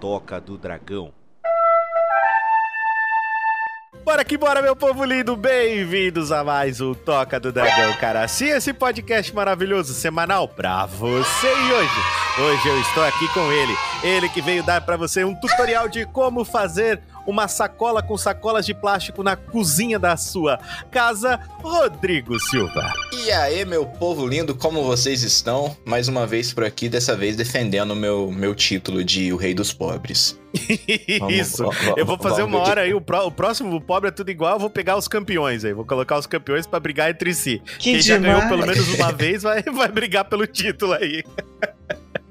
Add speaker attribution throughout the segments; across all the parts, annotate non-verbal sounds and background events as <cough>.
Speaker 1: Toca do Dragão. Bora que bora, meu povo lindo! Bem-vindos a mais um Toca do Dragão, cara. Sim, esse podcast maravilhoso, semanal, pra você. E hoje, hoje eu estou aqui com ele. Ele que veio dar pra você um tutorial de como fazer uma sacola com sacolas de plástico na cozinha da sua casa, Rodrigo Silva.
Speaker 2: E aí, meu povo lindo, como vocês estão? Mais uma vez por aqui, dessa vez defendendo meu, meu título de O Rei dos Pobres. <laughs>
Speaker 1: Isso. Vamos, vamos, eu vou fazer uma hora aí, o, pró, o próximo o pobre é tudo igual, eu vou pegar os campeões aí, vou colocar os campeões para brigar entre si. Que Quem demais. já ganhou pelo menos uma vez vai, <laughs> vai brigar pelo título aí.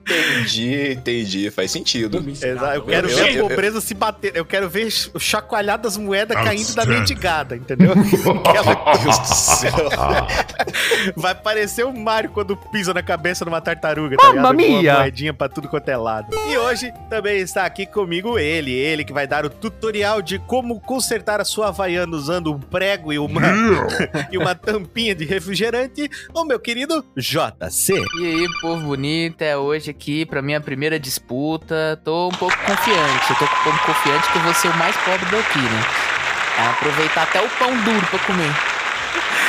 Speaker 2: Entendi, entendi. Faz sentido.
Speaker 1: Exato. Eu quero eu, ver eu, a pobreza eu, se bater. Eu quero ver o chacoalhar das moedas caindo da mendigada, entendeu? <laughs> Meu Deus do céu. <laughs> Vai parecer o Mario quando pisa na cabeça de uma tartaruga, tá
Speaker 3: Mamma ligado? Uma
Speaker 1: moedinha pra tudo quanto é lado. E hoje também está aqui comigo ele, ele que vai dar o tutorial de como consertar a sua Havaiana usando um prego e uma, <laughs> e uma tampinha de refrigerante, o meu querido JC.
Speaker 4: E aí, povo bonito, é hoje aqui pra minha primeira disputa. Tô um pouco confiante. Eu tô um pouco confiante que eu vou ser o mais pobre daqui, né? É aproveitar até o pão duro pra comer.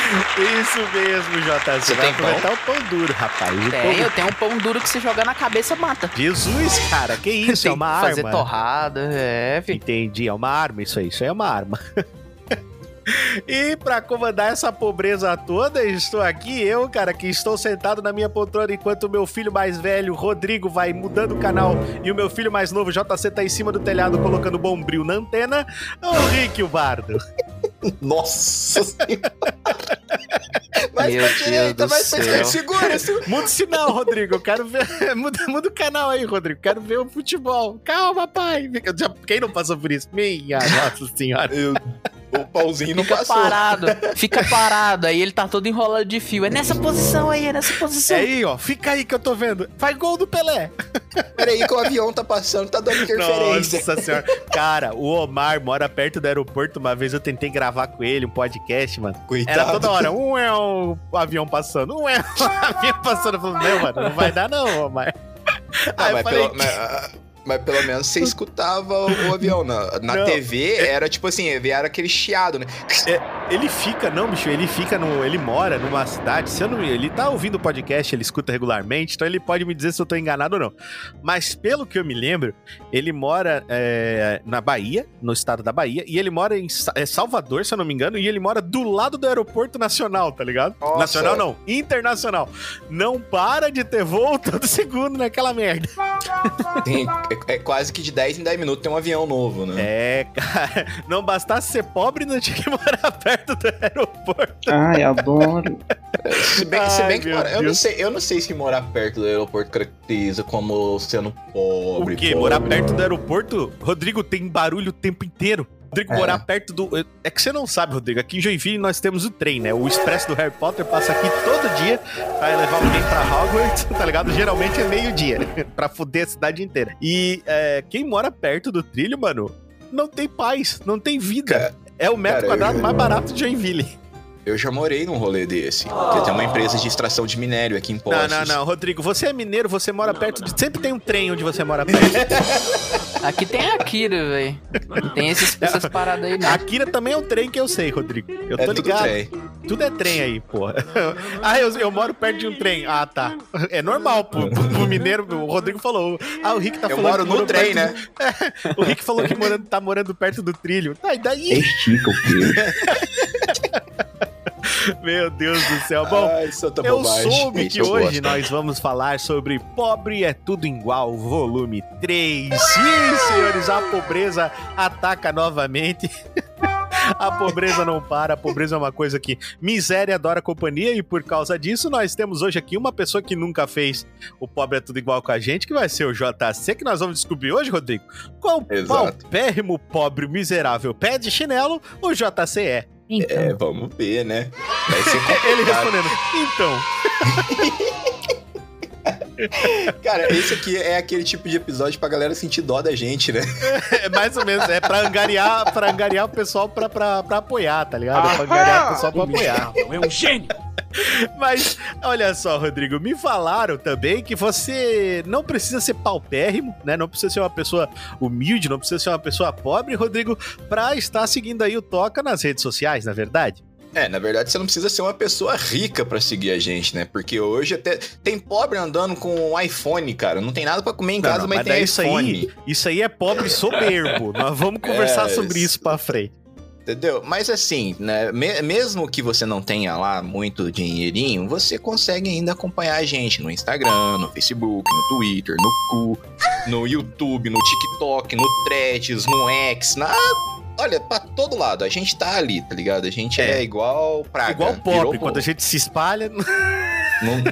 Speaker 4: <laughs>
Speaker 1: Isso mesmo, JC. Você vai aproveitar pão? o pão duro, rapaz.
Speaker 4: Tem, pão... eu tenho um pão duro que se jogar na cabeça mata.
Speaker 1: Jesus, cara, que isso? <laughs> é uma arma.
Speaker 4: Fazer torrada, é,
Speaker 1: filho. Entendi, é uma arma isso aí. Isso aí é uma arma. <laughs> E para comandar essa pobreza toda, estou aqui, eu, cara, que estou sentado na minha poltrona enquanto o meu filho mais velho, Rodrigo, vai mudando o canal e o meu filho mais novo, JC, tá em cima do telhado colocando bombril na antena. O Rick, o bardo. <laughs>
Speaker 2: Nossa senhora.
Speaker 4: Mais Meu pra direita, mais pra direita.
Speaker 1: Segura, <laughs> segura. Muda o sinal, Rodrigo. Eu quero ver. <laughs> Muda, muda o canal aí, Rodrigo. Quero ver o futebol. Calma, pai. Quem não passou por isso? Minha nossa senhora. Eu
Speaker 2: o pauzinho não
Speaker 4: fica
Speaker 2: passou.
Speaker 4: parado, fica parado. Aí ele tá todo enrolado de fio. É nessa posição aí, é nessa posição.
Speaker 1: É aí, ó. Fica aí que eu tô vendo. Faz gol do Pelé.
Speaker 2: Peraí que o avião tá passando, tá dando interferência.
Speaker 1: Nossa senhora. Cara, o Omar mora perto do aeroporto. Uma vez eu tentei gravar com ele um podcast, mano. Coitado. Era toda hora. Um é o avião passando, um é o <laughs> avião passando. Eu falei, não, mano, não vai dar não, Omar.
Speaker 2: Ah, aí mas, falei, pelo, mas, mas pelo menos você escutava o, avião. Na, na TV é... era tipo assim, era aquele chiado, né?
Speaker 1: É, ele fica, não, bicho, ele fica no. Ele mora numa cidade. Se eu não, ele tá ouvindo o podcast, ele escuta regularmente, então ele pode me dizer se eu tô enganado ou não. Mas pelo que eu me lembro, ele mora é, na Bahia, no estado da Bahia, e ele mora em é, Salvador, se eu não me engano, e ele mora do lado do aeroporto nacional, tá ligado? Nossa. Nacional não, internacional. Não para de ter voo <laughs> todo segundo naquela merda.
Speaker 2: Tem, é, quase que de 10 em 10 minutos tem um avião novo, né?
Speaker 1: É, cara. <laughs> Não bastasse ser pobre, não tinha que <laughs> morar perto do aeroporto.
Speaker 3: Ai, adoro.
Speaker 2: Se bem, Ai, se bem que mora, eu não, sei, eu não sei se morar perto do aeroporto caracteriza como sendo pobre.
Speaker 1: O quê? Pobre. Morar perto do aeroporto? Rodrigo, tem barulho o tempo inteiro. Rodrigo, é. morar perto do. É que você não sabe, Rodrigo. Aqui em Joinville nós temos o trem, né? O expresso do Harry Potter passa aqui todo dia pra levar alguém pra Hogwarts, <laughs> tá ligado? Geralmente é meio-dia, <laughs> pra foder a cidade inteira. E é, quem mora perto do trilho, mano, não tem paz, não tem vida. É o metro Cara, quadrado eu... mais barato de Joinville.
Speaker 2: Eu já morei num rolê desse. Oh. tem uma empresa de extração de minério aqui em Poços.
Speaker 1: Não, não, não. Rodrigo, você é mineiro, você mora não, perto não. de... Sempre tem um trem onde você mora perto. <laughs>
Speaker 4: Aqui tem a Akira, velho. Tem esses, essas paradas aí, né?
Speaker 1: A Akira também é um trem que eu sei, Rodrigo. Eu tô é ligado. Tudo, trem. tudo é trem aí, pô. <laughs> ah, eu, eu, moro perto de um trem. Ah, tá. É normal, pô. Pro mineiro, o Rodrigo falou. Ah, o Rick tá
Speaker 2: eu
Speaker 1: falando.
Speaker 2: Eu moro no trem, né?
Speaker 1: Do... <laughs> o Rick falou que morando, tá morando perto do trilho. Tá, e daí?
Speaker 3: Estica o trilho. <laughs>
Speaker 1: Meu Deus do céu. Bom, Ai, eu bobagem. soube que hoje nós vamos falar sobre Pobre é Tudo Igual, volume 3. Sim, senhores, a pobreza ataca novamente. <laughs> A pobreza não para, a pobreza é uma coisa que miséria adora companhia e por causa disso nós temos hoje aqui uma pessoa que nunca fez o pobre é tudo igual com a gente, que vai ser o JC, que nós vamos descobrir hoje, Rodrigo. Qual paupérrimo pobre miserável pé de chinelo o JC é?
Speaker 2: Então. É, vamos ver, né? <laughs>
Speaker 1: Ele respondendo, então. <laughs> <laughs>
Speaker 2: Cara, esse aqui é aquele tipo de episódio pra galera sentir dó da gente, né?
Speaker 1: É mais ou menos, é pra angariar, pra angariar o pessoal pra, pra, pra apoiar, tá ligado? É pra angariar o pessoal pra apoiar.
Speaker 4: É um gênio!
Speaker 1: Mas, olha só, Rodrigo, me falaram também que você não precisa ser paupérrimo, né? Não precisa ser uma pessoa humilde, não precisa ser uma pessoa pobre, Rodrigo, pra estar seguindo aí o Toca nas redes sociais, na é verdade?
Speaker 2: É, na verdade você não precisa ser uma pessoa rica para seguir a gente, né? Porque hoje até tem pobre andando com um iPhone, cara. Não tem nada para comer em casa, não, não, mas, mas tem
Speaker 1: isso
Speaker 2: iPhone.
Speaker 1: Aí, isso aí é pobre soberbo. <laughs> Nós vamos conversar é, sobre isso para frente.
Speaker 2: Entendeu? Mas assim, né, mesmo que você não tenha lá muito dinheirinho, você consegue ainda acompanhar a gente no Instagram, no Facebook, no Twitter, no Cu, no YouTube, no TikTok, no Threads, no X, na olha, pra todo lado, a gente tá ali, tá ligado? A gente é, é igual praga.
Speaker 1: Igual pop, quando a gente se espalha. <laughs> Não...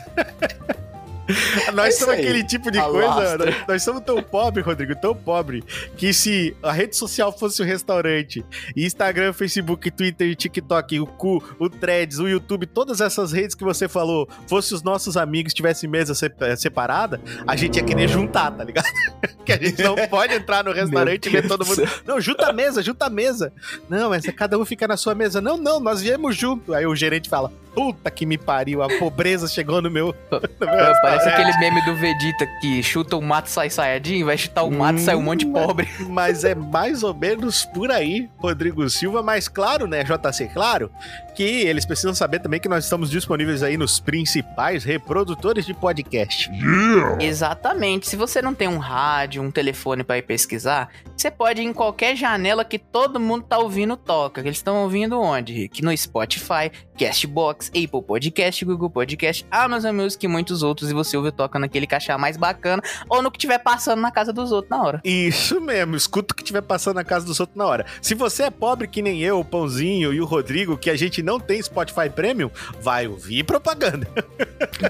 Speaker 1: <laughs> nós é somos aquele tipo de coisa. Nós, nós, somos tão pobre, Rodrigo, tão pobre, que se a rede social fosse o um restaurante, Instagram, Facebook, Twitter, TikTok, o Cu, o Threads, o YouTube, todas essas redes que você falou, fosse os nossos amigos tivessem mesa separada, a gente ia querer juntar, tá ligado? <laughs> que a gente não <laughs> pode entrar no restaurante e ver todo mundo. Não, junta a mesa, junta a mesa. Não, mas cada um fica na sua mesa. Não, não, nós viemos junto. Aí o gerente fala: Puta que me pariu, a pobreza chegou no meu.
Speaker 4: No meu Parece aquele meme do Vegeta que chuta o mato sai saiyajin, vai chutar o mato hum, sai um monte de hum, pobre. <laughs>
Speaker 1: Mas é mais ou menos por aí, Rodrigo Silva. Mas claro, né, JC, claro, que eles precisam saber também que nós estamos disponíveis aí nos principais reprodutores de podcast.
Speaker 4: Yeah. Exatamente. Se você não tem um rádio, um telefone para ir pesquisar, você pode ir em qualquer janela que todo mundo tá ouvindo toca. Eles estão ouvindo onde, Rick? No Spotify, Castbox, Apple Podcast, Google Podcast, Amazon Music e muitos outros. E você ouve toca naquele que achar mais bacana ou no que tiver passando na casa dos outros na hora.
Speaker 1: Isso mesmo, escuta o que tiver passando na casa dos outros na hora. Se você é pobre que nem eu, o Pãozinho e o Rodrigo, que a gente não tem Spotify Premium, vai ouvir propaganda.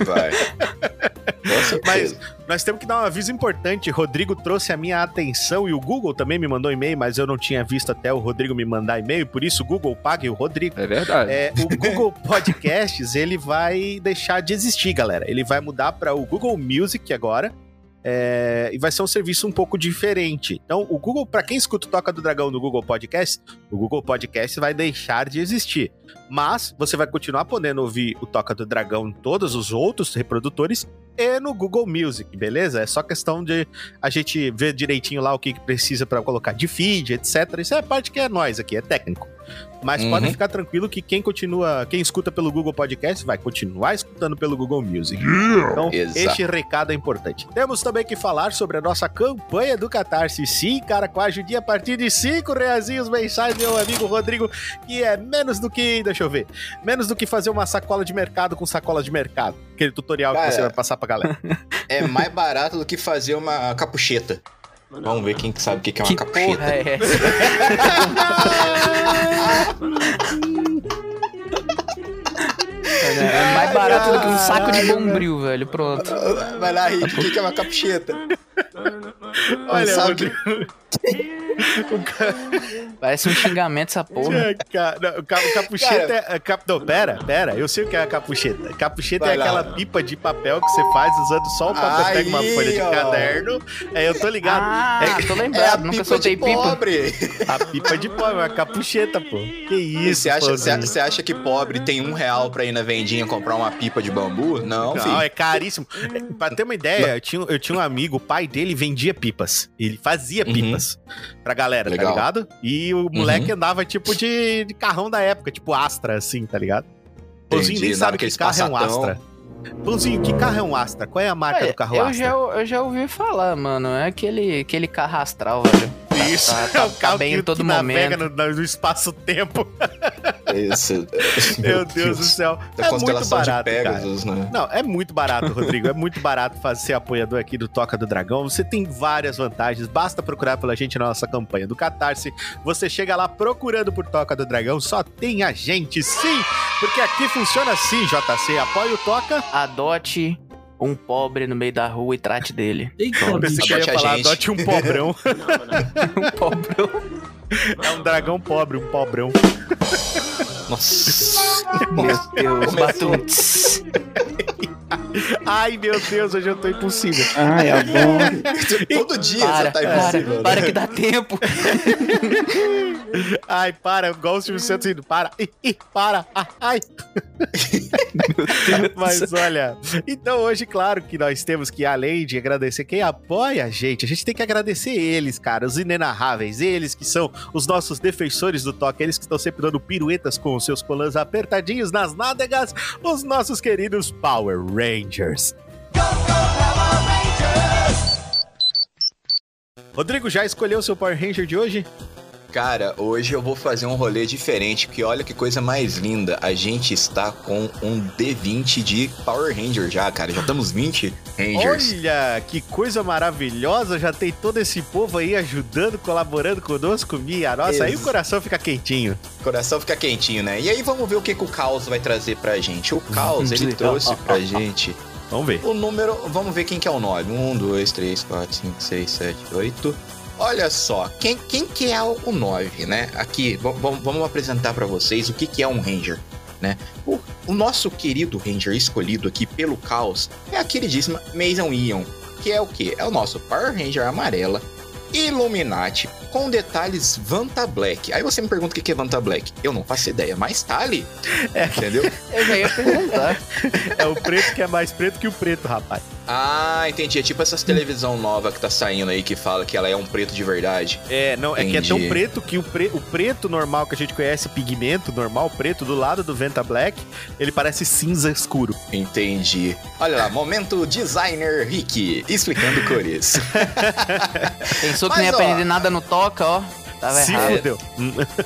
Speaker 1: Vai. <laughs> Mas nós temos que dar um aviso importante. Rodrigo trouxe a minha atenção e o Google também me mandou e-mail, mas eu não tinha visto até o Rodrigo me mandar e-mail, por isso o Google pague o Rodrigo.
Speaker 2: É verdade.
Speaker 1: É, o Google <laughs> Podcasts, ele vai deixar de existir, galera. Ele vai mudar para o Google Music agora. É, e vai ser um serviço um pouco diferente. Então, o Google, para quem escuta o Toca do Dragão no Google Podcast, o Google Podcast vai deixar de existir. Mas você vai continuar podendo ouvir o Toca do Dragão em todos os outros reprodutores e no Google Music, beleza? É só questão de a gente ver direitinho lá o que precisa para colocar de feed, etc. Isso é a parte que é nós aqui, é técnico. Mas uhum. pode ficar tranquilo que quem continua, quem escuta pelo Google Podcast vai continuar escutando pelo Google Music. Então, Exato. este recado é importante. Temos também que falar sobre a nossa campanha do Catarse. Sim, cara, com a ajudinha a partir de 5 reazinhos mensais, meu amigo Rodrigo, que é menos do que, deixa eu ver, menos do que fazer uma sacola de mercado com sacola de mercado. Aquele tutorial cara, que você vai passar pra galera. <laughs>
Speaker 2: É mais barato do que fazer uma capucheta. Vamos ver quem sabe o que é uma que capucheta. Porra é? <laughs>
Speaker 4: É mais barato do que um saco de bombril, velho. Pronto.
Speaker 2: Vai lá, Rick, o que é uma capucheta?
Speaker 1: Olha, sabe
Speaker 4: Parece um xingamento essa porra. É,
Speaker 1: o capucheta cara, é. Cap, não, pera, pera. Eu sei o que é a capucheta. Capucheta é aquela pipa de papel que você faz usando só o papel. Aí, pega uma folha de ó. caderno. É, eu tô ligado.
Speaker 4: Ah,
Speaker 1: é,
Speaker 4: tô lembrado. É nunca soltei pipa.
Speaker 1: Pobre. A pipa de pobre, a capucheta, pô. Que isso,
Speaker 2: Você acha, você acha que pobre tem um real pra ir na vendinha comprar uma pipa de bambu? Não, Não, filho.
Speaker 1: é caríssimo. Pra ter uma ideia, eu tinha, eu tinha um amigo, o pai dele vendia pipas. Ele fazia uhum. Pipas pra galera, tá Legal. tá ligado? E o moleque uhum. andava tipo de, de, carrão da época, tipo Astra, assim, tá ligado? Pãozinho nem sabe que carro é um Astra. Pãozinho, que carro é um Astra? Qual é a marca é, do carro
Speaker 4: eu
Speaker 1: Astra?
Speaker 4: Já, eu já ouvi falar, mano. É aquele, aquele carro astral, velho.
Speaker 1: Isso, tá, tá, é o tá carro bem que, em todo que momento. no, no espaço-tempo.
Speaker 2: Isso. <laughs>
Speaker 1: Meu Deus do céu. Da é muito barato, Pegasus, cara. Né? Não, é muito barato, Rodrigo. É muito barato fazer ser apoiador aqui do Toca do Dragão. Você tem várias vantagens. Basta procurar pela gente na nossa campanha do Catarse. Você chega lá procurando por Toca do Dragão. Só tem a gente, sim! Porque aqui funciona assim, JC. Apoia o Toca.
Speaker 4: Adote um pobre no meio da rua e trate dele.
Speaker 1: Eita, eu pensei que ia falar, adote um pobrão. <laughs> <laughs> um pobrão. <laughs> É um dragão pobre, um pobrão.
Speaker 4: Nossa. <laughs> Meu Deus, Batuts. <laughs>
Speaker 1: Ai, meu Deus, hoje eu tô impossível.
Speaker 3: Ai, adoro.
Speaker 2: Todo dia
Speaker 4: Para,
Speaker 2: você tá
Speaker 4: para,
Speaker 2: impossível. né?
Speaker 4: para que dá tempo.
Speaker 1: Ai, para, igual o Silvio Santos indo. Para, ih, ih, para, ah, ai. Mas olha, então hoje, claro que nós temos que, além de agradecer quem apoia a gente, a gente tem que agradecer eles, cara, os inenarráveis, eles que são os nossos defensores do toque, eles que estão sempre dando piruetas com os seus colãs apertadinhos nas nádegas, os nossos queridos Power Rangers. Rodrigo, já escolheu seu Power Ranger de hoje?
Speaker 2: Cara, hoje eu vou fazer um rolê diferente, porque olha que coisa mais linda. A gente está com um D20 de Power Ranger já, cara. Já estamos 20 Rangers.
Speaker 1: Olha, que coisa maravilhosa, já tem todo esse povo aí ajudando, colaborando conosco, Mia. Nossa, aí o
Speaker 2: Ex-
Speaker 1: coração fica quentinho.
Speaker 2: O coração fica quentinho, né? E aí vamos ver o que, que o Caos vai trazer pra gente. O Caos, ele trouxe pra gente
Speaker 1: Vamos ver.
Speaker 2: o número... Vamos ver quem que é o 9. 1, 2, 3, 4, 5, 6, 7, 8... Olha só, quem, quem que é o 9, né? Aqui, vamos apresentar pra vocês o que, que é um Ranger, né? O, o nosso querido Ranger escolhido aqui pelo Caos é a queridíssima Mason Ion, que é o que? É o nosso Power Ranger amarela Illuminati com detalhes Vanta Black. Aí você me pergunta o que que é Vanta Black. Eu não faço ideia, mas tá ali. Entendeu? <laughs>
Speaker 4: Eu já ia perguntar. <laughs>
Speaker 1: É o preto que é mais preto que o preto, rapaz.
Speaker 2: Ah, entendi. É tipo essas televisão nova que tá saindo aí que fala que ela é um preto de verdade.
Speaker 1: É, não, é que é tão
Speaker 2: Entendi.
Speaker 1: preto que o, pre- o preto normal que a gente conhece, pigmento normal, preto, do lado do Venta Black, ele parece cinza escuro.
Speaker 2: Entendi. Olha lá, momento designer Rick explicando cores. <laughs>
Speaker 4: Pensou que
Speaker 2: Mas,
Speaker 4: não ia
Speaker 2: ó,
Speaker 4: aprender nada no toca, ó. Tava
Speaker 1: Se
Speaker 4: errado.
Speaker 1: fudeu.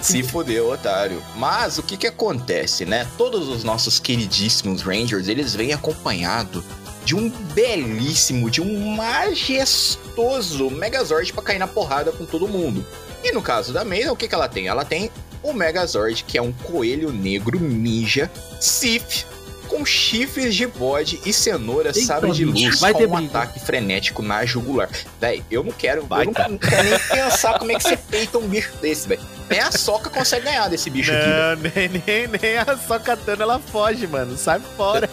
Speaker 2: Se fudeu, otário. Mas o que que acontece, né? Todos os nossos queridíssimos Rangers, eles vêm acompanhado de um belíssimo, de um majestoso Megazord pra cair na porrada com todo mundo. E no caso da Mason, o que que ela tem? Ela tem o Megazord, que é um coelho negro ninja, Sif, com chifres de bode e cenoura
Speaker 3: Eita,
Speaker 2: sabre de luz
Speaker 3: vai
Speaker 2: com
Speaker 3: ter
Speaker 2: um
Speaker 3: briga.
Speaker 2: ataque frenético na jugular. Véi, eu não quero,
Speaker 1: Vai
Speaker 2: eu não, não quero nem pensar como é que você peita um bicho desse, velho. Nem a soca consegue ganhar desse bicho aqui.
Speaker 1: Não, nem, nem, nem a só katana ela foge, mano. Sai fora.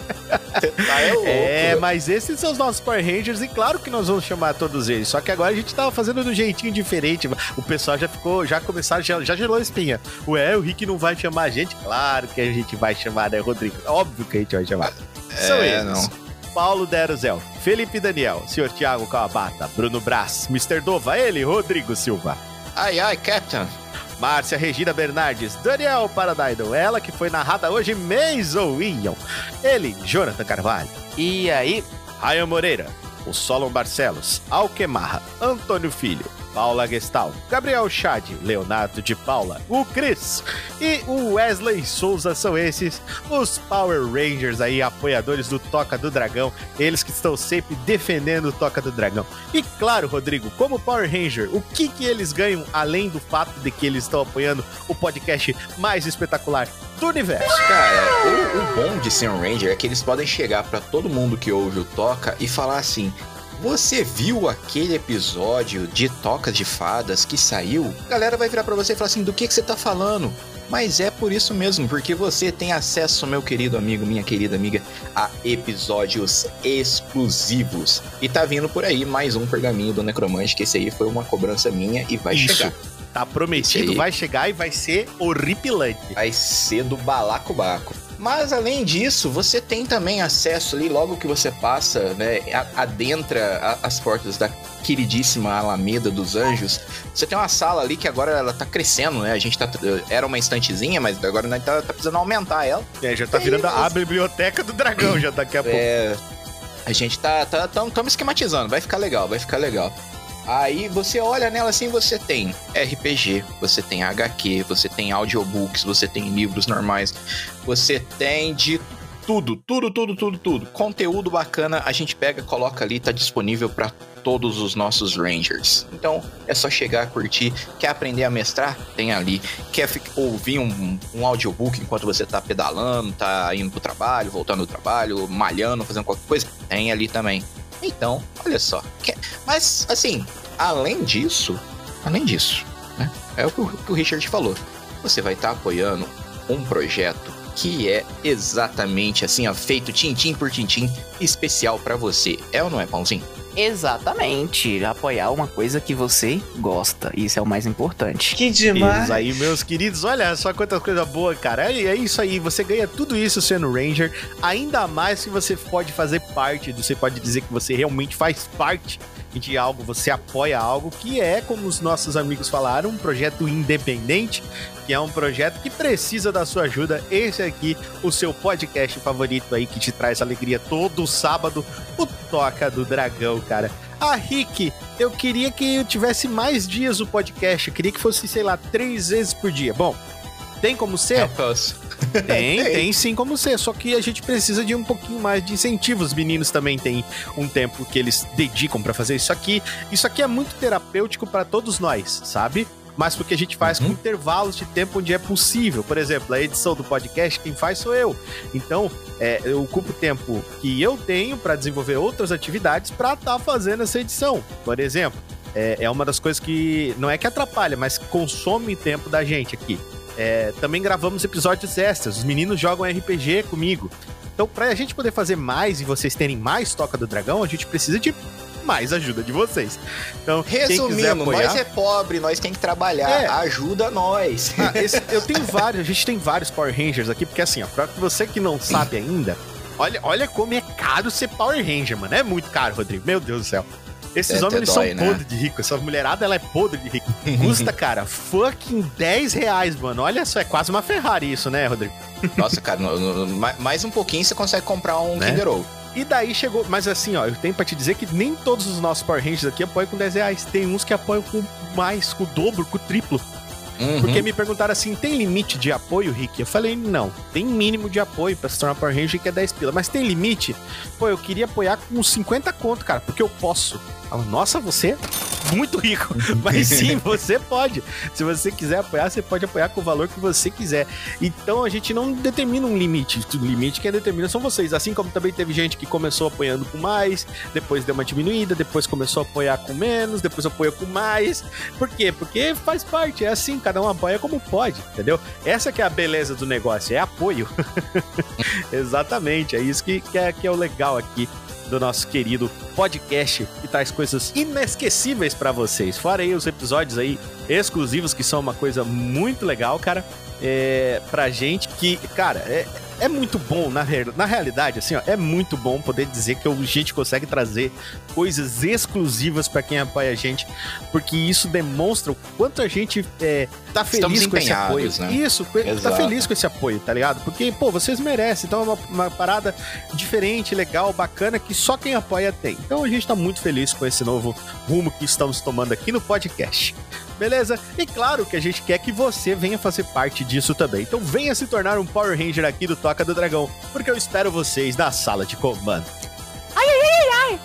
Speaker 2: Tá, é louco.
Speaker 1: É, mas esses são os nossos Power Rangers e claro que nós vamos chamar todos eles. Só que agora a gente tava fazendo de um jeitinho diferente. O pessoal já ficou, já começaram, já, já gelou a espinha. Ué, o Rick não vai chamar a gente? Claro que a gente vai chamar, né, Rodrigo? Óbvio que a gente vai chamar. São
Speaker 2: É,
Speaker 1: eles.
Speaker 2: não.
Speaker 1: Paulo Deruzel, Felipe Daniel, Sr. Thiago Kawabata, Bruno Brás, Mr. Dova, ele, Rodrigo Silva.
Speaker 2: Ai, ai, Captain.
Speaker 1: Márcia Regina Bernardes, Daniel Paradaido, ela que foi narrada hoje, Mason Ion. Ele, Jonathan Carvalho.
Speaker 4: E aí,
Speaker 1: Ryan Moreira, o Solon Barcelos, Alquemarra, Antônio Filho, Paula Gestal, Gabriel Chad, Leonardo de Paula, o Cris e o Wesley Souza são esses os Power Rangers aí, apoiadores do Toca do Dragão, eles que estão sempre defendendo o Toca do Dragão. E claro, Rodrigo, como Power Ranger, o que que eles ganham além do fato de que eles estão apoiando o podcast mais espetacular do universo?
Speaker 2: Cara, o, o bom de ser um Ranger é que eles podem chegar pra todo mundo que ouve o Toca e falar assim: Você viu aquele episódio de Toca de Fadas que saiu? A galera vai virar pra você e falar assim: Do que, que você tá falando? Mas é por isso mesmo, porque você tem acesso, meu querido amigo, minha querida amiga, a episódios exclusivos. E tá vindo por aí mais um pergaminho do Necromante, que esse aí foi uma cobrança minha e vai
Speaker 1: Isso.
Speaker 2: chegar.
Speaker 1: Tá prometido, vai chegar e vai ser horripilante.
Speaker 2: vai ser do balacobaco. Mas além disso, você tem também acesso ali, logo que você passa, né, a- adentra a- as portas da queridíssima Alameda dos Anjos. Você tem uma sala ali que agora ela tá crescendo, né? A gente tá. Era uma estantezinha, mas agora nós tá, tá precisando aumentar ela.
Speaker 1: É, já tá virando a biblioteca do dragão já daqui a pouco.
Speaker 2: É, a gente tá, tá tamo, tamo esquematizando, vai ficar legal, vai ficar legal. Aí você olha nela assim, você tem RPG, você tem HQ, você tem audiobooks, você tem livros normais, você tem de tudo, tudo, tudo, tudo, tudo. Conteúdo bacana, a gente pega, coloca ali, tá disponível para todos os nossos Rangers. Então é só chegar, curtir. Quer aprender a mestrar? Tem ali. Quer ouvir um, um audiobook enquanto você tá pedalando, tá indo pro trabalho, voltando do trabalho, malhando, fazendo qualquer coisa? Tem ali também. Então, olha só. Mas, assim, além disso, além disso, né? É o que o, Richard falou. Você vai estar apoiando um projeto que é exatamente assim, ó, feito tintim por tintim, especial para você. É ou não é, Pãozinho?
Speaker 4: Exatamente. Apoiar uma coisa que você gosta. Isso é o mais importante.
Speaker 1: Que demais. Isso aí, meus queridos. Olha só quanta coisa boa, cara. É, é isso aí. Você ganha tudo isso sendo Ranger. Ainda mais que você pode fazer parte. Você pode dizer que você realmente faz parte de algo, você apoia algo que é, como os nossos amigos falaram, um projeto independente, que é um projeto que precisa da sua ajuda. Esse aqui, o seu podcast favorito aí que te traz alegria todo sábado, o Toca do Dragão, cara. Ah, Rick, eu queria que eu tivesse mais dias o podcast, eu queria que fosse, sei lá, três vezes por dia. Bom, tem como ser?
Speaker 2: Eu posso.
Speaker 1: Tem, <laughs> tem sim como ser. Só que a gente precisa de um pouquinho mais de incentivo. Os meninos também têm um tempo que eles dedicam para fazer isso aqui. Isso aqui é muito terapêutico para todos nós, sabe? mas porque a gente faz uhum. com intervalos de tempo onde é possível. Por exemplo, a edição do podcast, quem faz sou eu. Então, é, eu ocupo tempo que eu tenho para desenvolver outras atividades para estar tá fazendo essa edição. Por exemplo, é, é uma das coisas que não é que atrapalha, mas consome tempo da gente aqui. É, também gravamos episódios extras. Os meninos jogam RPG comigo. Então, pra gente poder fazer mais e vocês terem mais Toca do Dragão, a gente precisa de mais ajuda de vocês. Então,
Speaker 2: resumindo, apoiar... nós é pobre, nós tem que trabalhar. É. Ajuda nós.
Speaker 1: Ah, esse, eu tenho vários, a gente tem vários Power Rangers aqui, porque assim, ó, pra você que não sabe ainda, olha, olha como é caro ser Power Ranger, mano. É muito caro, Rodrigo. Meu Deus do céu. Esses é, homens eles dói, são né? podres de rico. Essa mulherada, ela é podre de rico. <laughs> Custa, cara, fucking 10 reais, mano. Olha só, é quase uma Ferrari isso, né, Rodrigo?
Speaker 2: Nossa, cara, no, no, mais um pouquinho você consegue comprar um né? Kinder Ovo.
Speaker 1: E daí chegou. Mas assim, ó, eu tenho pra te dizer que nem todos os nossos Power Rangers aqui apoiam com 10 reais. Tem uns que apoiam com mais, com o dobro, com o triplo. Uhum. Porque me perguntaram assim: tem limite de apoio, Rick? Eu falei: não, tem mínimo de apoio pra se tornar Power Ranger que é 10 pila. Mas tem limite? Pô, eu queria apoiar com 50 conto, cara, porque eu posso. Nossa, você é muito rico. <laughs> Mas sim, você pode. Se você quiser apoiar, você pode apoiar com o valor que você quiser. Então a gente não determina um limite. O limite quem determina são vocês. Assim como também teve gente que começou apoiando com mais, depois deu uma diminuída, depois começou a apoiar com menos, depois apoia com mais. Por quê? Porque faz parte. É assim, cada um apoia como pode, entendeu? Essa que é a beleza do negócio, é apoio. <laughs> Exatamente, é isso que, que, é, que é o legal aqui do nosso querido podcast que traz coisas inesquecíveis para vocês. Fora aí os episódios aí exclusivos que são uma coisa muito legal, cara. É, pra gente que, cara, é, é muito bom, na, na realidade, assim, ó, é muito bom poder dizer que a gente consegue trazer coisas exclusivas para quem apoia a gente, porque isso demonstra o quanto a gente é, tá feliz com esse apoio. Né? Isso, tá Exato. tá feliz com esse apoio, tá ligado? Porque, pô, vocês merecem, então é uma, uma parada diferente, legal, bacana, que só quem apoia tem. Então a gente tá muito feliz com esse novo rumo que estamos tomando aqui no podcast beleza? E claro que a gente quer que você venha fazer parte disso também. Então venha se tornar um Power Ranger aqui do Toca do Dragão, porque eu espero vocês na sala de comando. Ai, ai, ai, ai!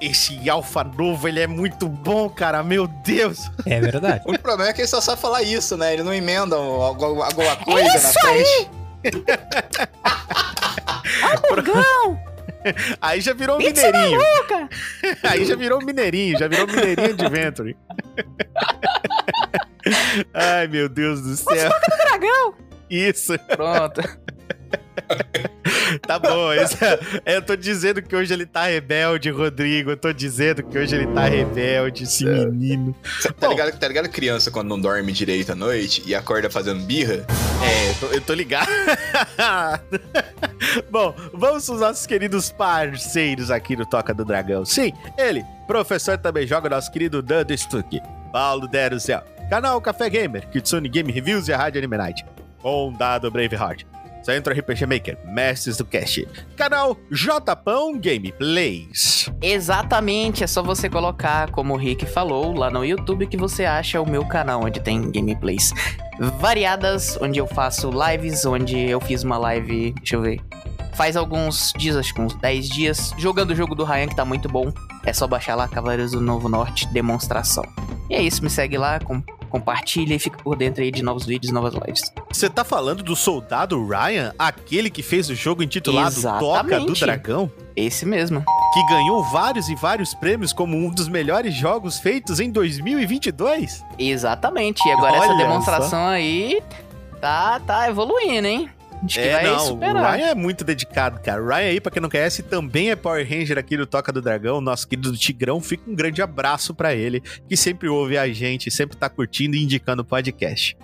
Speaker 1: Esse alfa novo, ele é muito bom, cara, meu Deus.
Speaker 4: É verdade. <laughs>
Speaker 2: o problema é que ele só sabe falar isso, né? Ele não emenda alguma coisa isso na frente. <laughs>
Speaker 1: Aí! <laughs> Aí já virou um mineirinho. <laughs> Aí já virou um mineirinho, já virou um mineirinho de Venture. <laughs> Ai, meu Deus do céu.
Speaker 4: Os do dragão.
Speaker 1: Isso.
Speaker 4: Pronto. <laughs>
Speaker 1: tá bom, esse é, eu tô dizendo que hoje ele tá rebelde, Rodrigo. Eu tô dizendo que hoje ele tá rebelde, esse é. menino.
Speaker 2: Tá, ligado, tá ligado criança quando não dorme direito à noite e acorda fazendo birra?
Speaker 1: É, eu tô, eu tô ligado. <laughs> bom, vamos os nossos queridos parceiros aqui no Toca do Dragão. Sim, ele, professor também joga, nosso querido Dando Stuck. Paulo Dero Céu. Canal Café Gamer, Kitsune Game Reviews e a Rádio Anime Night. Condado Braveheart. Centro RPG Maker, Mestres do Cast, canal Japão Gameplays.
Speaker 4: Exatamente, é só você colocar, como o Rick falou, lá no YouTube que você acha o meu canal, onde tem gameplays variadas, onde eu faço lives, onde eu fiz uma live, deixa eu ver, faz alguns dias, acho que uns 10 dias, jogando o jogo do Ryan, que tá muito bom. É só baixar lá, Cavaleiros do Novo Norte, demonstração. E é isso, me segue lá, com compartilha e fica por dentro aí de novos vídeos, novas lives.
Speaker 1: Você tá falando do soldado Ryan, aquele que fez o jogo intitulado Exatamente. Toca do Dragão?
Speaker 4: Esse mesmo.
Speaker 1: Que ganhou vários e vários prêmios como um dos melhores jogos feitos em 2022?
Speaker 4: Exatamente. E agora Olha essa demonstração só. aí tá, tá evoluindo, hein?
Speaker 1: Acho é, não, superar. o Ryan é muito dedicado, cara. O Ryan aí, pra quem não conhece, também é Power Ranger aqui do Toca do Dragão, nosso querido Tigrão. Fica um grande abraço para ele, que sempre ouve a gente, sempre tá curtindo e indicando o podcast.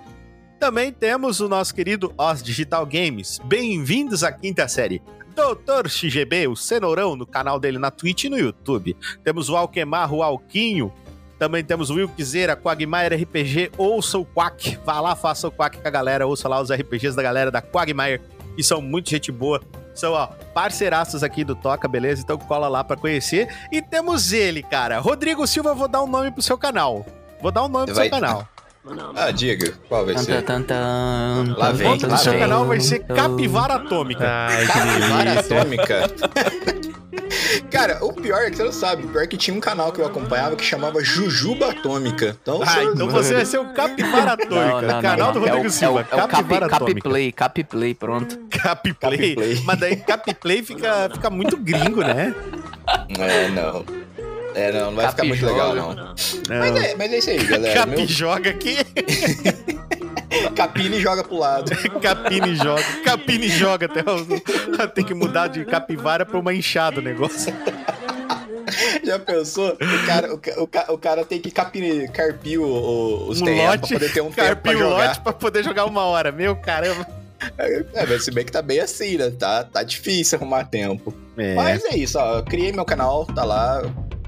Speaker 1: Também temos o nosso querido Os Digital Games. Bem-vindos à quinta série. Doutor XGB, o Cenourão, no canal dele na Twitch e no YouTube. Temos o Alquemar, o Alquinho. Também temos o Wilkzeira, Quagmire RPG, ouça o Quack. Vá lá, faça o Quack com a galera, ouça lá os RPGs da galera da Quagmire, que são muito gente boa. São, ó, parceiraços aqui do Toca, beleza? Então cola lá pra conhecer. E temos ele, cara. Rodrigo Silva, vou dar um nome pro seu canal. Vou dar um nome pro seu canal.
Speaker 2: Ah, diga, qual vai ser? Tan, tan,
Speaker 1: tan, lá vem. O do seu canal vai ser Capivara Atômica.
Speaker 2: Ai, Capivara Atômica. <laughs> Cara, o pior é que você não sabe. O pior é que tinha um canal que eu acompanhava que chamava Jujuba Atômica.
Speaker 1: Então, ah, você... então você vai ser o Capivara Atômica. Não, não, canal não, do Rodrigo é o, Silva. É o,
Speaker 4: é o Capivara Cap, Atômica. Capplay, Capplay, pronto.
Speaker 1: Capplay. Cap Mas daí Capplay fica, fica muito gringo, né?
Speaker 2: É, não. É, não, não vai ficar muito legal, não. não. Mas, é, mas é isso aí, galera.
Speaker 1: Cap Meu... joga aqui. <laughs>
Speaker 2: Capine joga pro lado. <laughs>
Speaker 1: Capine joga. Capine joga até. <laughs> Tem que mudar de capivara pra uma enxada o negócio.
Speaker 2: Já pensou? O cara, o, o, o cara tem que capir, carpir o, o, os um terrenos pra poder ter um tempo pra jogar. lote
Speaker 1: pra poder jogar uma hora. Meu caramba.
Speaker 2: É, mas se bem que tá bem assim, né? Tá, tá difícil arrumar tempo. É. Mas é isso, ó. Eu criei meu canal, tá lá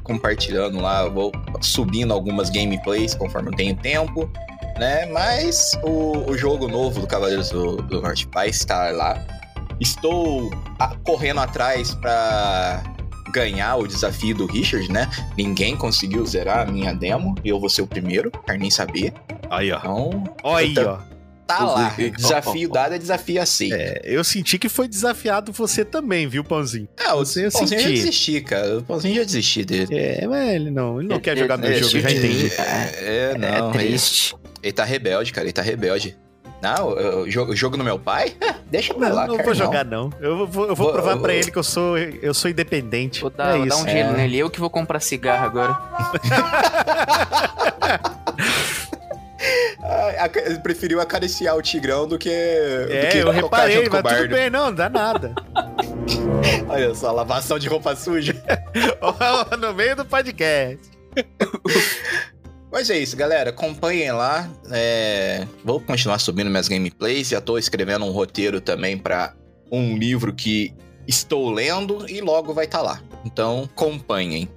Speaker 2: compartilhando lá, vou subindo algumas gameplays conforme eu tenho tempo, né? Mas o, o jogo novo do Cavaleiros do, do Norte vai estar lá. Estou a, correndo atrás para ganhar o desafio do Richard, né? Ninguém conseguiu zerar a minha demo e eu vou ser o primeiro, quero nem saber.
Speaker 1: Aí, ó.
Speaker 2: Então,
Speaker 1: aí, ó
Speaker 2: tá lá. Desafio <laughs> dado é desafio aceito. É,
Speaker 1: eu senti que foi desafiado você também, viu, Pãozinho?
Speaker 2: É, o Pãozinho senti. já desisti, cara. O Pãozinho já desisti dele.
Speaker 1: É, mas ele não, ele não é, quer jogar é, meu jogo, já entendi.
Speaker 2: É, é não. É triste. Ele, ele tá rebelde, cara, ele tá rebelde. Não, o jogo, jogo no meu pai? <laughs> Deixa eu
Speaker 1: não,
Speaker 2: lá,
Speaker 1: Não cara, vou jogar, não. Eu vou, eu vou, vou provar eu, pra ele que eu sou, eu sou independente.
Speaker 4: Vou dar, é vou dar um gelo nele. Eu que vou comprar cigarro agora. <laughs>
Speaker 2: Ele preferiu acariciar o Tigrão do que.
Speaker 1: É,
Speaker 2: do que
Speaker 1: eu reparei, mas tudo bem, não, não dá nada. <laughs>
Speaker 2: Olha só, lavação de roupa suja. <laughs>
Speaker 1: no meio do podcast. <laughs>
Speaker 2: Mas é isso, galera. Acompanhem lá. É... Vou continuar subindo minhas gameplays. Já tô escrevendo um roteiro também para um livro que estou lendo e logo vai estar tá lá. Então, acompanhem.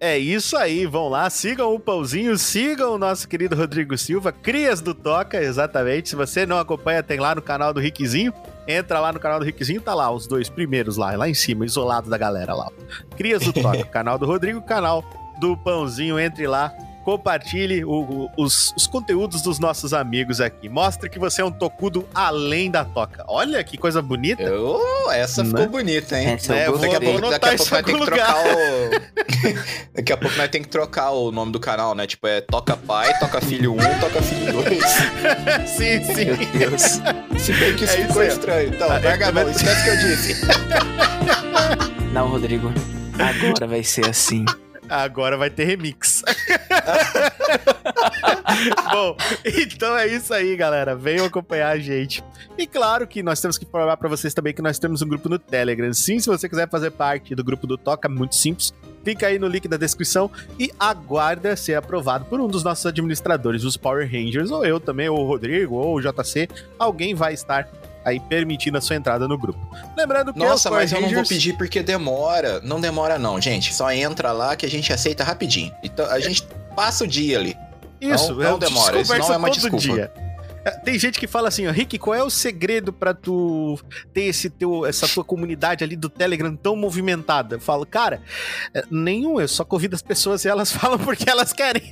Speaker 1: É isso aí, vão lá, sigam o Pãozinho, sigam o nosso querido Rodrigo Silva, Crias do Toca, exatamente. Se você não acompanha, tem lá no canal do Rickzinho. Entra lá no canal do Rickzinho, tá lá os dois primeiros lá, lá em cima, isolado da galera lá. Crias do Toca, <laughs> canal do Rodrigo, canal do Pãozinho, entre lá, compartilhe o, o, os, os, conteúdos dos nossos amigos aqui. Mostre que você é um tocudo além da toca. Olha que coisa bonita.
Speaker 2: Eu, essa ficou né? bonita, hein?
Speaker 1: Essa é, daqui, a pouco, <laughs> daqui a pouco nós temos que trocar
Speaker 2: o. daqui a pouco nós temos que trocar o nome do canal, né? Tipo, é Toca Pai, Toca Filho 1, Toca Filho 2.
Speaker 1: sim, <laughs> sim.
Speaker 2: Meu Deus. Se bem que isso é ficou isso estranho. Então, ah, larga a mão, esquece que eu disse. <laughs>
Speaker 4: Não, Rodrigo. Agora vai ser assim.
Speaker 1: Agora vai ter remix. <laughs> Bom, então é isso aí, galera. Venham acompanhar a gente. E claro que nós temos que falar para vocês também que nós temos um grupo no Telegram. Sim, se você quiser fazer parte do grupo do Toca, muito simples. Clica aí no link da descrição e aguarda ser aprovado por um dos nossos administradores, os Power Rangers, ou eu também, ou o Rodrigo, ou o JC. Alguém vai estar aí permitindo a sua entrada no grupo. Lembrando que
Speaker 2: Nossa, mas Rangers... eu não vou pedir porque demora. Não demora não, gente. Só entra lá que a gente aceita rapidinho. Então a gente passa o dia ali.
Speaker 1: Isso, não, não demora. Isso não é uma desculpa. Dia. É, tem gente que fala assim, ó, Rick, qual é o segredo para tu ter esse teu, essa tua comunidade ali do Telegram tão movimentada? Eu falo, cara, é, nenhum, eu só convido as pessoas e elas <laughs> falam porque elas querem.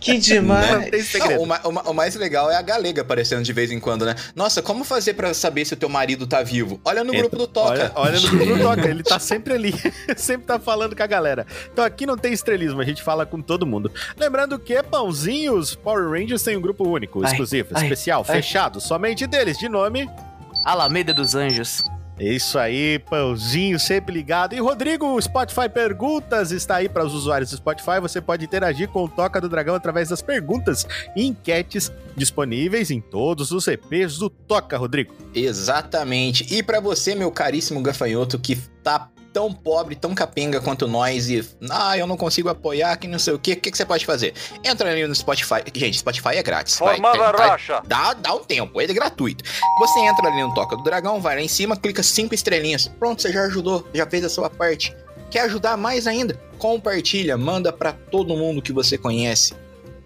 Speaker 4: Que demais!
Speaker 2: Não tem segredo. Não, o, o, o, mais legal é a galega aparecendo de vez em quando, né? Nossa, como fazer para saber se o teu marido tá vivo? Olha no Entra, grupo do Toca.
Speaker 1: Olha, olha no grupo do <laughs> Toca, ele tá sempre ali, <laughs> sempre tá falando com a galera. Então aqui não tem estrelismo, a gente fala com todo mundo. Lembrando que pãozinhos Power Rangers tem um grupo único, ai, exclusivo, ai, especial, fechado, somente deles, de nome.
Speaker 4: Alameda dos Anjos.
Speaker 1: É isso aí, pãozinho sempre ligado. E Rodrigo, o Spotify Perguntas está aí para os usuários do Spotify. Você pode interagir com o Toca do Dragão através das perguntas e enquetes disponíveis em todos os EPs do Toca, Rodrigo.
Speaker 2: Exatamente. E para você, meu caríssimo gafanhoto, que tá tão pobre, tão capenga quanto nós e, ah, eu não consigo apoiar, que não sei o quê, o que, que você pode fazer? Entra ali no Spotify. Gente, Spotify é grátis.
Speaker 5: Formada vai, vai,
Speaker 2: vai, dá, dá um tempo, ele é gratuito. Você entra ali no Toca do Dragão, vai lá em cima, clica cinco estrelinhas. Pronto, você já ajudou, já fez a sua parte. Quer ajudar mais ainda? Compartilha, manda para todo mundo que você conhece.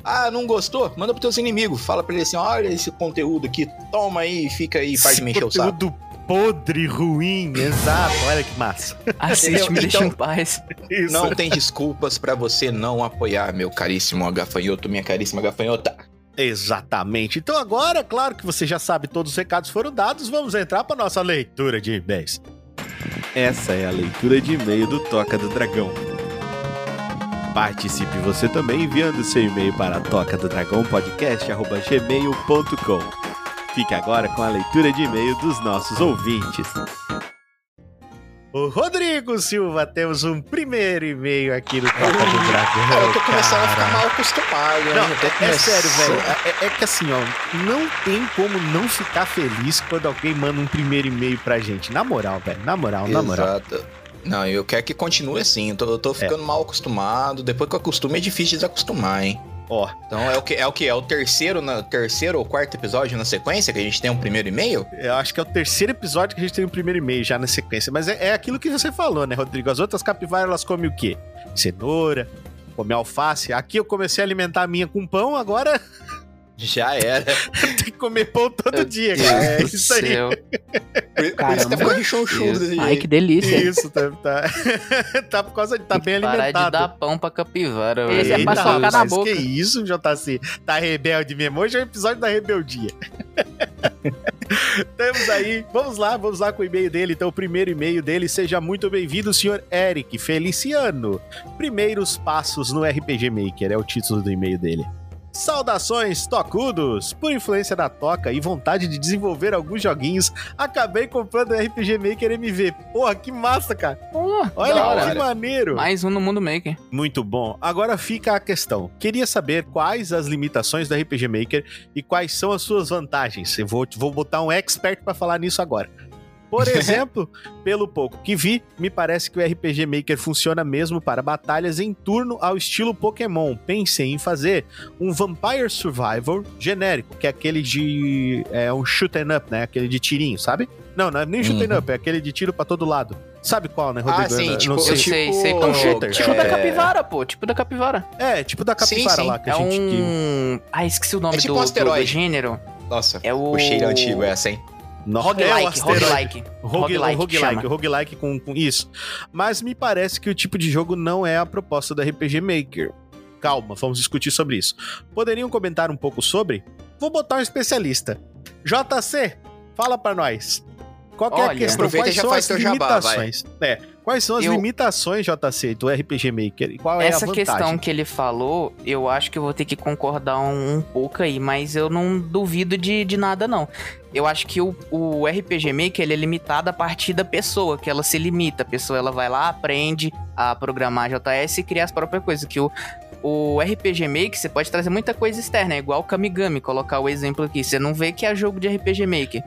Speaker 2: Ah, não gostou? Manda pros teus inimigos. Fala pra ele assim: olha esse conteúdo aqui, toma aí, fica aí, faz de mexer o saco
Speaker 1: podre, ruim, exato. Olha que massa.
Speaker 4: Assiste, me deixa então, em paz.
Speaker 2: Isso. Não tem desculpas para você não apoiar, meu caríssimo gafanhoto, minha caríssima gafanhota.
Speaker 1: Exatamente. Então agora, claro que você já sabe, todos os recados foram dados, vamos entrar para nossa leitura de e-mails. Essa é a leitura de e-mail do Toca do Dragão. Participe você também enviando seu e-mail para toca do dragão podcast@gmail.com. Fique agora com a leitura de e-mail dos nossos ouvintes. O Rodrigo Silva, temos um primeiro e-mail aqui no Toca do Dragão.
Speaker 2: Eu tô começando cara. a ficar mal acostumado. Né?
Speaker 1: Não, é, é sério, velho. É, é, que assim, ó, não tem como não ficar feliz quando alguém manda um primeiro e-mail pra gente. Na moral, velho. Na moral, Exato. na moral. Exato.
Speaker 2: Não, eu quero que continue assim. Eu tô, eu tô ficando é. mal acostumado. Depois que eu acostumo, é difícil desacostumar, hein? Ó. Então é o que? É o que? É o terceiro, na, terceiro ou quarto episódio na sequência que a gente tem um primeiro e-mail?
Speaker 1: Eu acho que é o terceiro episódio que a gente tem um primeiro e-mail já na sequência. Mas é, é aquilo que você falou, né, Rodrigo? As outras capivaras elas comem o quê? Cenoura, come alface. Aqui eu comecei a alimentar a minha com pão, agora
Speaker 2: Já era. <laughs>
Speaker 1: Tem que comer pão todo dia, cara. É isso aí.
Speaker 2: Por, por isso tá ficando rechonchudo
Speaker 4: desse Ai, que delícia.
Speaker 1: Isso, tá, tá, <laughs> tá por causa de tá bem alimentado.
Speaker 4: Parar de dar pão pra capivara.
Speaker 1: Esse é pra socar na boca. Que isso, JC? Tá rebelde mesmo? Hoje é o episódio da rebeldia. <laughs> Temos aí, vamos lá, vamos lá com o e-mail dele. Então, o primeiro e-mail dele, seja muito bem-vindo, senhor Eric Feliciano. Primeiros passos no RPG Maker é o título do e-mail dele. Saudações, tocudos! Por influência da toca e vontade de desenvolver alguns joguinhos, acabei comprando o RPG Maker MV. Porra, que massa, cara! Porra, Olha que maneiro!
Speaker 4: Mais um no Mundo Maker.
Speaker 1: Muito bom. Agora fica a questão. Queria saber quais as limitações do RPG Maker e quais são as suas vantagens. Eu vou, vou botar um expert para falar nisso agora. Por exemplo, <laughs> pelo pouco que vi, me parece que o RPG Maker funciona mesmo para batalhas em turno ao estilo Pokémon. Pensei em fazer um Vampire Survivor genérico, que é aquele de. É um shoot up, né? Aquele de tirinho, sabe? Não, não é nem shoot uhum. up, é aquele de tiro para todo lado. Sabe qual, né, Rodrigo?
Speaker 2: Ah, sim, tipo,
Speaker 4: sei, sei, sei qual. Shooter. Tipo é... da capivara, pô. Tipo da capivara.
Speaker 1: É, tipo da capivara sim, sim. lá que
Speaker 4: é
Speaker 1: a gente.
Speaker 4: Um... Ah, esqueci o nome é tipo do, um do, do gênero.
Speaker 2: Nossa, é o... o cheiro antigo essa, hein?
Speaker 4: Roguelike, roguelike.
Speaker 1: Roguelike, roguelike, roguelike com, com isso. Mas me parece que o tipo de jogo não é a proposta do RPG Maker. Calma, vamos discutir sobre isso. Poderiam comentar um pouco sobre? Vou botar um especialista. JC, fala para nós. Qual é a questão? Quais são as limitações? Jabá, é, quais são as eu... limitações, JC, do RPG Maker? E qual é
Speaker 4: Essa
Speaker 1: a
Speaker 4: questão que ele falou, eu acho que eu vou ter que concordar um, um pouco aí, mas eu não duvido de, de nada, não. Eu acho que o, o RPG Maker ele é limitado a partir da pessoa, que ela se limita. A pessoa ela vai lá, aprende a programar JS e criar as próprias coisas. Que o, o RPG Maker, você pode trazer muita coisa externa, é igual o Kamigami, colocar o exemplo aqui. Você não vê que é jogo de RPG Maker.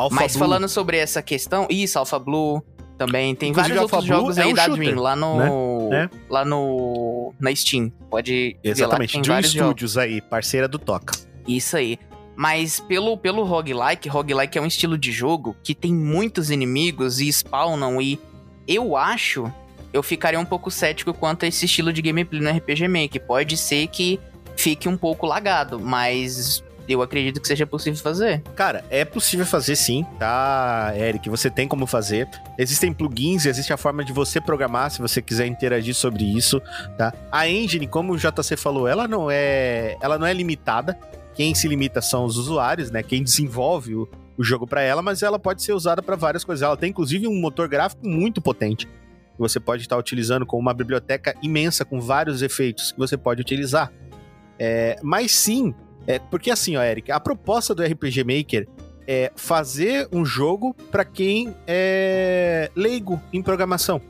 Speaker 4: Alpha Mas Blue. falando sobre essa questão, isso, Alpha Blue também. Tem Inclusive, vários outros Blue jogos é aí um da shooter, Dream lá no. Né? Lá no. Na Steam. Pode.
Speaker 1: Exatamente. Lá, Dream Studios jogos. aí, parceira do Toca.
Speaker 4: Isso aí. Mas pelo, pelo roguelike, roguelike é um estilo de jogo que tem muitos inimigos e spawnam e eu acho, eu ficaria um pouco cético quanto a esse estilo de gameplay no RPG Maker. Pode ser que fique um pouco lagado, mas eu acredito que seja possível fazer.
Speaker 1: Cara, é possível fazer sim, tá, Eric? Você tem como fazer. Existem plugins, existe a forma de você programar, se você quiser interagir sobre isso, tá? A engine, como o JC falou, ela não é, ela não é limitada. Quem se limita são os usuários, né? Quem desenvolve o, o jogo para ela, mas ela pode ser usada para várias coisas. Ela tem inclusive um motor gráfico muito potente que você pode estar utilizando com uma biblioteca imensa com vários efeitos que você pode utilizar. É, mas sim, é, porque assim, ó, Eric, a proposta do RPG Maker é fazer um jogo para quem é leigo em programação,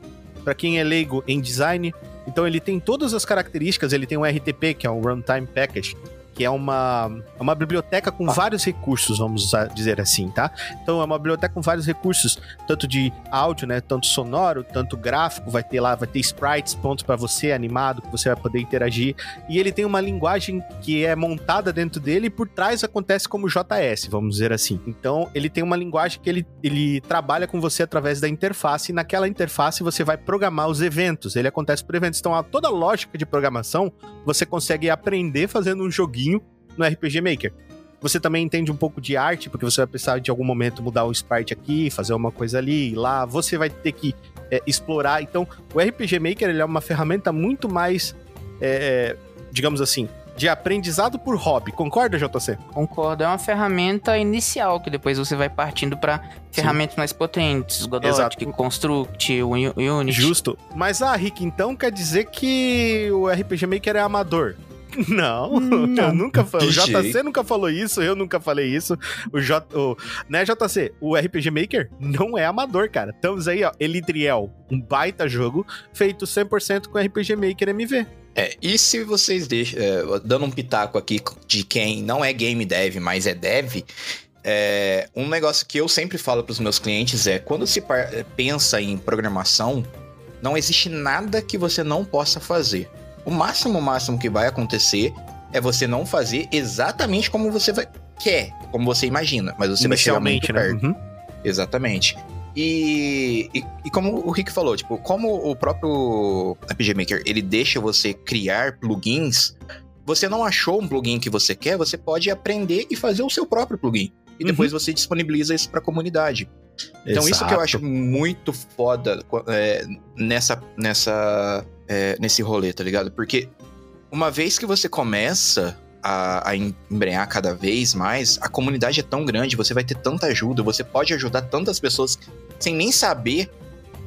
Speaker 1: para quem é leigo em design. Então ele tem todas as características, ele tem um RTP, que é um Runtime Package, que é uma, é uma biblioteca com vários recursos, vamos dizer assim, tá? Então é uma biblioteca com vários recursos, tanto de áudio, né, tanto sonoro, tanto gráfico, vai ter lá, vai ter sprites pontos para você animado, que você vai poder interagir, e ele tem uma linguagem que é montada dentro dele e por trás acontece como JS, vamos dizer assim. Então ele tem uma linguagem que ele, ele trabalha com você através da interface e naquela interface você vai programar os eventos, ele acontece por eventos. Então toda a lógica de programação você consegue aprender fazendo um joguinho no RPG Maker. Você também entende um pouco de arte, porque você vai precisar de algum momento mudar o sprite aqui, fazer uma coisa ali, lá. Você vai ter que é, explorar. Então, o RPG Maker ele é uma ferramenta muito mais, é, digamos assim, de aprendizado por hobby. Concorda, JC?
Speaker 4: Concordo. É uma ferramenta inicial que depois você vai partindo para ferramentas mais potentes, Godot, Construct, Unity.
Speaker 1: Justo. Mas ah, Rick, então quer dizer que o RPG Maker é amador? Não, <laughs> não, eu nunca falei. O JC nunca falou isso, eu nunca falei isso. O J. O, né, JC? O RPG Maker não é amador, cara. Estamos aí, ó. Elidriel, um baita jogo feito 100% com RPG Maker MV.
Speaker 2: É, e se vocês deixam. É, dando um pitaco aqui de quem não é game dev, mas é dev. É, um negócio que eu sempre falo para os meus clientes é: quando se pensa em programação, não existe nada que você não possa fazer. O máximo, máximo que vai acontecer é você não fazer exatamente como você vai, quer, como você imagina, mas você vai chegar muito né? perto. Uhum. Exatamente. E, e, e, como o Rick falou, tipo, como o próprio RPG Maker ele deixa você criar plugins, você não achou um plugin que você quer, você pode aprender e fazer o seu próprio plugin. E depois uhum. você disponibiliza isso para a comunidade. Então, Exato. isso que eu acho muito foda é, nessa, nessa é, nesse rolê, tá ligado? Porque uma vez que você começa a, a embrenhar cada vez mais, a comunidade é tão grande, você vai ter tanta ajuda, você pode ajudar tantas pessoas sem nem saber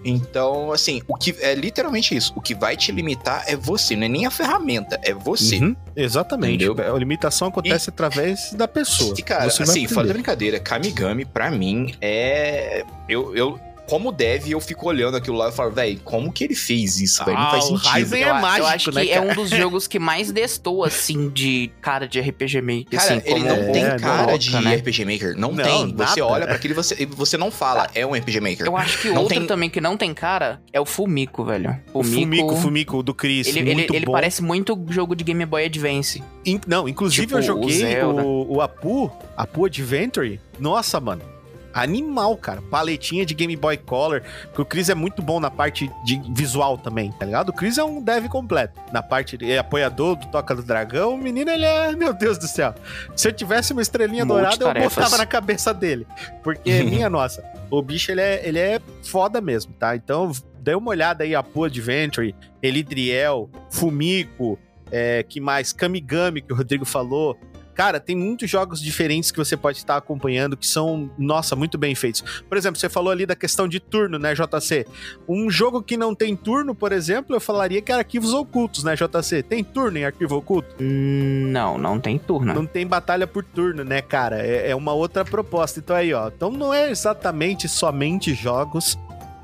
Speaker 2: então, assim, o que é literalmente isso. O que vai te limitar é você, não é nem a ferramenta, é você. Uhum,
Speaker 1: exatamente. Entendeu? A limitação acontece e, através da pessoa.
Speaker 2: E, cara, assim, fora da brincadeira, Kamigami, para mim, é. Eu, eu, como deve, eu fico olhando aquilo lá e falo, velho, como que ele fez isso, velho? Ah, não faz sentido.
Speaker 4: Ryzen é eu, mágico, eu acho né, que é um dos jogos que mais destou, assim, de cara de RPG Maker.
Speaker 2: Cara,
Speaker 4: assim,
Speaker 2: ele não é, tem cara não, de né? RPG Maker. Não, não tem. Nada. Você olha para aquilo e você, você não fala, é um RPG Maker.
Speaker 4: Eu acho que
Speaker 2: não
Speaker 4: outro tem... também que não tem cara é o Fumico, velho.
Speaker 1: O Fumico, Fumico do Chris.
Speaker 4: Ele, ele, ele parece muito jogo de Game Boy Advance.
Speaker 1: In, não, inclusive tipo, eu joguei o, o, o Apu, Apu Adventure. Nossa, mano animal, cara. Paletinha de Game Boy Color. Porque o Chris é muito bom na parte de visual também, tá ligado? O Chris é um dev completo. Na parte de é apoiador do Toca do Dragão, o menino, ele é. Meu Deus do céu. Se eu tivesse uma estrelinha dourada, eu botava na cabeça dele. Porque, minha <laughs> nossa, o bicho, ele é, ele é foda mesmo, tá? Então, dê uma olhada aí, a Pua Adventure, Elidriel, Fumiko, é, que mais? Kamigami, que o Rodrigo falou. Cara, tem muitos jogos diferentes que você pode estar acompanhando que são, nossa, muito bem feitos. Por exemplo, você falou ali da questão de turno, né, JC? Um jogo que não tem turno, por exemplo, eu falaria que é arquivos ocultos, né, JC? Tem turno em arquivo oculto?
Speaker 4: Hum, não, não tem turno.
Speaker 1: Não tem batalha por turno, né, cara? É, é uma outra proposta. Então aí, ó. Então não é exatamente somente jogos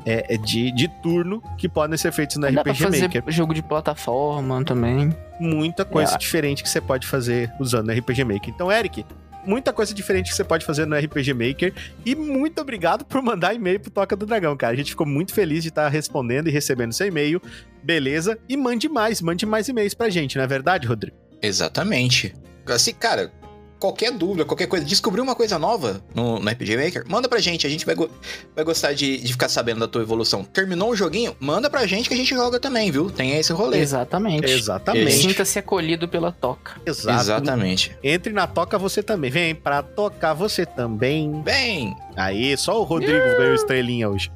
Speaker 1: é, é de, de turno que podem ser feitos no Dá RPG pra fazer Maker.
Speaker 4: jogo de plataforma também.
Speaker 1: Muita coisa é. diferente que você pode fazer usando o RPG Maker. Então, Eric, muita coisa diferente que você pode fazer no RPG Maker. E muito obrigado por mandar e-mail pro Toca do Dragão, cara. A gente ficou muito feliz de estar respondendo e recebendo seu e-mail. Beleza? E mande mais, mande mais e-mails pra gente, não é verdade, Rodrigo?
Speaker 2: Exatamente. Assim, cara, qualquer dúvida, qualquer coisa, descobrir uma coisa nova no, no RPG Maker, manda pra gente. A gente vai, go vai gostar de, de ficar sabendo da tua evolução. Terminou o joguinho? Manda pra gente que a gente joga também, viu? Tem esse rolê.
Speaker 4: Exatamente.
Speaker 1: Exatamente.
Speaker 4: Sinta-se acolhido pela toca.
Speaker 2: Exato. Exatamente.
Speaker 1: Entre na toca você também. Vem pra tocar você também.
Speaker 2: Vem!
Speaker 1: Aí, só o Rodrigo ganhou estrelinha hoje.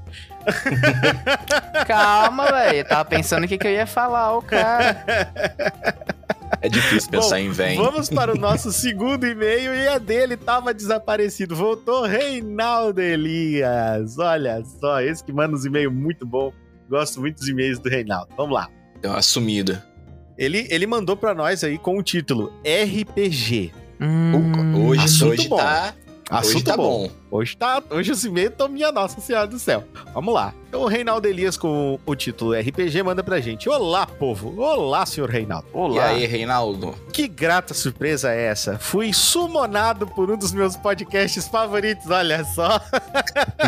Speaker 1: <laughs>
Speaker 4: Calma, velho. Tava pensando o que, que eu ia falar, o cara.
Speaker 2: É difícil pensar Bom, em vem.
Speaker 1: Vamos para o nosso <laughs> segundo e-mail e a dele tava desaparecido. Voltou Reinaldo Elias. Olha só, esse que manda uns e-mails muito bom. Gosto muito dos e-mails do Reinaldo. Vamos lá.
Speaker 2: Deu uma sumida.
Speaker 1: Ele, ele mandou para nós aí com o título RPG.
Speaker 2: Hum, hoje hoje bom. tá
Speaker 1: Assunto hoje tá bom. bom. Hoje tá. Hoje o cimento, minha Nossa Senhora do Céu. Vamos lá. Então o Reinaldo Elias com o título RPG manda pra gente. Olá, povo. Olá, senhor Reinaldo.
Speaker 2: Olá. E aí, Reinaldo?
Speaker 1: Que grata surpresa é essa? Fui sumonado por um dos meus podcasts favoritos, olha só.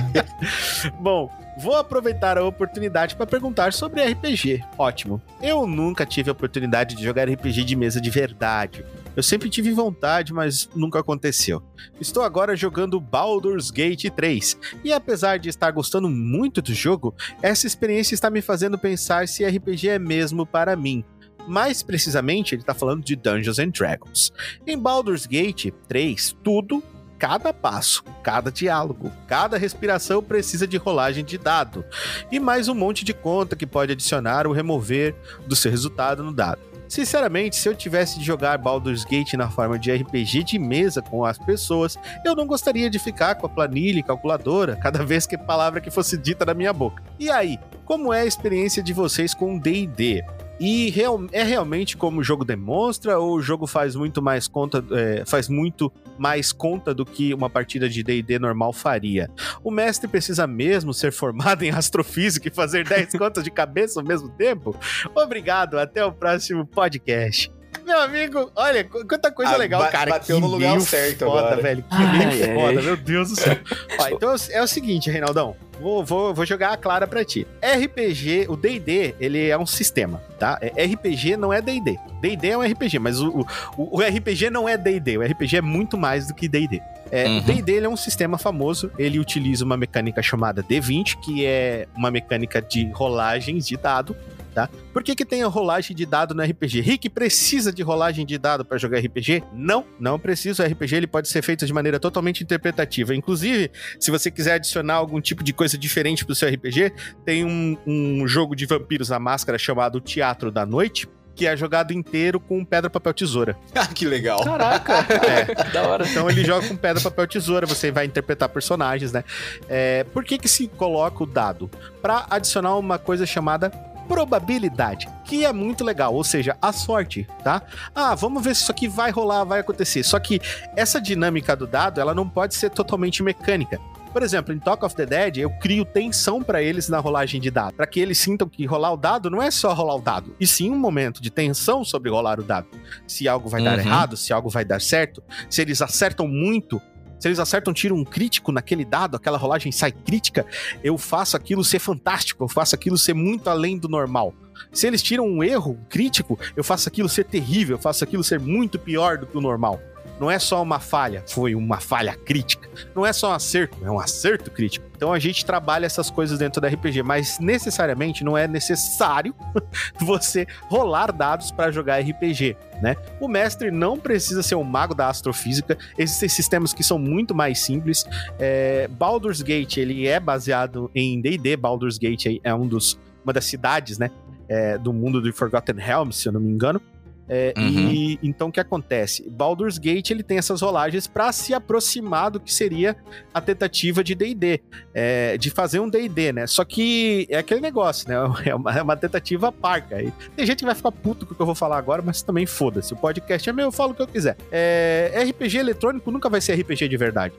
Speaker 1: <laughs> bom, Vou aproveitar a oportunidade para perguntar sobre RPG. Ótimo. Eu nunca tive a oportunidade de jogar RPG de mesa de verdade. Eu sempre tive vontade, mas nunca aconteceu. Estou agora jogando Baldur's Gate 3, e apesar de estar gostando muito do jogo, essa experiência está me fazendo pensar se RPG é mesmo para mim. Mais precisamente, ele está falando de Dungeons and Dragons. Em Baldur's Gate 3, tudo cada passo, cada diálogo, cada respiração precisa de rolagem de dado e mais um monte de conta que pode adicionar ou remover do seu resultado no dado. Sinceramente, se eu tivesse de jogar Baldur's Gate na forma de RPG de mesa com as pessoas, eu não gostaria de ficar com a planilha e calculadora <laughs> cada vez que palavra que fosse dita na minha boca. E aí, como é a experiência de vocês com D&D? E real, é realmente como o jogo demonstra, ou o jogo faz muito mais conta, é, faz muito mais conta do que uma partida de D&D normal faria? O mestre precisa mesmo ser formado <laughs> em astrofísica e fazer 10 contas de cabeça ao mesmo tempo? Obrigado, até o próximo podcast. Meu amigo, olha, quanta coisa ah, legal, cara.
Speaker 2: Bateu no lugar certo
Speaker 1: foda, agora. velho. Que ai, foda, ai. meu Deus do céu. <laughs> Ó, então é o seguinte, Reinaldão. Vou, vou, vou jogar a clara pra ti. RPG, o D&D, ele é um sistema, tá? É, RPG não é D&D. D&D é um RPG, mas o, o, o RPG não é D&D. O RPG é muito mais do que D&D. É, uhum. O D&D é um sistema famoso, ele utiliza uma mecânica chamada D20, que é uma mecânica de rolagens de dado, tá? Por que, que tem a rolagem de dado no RPG? Rick precisa de rolagem de dado para jogar RPG? Não, não precisa. O RPG ele pode ser feito de maneira totalmente interpretativa. Inclusive, se você quiser adicionar algum tipo de coisa diferente pro seu RPG, tem um, um jogo de vampiros na máscara chamado Teatro da Noite, que é jogado inteiro com pedra, papel, tesoura. <laughs>
Speaker 2: Ah, que legal.
Speaker 1: Caraca. <laughs> É. <laughs> da hora. Então ele joga com pedra, papel, tesoura, você vai interpretar personagens, né? É, por que que se coloca o dado? Para adicionar uma coisa chamada probabilidade, que é muito legal, ou seja, a sorte, tá? Ah, vamos ver se isso aqui vai rolar, vai acontecer. Só que essa dinâmica do dado, ela não pode ser totalmente mecânica. Por exemplo, em Talk of the Dead, eu crio tensão para eles na rolagem de dado, para que eles sintam que rolar o dado não é só rolar o dado, e sim um momento de tensão sobre rolar o dado. Se algo vai uhum. dar errado, se algo vai dar certo, se eles acertam muito, se eles acertam tiro um crítico naquele dado, aquela rolagem sai crítica, eu faço aquilo ser fantástico, eu faço aquilo ser muito além do normal. Se eles tiram um erro crítico, eu faço aquilo ser terrível, eu faço aquilo ser muito pior do que o normal. Não é só uma falha, foi uma falha crítica. Não é só um acerto, é um acerto crítico. Então a gente trabalha essas coisas dentro da RPG, mas necessariamente não é necessário <laughs> você rolar dados para jogar RPG, né? O mestre não precisa ser um mago da astrofísica. Existem sistemas que são muito mais simples. É, Baldur's Gate ele é baseado em D&D. Baldur's Gate é um dos uma das cidades, né? É, do mundo do Forgotten Realms, se eu não me engano. É, uhum. E então o que acontece? Baldur's Gate ele tem essas rolagens para se aproximar do que seria a tentativa de D&D, é, de fazer um D&D, né? Só que é aquele negócio, né? <laughs> É uma, é uma tentativa parca. E tem gente que vai ficar puto com o que eu vou falar agora, mas também foda-se. O podcast é meu, eu falo o que eu quiser. É, RPG eletrônico nunca vai ser RPG de verdade.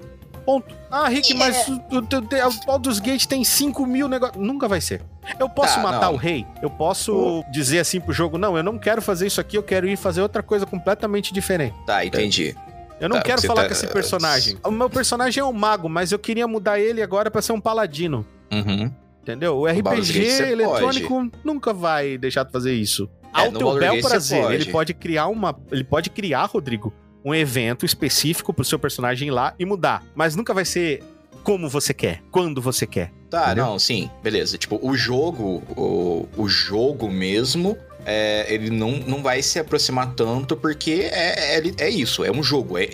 Speaker 1: Ponto. Ah, Rick, mas o, Baldur's Gate tem 5 mil negócios. Nunca vai ser. Eu posso tá, matar não. o rei? Eu posso uh. dizer assim pro jogo, não, eu não quero fazer isso aqui, eu quero ir fazer outra coisa completamente diferente.
Speaker 2: Tá, entendi.
Speaker 1: Eu não tá, quero falar tá... com esse personagem. O meu personagem é um mago, mas eu queria mudar ele agora para ser um paladino.
Speaker 2: Uhum.
Speaker 1: Entendeu? O RPG o eletrônico pode. nunca vai deixar de fazer isso. É, Ao teu bel prazer, pode. ele pode criar uma. Ele pode criar, Rodrigo, um evento específico pro seu personagem ir lá e mudar. Mas nunca vai ser como você quer, quando você quer.
Speaker 2: Tá, entendeu? não, sim, beleza. Tipo, o jogo, o, o jogo mesmo, é, ele não, não vai se aproximar tanto porque é, é, é isso, é um jogo. É,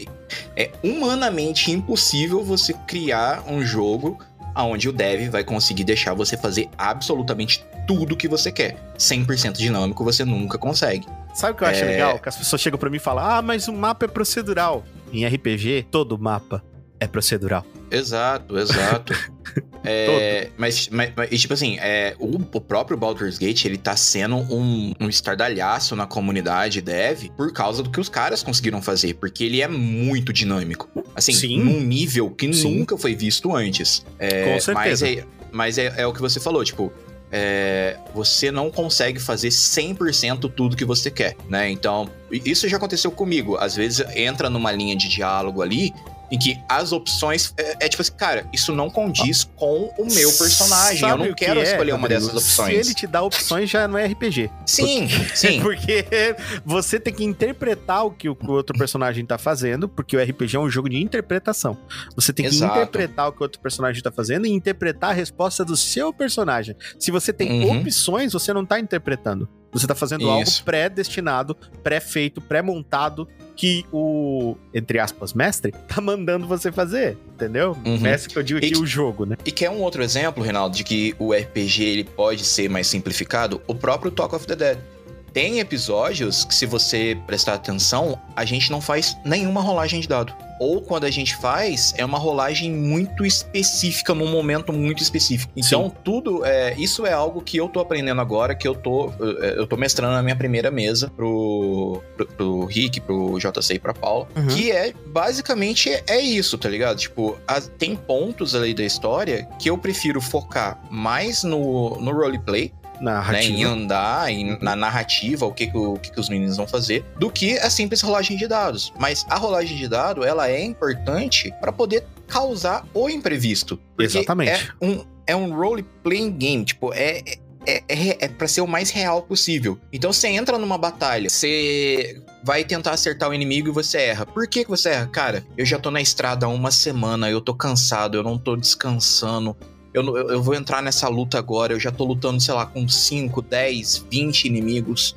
Speaker 2: é humanamente impossível você criar um jogo onde o dev vai conseguir deixar você fazer absolutamente tudo que você quer. 100% dinâmico você nunca consegue.
Speaker 1: Sabe o que eu acho é... legal? Que as pessoas chegam para mim e falam: Ah, mas o mapa é procedural. Em RPG, todo mapa é procedural.
Speaker 2: Exato, exato. <laughs> É, mas, mas, mas, tipo assim, é, o, o, próprio Baldur's Gate, ele tá sendo um, um estardalhaço na comunidade dev por causa do que os caras conseguiram fazer, porque ele é muito dinâmico. Assim, Sim. num nível que Sim. nunca foi visto antes.
Speaker 1: É, Com certeza.
Speaker 2: Mas, é, mas é, é o que você falou, tipo, é, você não consegue fazer 100% tudo que você quer, né? Então, isso já aconteceu comigo. Às vezes entra numa linha de diálogo ali em que as opções. É, é, tipo assim, cara, isso não condiz com o meu personagem. Sabe eu não quero que é, escolher uma dessas opções.
Speaker 1: Se ele te dá opções, já não é RPG.
Speaker 2: Sim,
Speaker 1: porque, <laughs>
Speaker 2: sim.
Speaker 1: Porque você tem que interpretar o que o outro personagem tá fazendo, porque o RPG é um jogo de interpretação. Você tem que Exato. interpretar o que o outro personagem tá fazendo e interpretar a resposta do seu personagem. Se você tem uhum. opções, você não tá interpretando. Você tá fazendo Isso. algo pré-destinado, pré-feito, pré-montado que o, entre aspas, mestre, tá mandando você fazer, entendeu? Uhum. Mestre que eu digo e, o jogo, né?
Speaker 2: E quer um outro exemplo, Reinaldo, de que o RPG ele pode ser mais simplificado? O próprio Talk of the Dead. Tem episódios que, se você prestar atenção, a gente não faz nenhuma rolagem de dado ou quando a gente faz, é uma rolagem muito específica, num momento muito específico. Então, Sim. tudo, é, isso é algo que eu tô aprendendo agora, que eu tô, eu tô mestrando na minha primeira mesa pro, pro, pro Rick, pro JC e pra Paula, uhum. que é, basicamente, é isso, tá ligado? Tipo, tem pontos ali da história que eu prefiro focar mais no, no roleplay, narrativa. Né, em andar, em, na narrativa, o que, que, o que, que os meninos vão fazer, do que a simples rolagem de dados. Mas a rolagem de dado, ela é importante para poder causar o imprevisto.
Speaker 1: Exatamente.
Speaker 2: É um, é um role-playing game, tipo, é, é, é, é para ser o mais real possível. Então você entra numa batalha, você vai tentar acertar o inimigo e você erra. Por que, que você erra? Cara, eu já tô na estrada há uma semana, eu tô cansado, eu não tô descansando, eu, eu, vou entrar nessa luta agora, eu já tô lutando, sei lá, com 5, 10, 20 inimigos.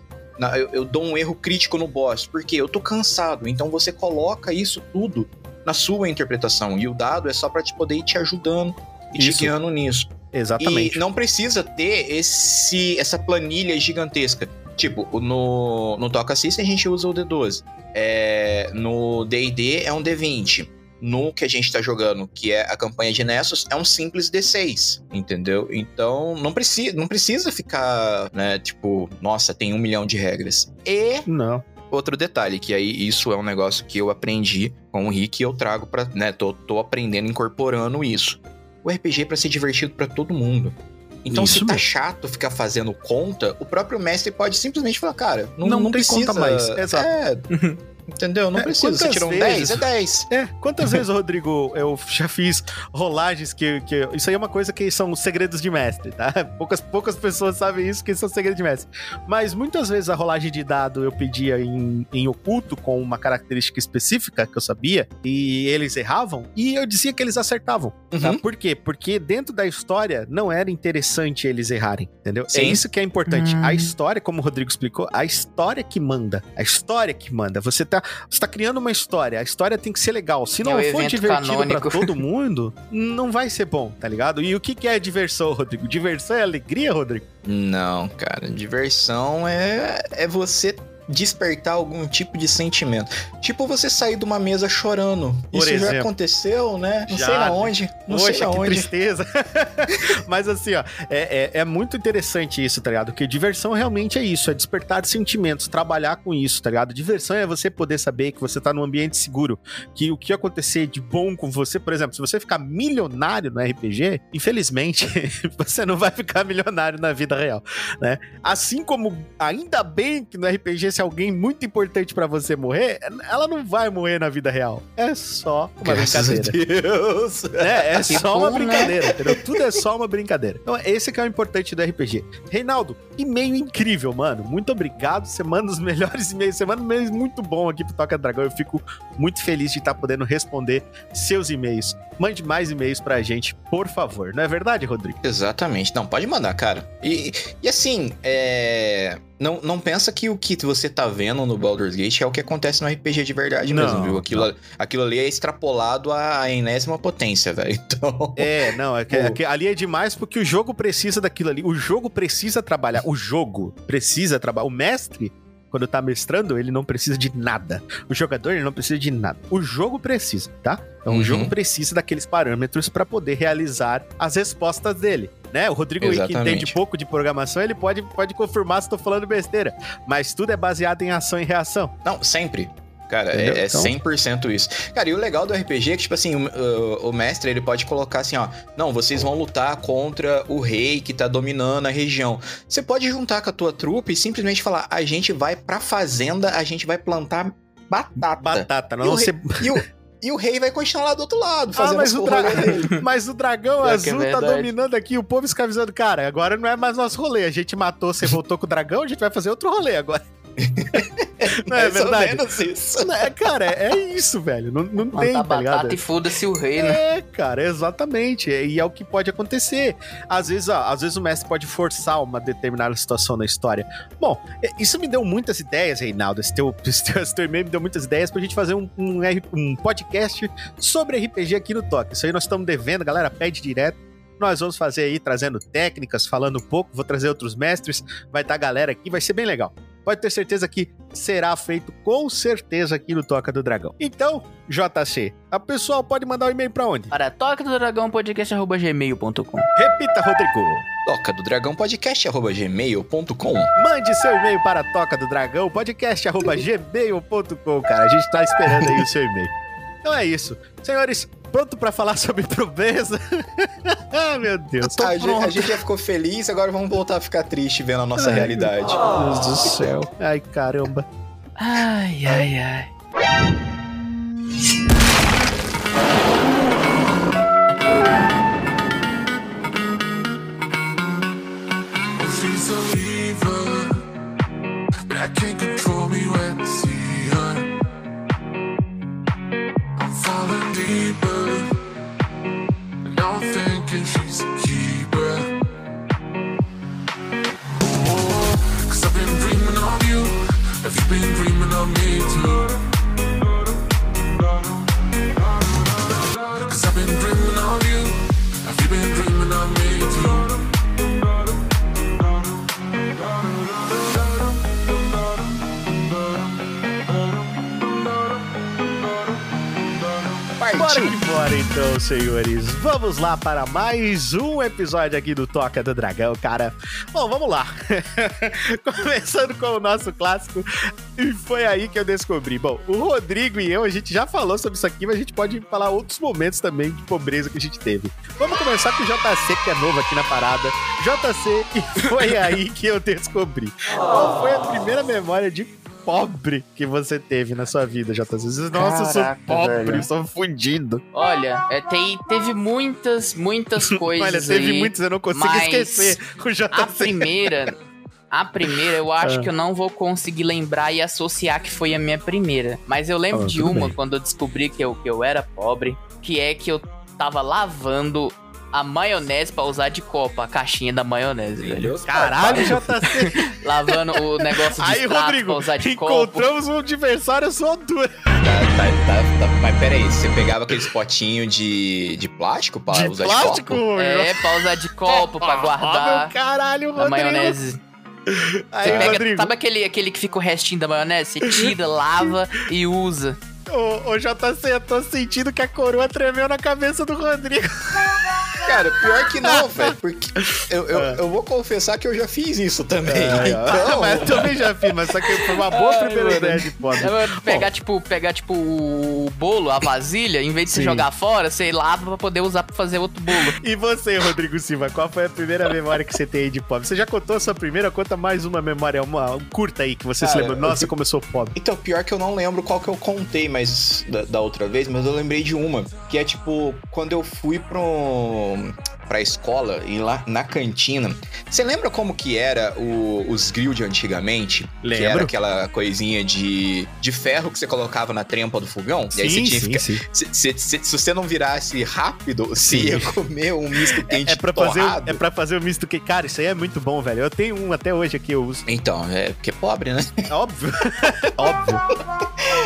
Speaker 2: Eu, eu dou um erro crítico no boss, porque eu tô cansado. Então você coloca isso tudo na sua interpretação. E o dado é só para te poder ir te ajudando e isso. te guiando nisso.
Speaker 1: Exatamente.
Speaker 2: E não precisa ter esse, essa planilha gigantesca. Tipo, no, no Toca System a gente usa o D12. É, no D&D é um D20 no que a gente tá jogando, que é a campanha de Nessus, é um simples D6, entendeu? Então não precisa, não precisa ficar, né, tipo, nossa, tem um milhão de regras. E
Speaker 1: não.
Speaker 2: Outro detalhe, que aí isso é um negócio que eu aprendi com o Rick e eu trago pra, né, tô, tô aprendendo, incorporando isso. O RPG é pra ser divertido para todo mundo. Então, Isso se tá mesmo. chato ficar fazendo conta, o próprio mestre pode simplesmente falar, cara, não, não, não tem precisa. conta mais.
Speaker 1: Exato.
Speaker 2: É, Entendeu? Não é, precisa. Você tirou um 10, é 10.
Speaker 1: É, quantas vezes, Rodrigo, eu já fiz rolagens que, que. Isso aí é uma coisa que são segredos de mestre, tá? Poucas, poucas pessoas sabem isso, que são segredos de mestre. Mas muitas vezes a rolagem de dado eu pedia em, em oculto, com uma característica específica que eu sabia, e eles erravam, e eu dizia que eles acertavam. Tá? Uhum. Tá? Por quê? Porque dentro da história não era interessante eles errarem, entendeu? É Sim. É isso que é importante. Hum. A história, como o Rodrigo explicou, a história que manda. A história que manda. Você tá tá, você tá criando uma história, a história tem que ser legal. Se não é for divertido para todo mundo, não vai ser bom, tá ligado? E o que, que é diversão, Rodrigo? Diversão é alegria, Rodrigo?
Speaker 2: Não, cara. Diversão é, é você despertar algum tipo de sentimento. Tipo você sair de uma mesa chorando. Por Isso exemplo. já aconteceu, né? Não já. sei aonde. Não Poxa, sei aonde.
Speaker 1: que tristeza. <laughs> Mas assim, ó, é, é, é, muito interessante isso, tá ligado? Porque diversão realmente é isso, é despertar sentimentos, trabalhar com isso, tá ligado? Diversão é você poder saber que você tá num ambiente seguro, que o que acontecer de bom com você, por exemplo, se você ficar milionário no RPG, infelizmente, <laughs> você não vai ficar milionário na vida real, né? Assim como ainda bem que no RPG se alguém muito importante para você morrer, ela não vai morrer na vida real. É só uma Graças brincadeira. Deus. É, é só bom, uma né? brincadeira, né? entendeu? Tudo é só uma brincadeira. Então, esse que é o importante do RPG. Reinaldo, e-mail incrível, mano. Muito obrigado. Você manda os <laughs> melhores e-mails. Você manda e-mails muito bom aqui pro Toca Dragão. Eu fico muito feliz de estar podendo responder seus e-mails. Mande mais e-mails pra gente, por favor. Não é verdade, Rodrigo?
Speaker 2: Exatamente. Não, pode mandar, cara. E, e assim, é não, não pensa que o que você tá vendo no Baldur's Gate é o que acontece no RPG de verdade não, mesmo, viu? Aquilo, aquilo ali é extrapolado à enésima potência, velho. <laughs> Então.
Speaker 1: É, não, é que, é que, ali é demais porque o jogo precisa daquilo ali. O jogo precisa trabalhar. O jogo precisa trabalhar. O mestre quando tá mestrando, ele não precisa de nada. O jogador, ele não precisa de nada. O jogo precisa, tá? Então, uhum. o jogo precisa daqueles parâmetros para poder realizar as respostas dele. Né? O Rodrigo que entende pouco de programação, ele pode, pode confirmar se estou falando besteira. Mas tudo é baseado em ação e reação.
Speaker 2: Não, sempre. Cara, é, é 100% então isso. Cara, e o legal do RPG é que, tipo assim, o, o, mestre, ele pode colocar assim, ó, não, vocês vão lutar contra o rei que tá dominando a região. Você pode juntar com a tua trupe e simplesmente falar, a gente vai pra fazenda, a gente vai plantar batata.
Speaker 1: Batata, não
Speaker 2: e
Speaker 1: você...
Speaker 2: E o, e o rei vai continuar lá do outro lado, ah, fazendo
Speaker 1: ah, mas, o dra... <laughs> mas o dragão é azul é tá dominando aqui, o povo escravizando. Cara, agora não é mais nosso rolê. A gente matou, você voltou com o dragão, a gente vai fazer outro rolê agora. <laughs> Não é verdade? menos isso. É, cara, é isso, velho. Não, não tem, tá
Speaker 4: batata
Speaker 1: ligado?
Speaker 4: e foda-se o rei, né?
Speaker 1: É, cara, exatamente. E é o que pode acontecer. Às vezes, ó, às vezes o mestre pode forçar uma determinada situação na história. Bom, isso me deu muitas ideias, Reinaldo. Esse teu, <laughs> esse teu, esse teu e-mail me deu muitas ideias pra gente fazer um, um, um podcast sobre RPG aqui no Toque. Isso aí nós estamos devendo, galera. Pede direto. Nós vamos fazer aí, trazendo técnicas, falando um pouco. Vou trazer outros mestres. Vai estar tá a galera aqui, vai ser bem legal pode ter certeza que será feito com certeza aqui no Toca do Dragão. Então, JC, a pessoa pode mandar um e-mail para onde?
Speaker 4: Para toca do dragão podcast@gmail.com.
Speaker 1: Repita, Rodrigo.
Speaker 2: Toca do dragão podcast@gmail.com.
Speaker 1: Mande seu e-mail para toca do dragão podcast@gmail.com, cara. A gente tá esperando aí o seu e-mail. Então é isso. Senhores, pronto para falar sobre <laughs> pobreza? ah, meu Deus.
Speaker 2: A, a, gente já ficou feliz, agora vamos voltar a ficar triste vendo a nossa ai, realidade.
Speaker 1: Meu Deus do céu. Ai, caramba.
Speaker 4: Ai, ai, ai.
Speaker 6: been dreaming of me too. Cause I've been dreaming of you. Have you been dreaming?
Speaker 1: Então, senhores, vamos lá para mais um episódio aqui do Toca do Dragão, cara. Bom, vamos lá. <laughs> Começando com o nosso clássico, e foi aí que eu descobri. Bom, o Rodrigo e eu, a gente já falou sobre isso aqui, mas a gente pode falar outros momentos também de pobreza que a gente teve. Vamos começar com o JC, que é novo aqui na parada. JC, e foi aí que eu descobri. Qual foi a primeira memória de pobre que você teve na sua vida, JC? Nossa, eu sou pobre, velho. sou fundido.
Speaker 4: Olha, é, tem, teve muitas, muitas <laughs> coisas. Olha,
Speaker 1: teve
Speaker 4: aí,
Speaker 1: muitas, eu não consigo esquecer
Speaker 4: o. A primeira. A primeira, eu acho ah. que eu não vou conseguir lembrar e associar que foi a minha primeira. Mas eu lembro ah, de uma bem. quando eu descobri que eu, que eu era pobre, que é que eu tava lavando a maionese pra usar de copa, a caixinha da maionese, velho. Deus
Speaker 1: Caralho, JC. <laughs>
Speaker 4: Lavando o negócio de
Speaker 1: Aí, Rodrigo, pra usar de encontramos copo. um adversário à sua altura. Tá,
Speaker 2: tá, tá, tá, Mas pera aí, você pegava aqueles potinhos de, de plástico pra de usar plástico? de copo?
Speaker 4: É, pra usar de copo, pra guardar.
Speaker 1: Oh, caralho, Rodrigo.
Speaker 4: A maionese. Aí, pega, Rodrigo. Sabe aquele, aquele que fica o restinho da maionese? Você tira, lava e usa.
Speaker 1: Ô, ô, JC, eu tô sentindo que a coroa tremeu na cabeça do Rodrigo. <laughs>
Speaker 2: Cara, pior que não, <laughs> velho. Porque eu, eu, é. eu, vou confessar que eu já fiz isso também. É, então...
Speaker 1: mas eu também já fiz, mas só que foi uma boa Ai, primeira mano. ideia de pobre.
Speaker 4: Pegar, tipo, pegar, tipo, o bolo, a vasilha, em vez de Sim. você jogar fora, você lava pra poder usar pra fazer outro bolo.
Speaker 1: E você, Rodrigo Silva, qual foi a primeira memória que você tem aí de pobre? Você já contou a sua primeira? Conta mais uma memória, uma curta aí, que você Cara, se lembra. Nossa, eu... como eu sou pobre.
Speaker 2: Então, pior que eu não lembro qual que eu contei, mas da, da outra vez, mas eu lembrei de uma, que é tipo, quando eu fui pro um, pra escola e lá na cantina. Você lembra como que era o, os grill de antigamente?
Speaker 1: Lembro.
Speaker 2: Que era aquela coisinha de, de ferro que você colocava na trempa do fogão?
Speaker 1: Sim, e aí você tinha sim, ficar, sim.
Speaker 2: Se, se, se, se, você não virasse rápido, você ia comer um misto <laughs> quente
Speaker 1: é, é pra fazer É pra fazer o misto quente. Cara, isso aí é muito bom, velho. Eu tenho um até hoje aqui, eu uso.
Speaker 2: Então, é porque é pobre, né?
Speaker 1: Óbvio. <laughs> Óbvio.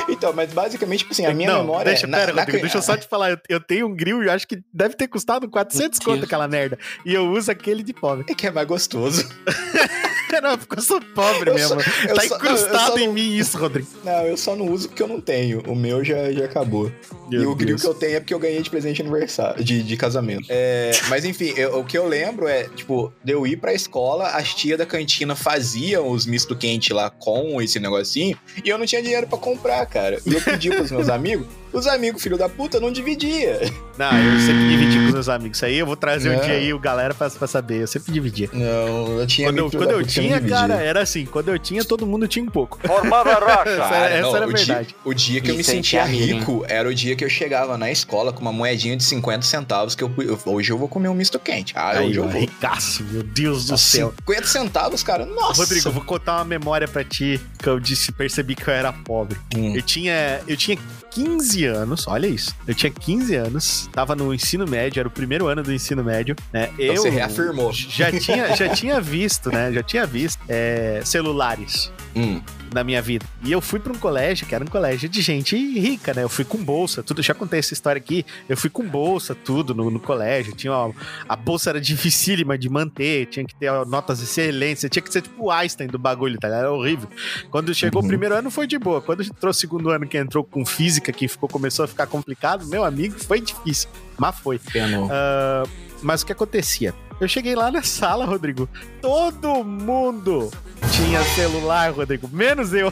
Speaker 2: Então, mas basicamente, tipo assim, a minha não, memória...
Speaker 1: Deixa, na, pera, na, Rodrigo, na... deixa eu só te falar. Eu, eu tenho um grill, eu acho que deve ter custado 400 conto aquela merda. E eu uso aquele de pobre.
Speaker 2: É que é mais gostoso. <laughs>
Speaker 1: não, porque eu sou pobre eu mesmo. Só, tá só, incrustado em não, mim isso, Rodrigo.
Speaker 2: Não, eu só não uso porque eu não tenho. O meu já, já acabou. Meu e o grill que eu tenho é porque eu ganhei de presente de aniversário, de, de casamento. É, mas enfim, eu, o que eu lembro é, tipo, de eu ir pra escola, as tias da cantina faziam os misto quente lá com esse negocinho, e eu não tinha dinheiro para comprar, cara. E eu pedi pros meus <laughs> amigos, os amigos, filho da puta, não dividia.
Speaker 1: Não, eu sempre dividi com os meus amigos. Isso aí eu vou trazer não. um dia aí o galera pra, pra saber. Eu sempre dividia.
Speaker 2: Não, eu tinha
Speaker 1: Quando eu, quando eu tinha, cara, era assim. Quando eu tinha, todo mundo tinha um pouco. Formava rocha. <laughs> essa era, essa era a verdade.
Speaker 2: Dia, o dia que eu me sentia rico era o dia que eu chegava na escola com uma moedinha de 50 centavos que eu, hoje eu vou comer um misto quente. Ah,
Speaker 1: aí, hoje eu vou. Ricaço, meu Deus do céu.
Speaker 2: 50 centavos, cara. Nossa.
Speaker 1: Rodrigo, eu vou contar uma memória pra ti que eu disse, percebi que eu era pobre. Hum. Eu tinha, eu tinha 15 anos, olha isso. Eu tinha 15 anos, tava no ensino médio, era o primeiro ano do ensino médio, né?
Speaker 2: Então eu você reafirmou.
Speaker 1: Já tinha, já tinha visto, né? Já tinha visto é, celulares. Hum na minha vida. E eu fui para um colégio que era um colégio de gente rica, né? Eu fui com bolsa, tudo. Já contei essa história aqui. Eu fui com bolsa, tudo no, no colégio. Tinha ó, a bolsa era dificílima de manter, tinha que ter notas excelentes, tinha que ser tipo o Einstein do bagulho, tá ligado? Era horrível. Quando chegou uhum. o primeiro ano foi de boa. Quando entrou o segundo ano, que entrou com física, que ficou, começou a ficar complicado, meu amigo, foi difícil. Mas foi. Uh, mas o que acontecia? Eu cheguei lá na sala, Rodrigo. Todo mundo tinha celular, Rodrigo. Menos eu.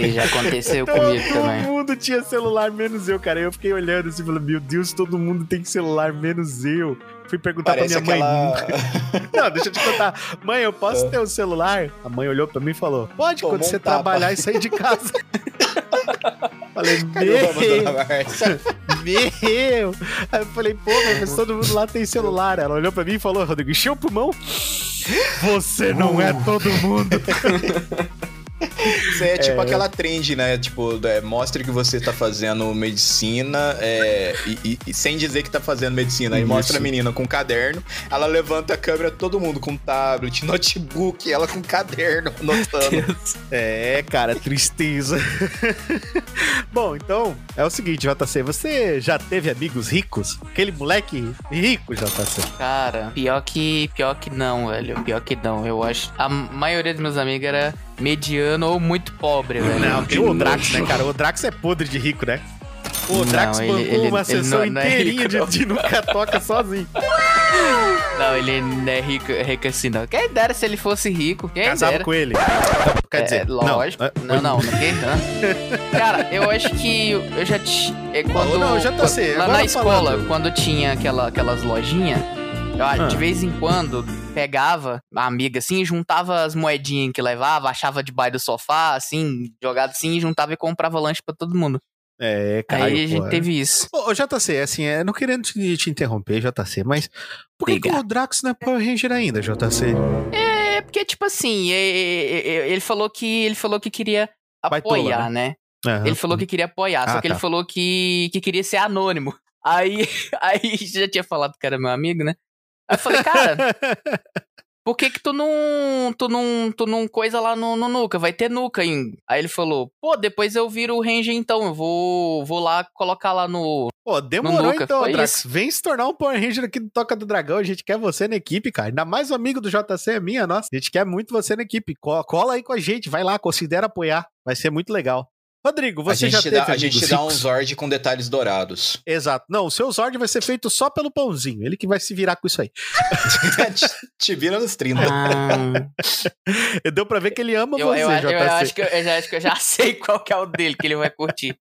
Speaker 4: Isso já aconteceu <laughs> comigo também.
Speaker 1: Todo mundo tinha celular, menos eu, cara. Eu fiquei olhando assim, falando, meu Deus, todo mundo tem celular, menos eu. Fui perguntar Parece pra minha mãe. Aquela... <laughs> Não, deixa eu te contar. Mãe, eu posso é. ter o um celular? A mãe olhou pra mim e falou: Pode, Pô, quando você trabalhar e sair de casa. <laughs> Falei, meu! meu! Aí eu falei, pô, mas todo mundo lá tem celular. Ela olhou pra mim e falou, Rodrigo, encheu o pulmão? Você não é todo mundo. <laughs>
Speaker 2: Isso é tipo é... aquela trend, né? Tipo, é, mostre que você tá fazendo medicina é, e, e, sem dizer que tá fazendo medicina. Aí Isso. mostra a menina com um caderno, ela levanta a câmera, todo mundo com tablet, notebook, ela com caderno <laughs> anotando.
Speaker 1: é, cara, tristeza. <laughs> Bom, então, é o seguinte, JC, você já teve amigos ricos? Aquele moleque rico, JC?
Speaker 4: Cara, pior que, pior que não, velho. Pior que não. Eu acho. A maioria dos meus amigos era mediano ou muito pobre, velho.
Speaker 1: Não, tem o Drax, né, cara? O Drax é podre de rico, né? O Drax não, bancou uma ele, sessão ele não, inteirinha não é de, de nunca toca sozinho.
Speaker 4: Não, ele não é rico, rico assim, não. Quem dera se ele fosse rico. Quem
Speaker 1: Casava
Speaker 4: dera.
Speaker 1: com ele.
Speaker 4: Quer dizer, é, lógico. Não, não, não, ninguém <laughs> não. Cara, eu acho que eu já. É quando,
Speaker 1: não, já tá sei.
Speaker 4: Lá na escola, falando. quando tinha aquela, aquelas lojinhas ah. De vez em quando, pegava a amiga assim, juntava as moedinhas que levava, achava debaixo do sofá, assim, jogado assim, juntava e comprava lanche para todo mundo.
Speaker 1: É, cara.
Speaker 4: Aí a gente teve isso.
Speaker 1: Ô, JC, assim, é, não querendo te, te interromper, JC, mas por que, que o Drax não é Power Ranger ainda, JC?
Speaker 4: É, porque, tipo assim, é, é, é, ele falou que ele falou que queria Baitola, apoiar, né? né? Uhum. Ele falou que queria apoiar, ah, só que tá. ele falou que, que queria ser anônimo. Aí, <laughs> aí já tinha falado que era meu amigo, né? Eu falei, cara, <laughs> por que que tu não, tu não, tu não coisa lá no, no Nuca? Vai ter Nuca ainda. Aí ele falou, pô, depois eu viro o Ranger então, eu vou, vou lá colocar lá no
Speaker 1: Pô, demorou então, Foi Drax. Isso. Vem se tornar um Power Ranger aqui do Toca do Dragão, a gente quer você na equipe, cara. Ainda mais o amigo do JC é minha, nossa. A gente quer muito você na equipe. Cola aí com a gente, vai lá, considera apoiar. Vai ser muito legal. Rodrigo, você já teve
Speaker 2: dá, A gente te dá um Zord com detalhes dourados. <laughs>
Speaker 1: Exato. Não, o seu Zord vai ser feito só pelo pãozinho. Ele que vai se virar com isso aí.
Speaker 2: te, te vira nos 30.
Speaker 1: Ah. <laughs> Deu pra ver que ele ama eu, você,
Speaker 4: eu, eu, eu, acho que eu, eu acho que eu já <laughs> sei qual que é o dele, que ele vai curtir.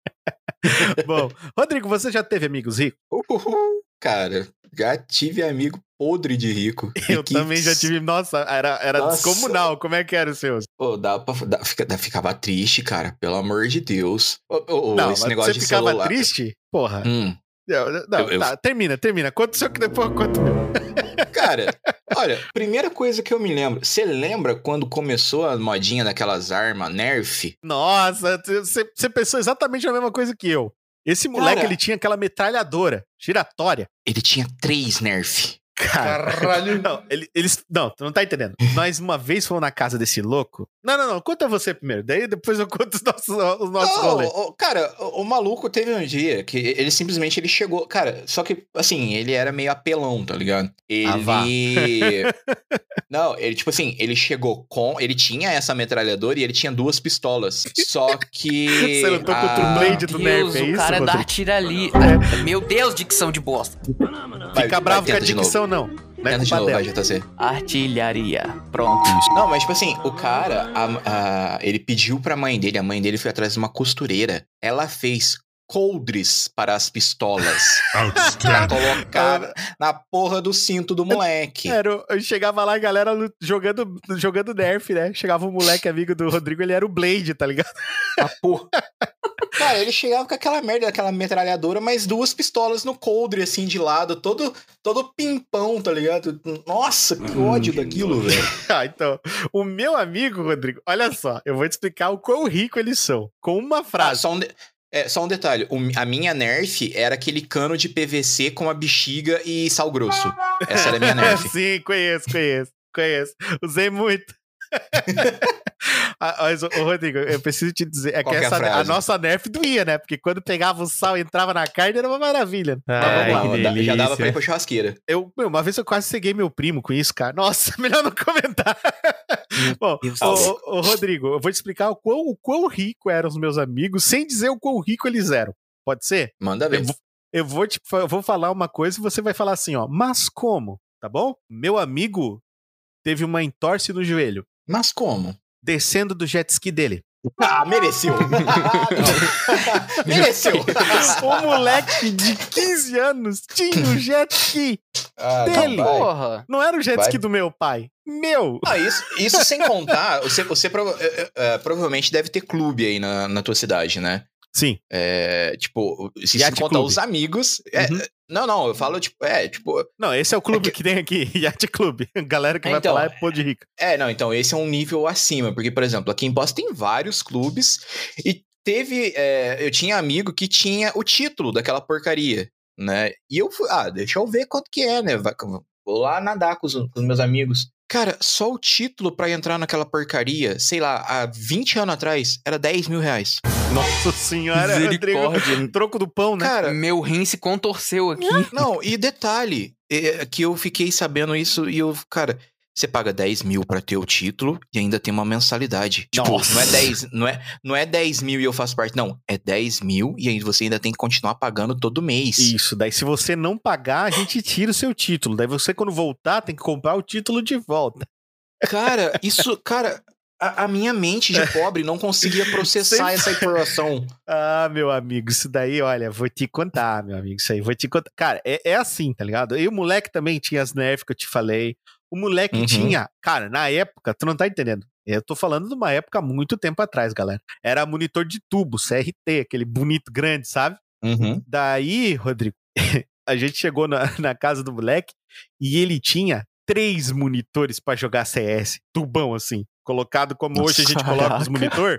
Speaker 1: Bom, Rodrigo, você já teve amigos ricos?
Speaker 2: Uhul, cara, já tive amigo podre de rico. <laughs>
Speaker 1: Eu que... também já tive. Nossa, era, era nossa. descomunal. Como é que era o seu?
Speaker 2: Pô, dá pra, dá, fica, ficava triste, cara. Pelo amor de Deus.
Speaker 1: Oh, oh, não, esse negócio você de ficava celular. triste? Porra. Hum. Não, não eu, tá, eu... termina, termina. Conta o seu que depois quanto.
Speaker 2: Cara, <laughs> olha, primeira coisa que eu me lembro. Você lembra quando começou a modinha daquelas armas Nerf?
Speaker 1: Nossa, você pensou exatamente a mesma coisa que eu. Esse moleque, Cara, ele tinha aquela metralhadora giratória.
Speaker 2: Ele tinha três Nerf.
Speaker 1: Cara, Caralho. Não, ele, eles. Não, tu não tá entendendo. Nós uma vez fomos na casa desse louco. Não, não, não. Conta você primeiro. Daí depois eu conto os nossos, os nossos não, rolês.
Speaker 2: O, cara, o, o, maluco teve um dia que ele simplesmente ele chegou. Cara, só que, assim, ele era meio apelão, tá ligado? Ele. Ah, <laughs> não, ele, tipo assim, ele chegou com. Ele tinha essa metralhadora e ele tinha duas pistolas. Só que. <laughs>
Speaker 1: Você lutou contra o Blade do Nerf, é isso?
Speaker 4: O cara dá tira ali. É. Meu Deus, dicção de bosta.
Speaker 1: Fica bravo com a dicção, não.
Speaker 2: Não é de novo, vai, JC.
Speaker 4: Artilharia. Pronto.
Speaker 2: Não, mas tipo assim, o cara, a, a, ele pediu pra mãe dele, a mãe dele foi atrás de uma costureira. Ela fez coldres para as pistolas. <laughs> pra colocar na porra do cinto do moleque.
Speaker 1: Era, eu chegava lá, a galera jogando, jogando Nerf, né? Chegava um moleque amigo do Rodrigo, ele era o Blade, tá ligado?
Speaker 2: A porra. <laughs> Cara, ele chegava com aquela merda, aquela metralhadora, mas duas pistolas no coldre, assim, de lado, todo, todo pimpão, tá ligado? Nossa, que hum, ódio daquilo, velho. <laughs>
Speaker 1: ah, então, o meu amigo, Rodrigo, olha só, eu vou te explicar o quão rico eles são, com uma frase. Ah,
Speaker 2: só um de... É, só um detalhe, o, a minha Nerf era aquele cano de PVC com a bexiga e sal grosso. Essa era a minha <laughs> Nerf.
Speaker 1: Sim, conheço, conheço, conheço. Usei muito. <laughs> Ah, mas, ô, Rodrigo, eu preciso te dizer, é Qual que é essa, a, a, nossa nerf doía, né? Porque quando pegava o sal e entrava na carne era uma maravilha.
Speaker 2: Ai, vamos lá, já dava pra ir pra churrasqueira.
Speaker 1: Eu, meu, uma vez eu quase ceguei meu primo com isso, cara. Nossa, <laughs> melhor não comentar. Bom, ô, ô, Rodrigo, eu vou te explicar o quão, o quão rico eram os meus amigos, sem dizer o quão rico eles eram. Pode ser?
Speaker 2: Manda ver.
Speaker 1: Eu, eu vou, te, eu vou falar uma coisa e você vai falar assim, ó, mas como? Tá bom? Meu amigo teve uma entorse no joelho.
Speaker 2: Mas como?
Speaker 1: Descendo do jet ski dele.
Speaker 2: Ah, mereceu. <laughs> <laughs> mereceu.
Speaker 1: o moleque de 15 anos tinha o jet ski ah, dele. Não, Porra. não era o jet vai. ski do meu pai. Meu!
Speaker 2: Ah, isso, isso sem contar, você, você prova é, é, provavelmente deve ter clube aí na, na tua cidade, né?
Speaker 1: Sim.
Speaker 2: É, tipo, se Yacht contar os amigos. É, uhum. Não, não, eu falo, tipo, é, tipo.
Speaker 1: Não, esse é o clube é que... que... tem aqui, <laughs> Yacht Club. Galera que então, vai falar é pô de rica.
Speaker 2: É, não, então, esse é um nível acima, porque, por exemplo, aqui em Boston tem vários clubes e teve. É, eu tinha amigo que tinha o título daquela porcaria, né? E eu fui, ah, deixa eu ver quanto que é, né? Vou lá nadar com os, com os meus amigos. Cara, só o título para entrar naquela porcaria, sei lá, há 20 anos atrás, era 10 mil reais.
Speaker 1: Nossa senhora, Rodrigo, troco do pão, né?
Speaker 4: Cara, meu rim se contorceu aqui.
Speaker 2: Não, e detalhe, é, que eu fiquei sabendo isso e eu, cara, você paga 10 mil pra ter o título e ainda tem uma mensalidade. Tipo, Nossa. não é 10, não é, não é 10 mil e eu faço parte, não. É 10 mil e aí você ainda tem que continuar pagando todo mês.
Speaker 1: Isso, daí se você não pagar, a gente tira o seu título. Daí você, quando voltar, tem que comprar o título de volta.
Speaker 2: Cara, isso, cara, a, a, minha mente de pobre não conseguia <laughs> processar essa informação.
Speaker 1: Ah, meu amigo, isso daí, olha, vou te contar, meu amigo, isso aí, vou te contar. Cara, é, é assim, tá ligado? E o moleque também tinha as nerfs que eu te falei. O moleque uhum. tinha, cara, na época, tu não tá entendendo. Eu tô falando de uma época muito tempo atrás, galera. Era monitor de tubo, CRT, aquele bonito grande, sabe?
Speaker 2: Uhum.
Speaker 1: Daí, Rodrigo, <laughs> a gente chegou na, na casa do moleque e ele tinha três monitores para jogar CS, tubão assim, colocado como Nossa, hoje a gente coloca os monitor.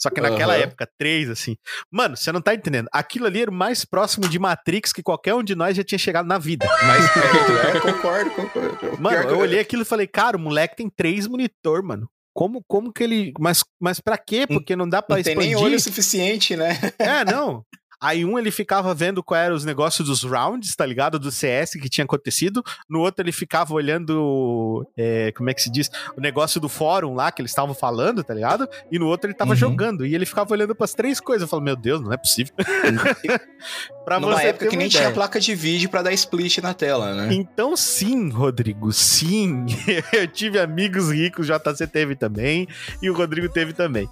Speaker 1: Só que naquela uhum. época, três, assim. Mano, você não tá entendendo. Aquilo ali era o mais próximo de Matrix que qualquer um de nós já tinha chegado na vida.
Speaker 2: Mas, <laughs> é, <laughs> concordo, concordo.
Speaker 1: Mano, eu olhei aquilo e falei, cara, o moleque tem três monitor, mano. Como, como que ele. Mas, mas pra quê? Porque não dá pra não expandir. Tem nem
Speaker 2: olho suficiente, né?
Speaker 1: É, não. <laughs> Aí um ele ficava vendo qual eram os negócios dos rounds, tá ligado? Do CS que tinha acontecido. No outro ele ficava olhando, é, como é que se diz? O negócio do fórum lá que eles estavam falando, tá ligado? E no outro ele tava uhum. jogando. E ele ficava olhando pras três coisas. Eu falo, meu Deus, não é possível. <laughs>
Speaker 2: pra Numa você época que nem ideia. tinha placa de vídeo para dar split na tela, né?
Speaker 1: Então sim, Rodrigo, sim. <laughs> Eu tive amigos ricos, JC teve também. E o Rodrigo teve também.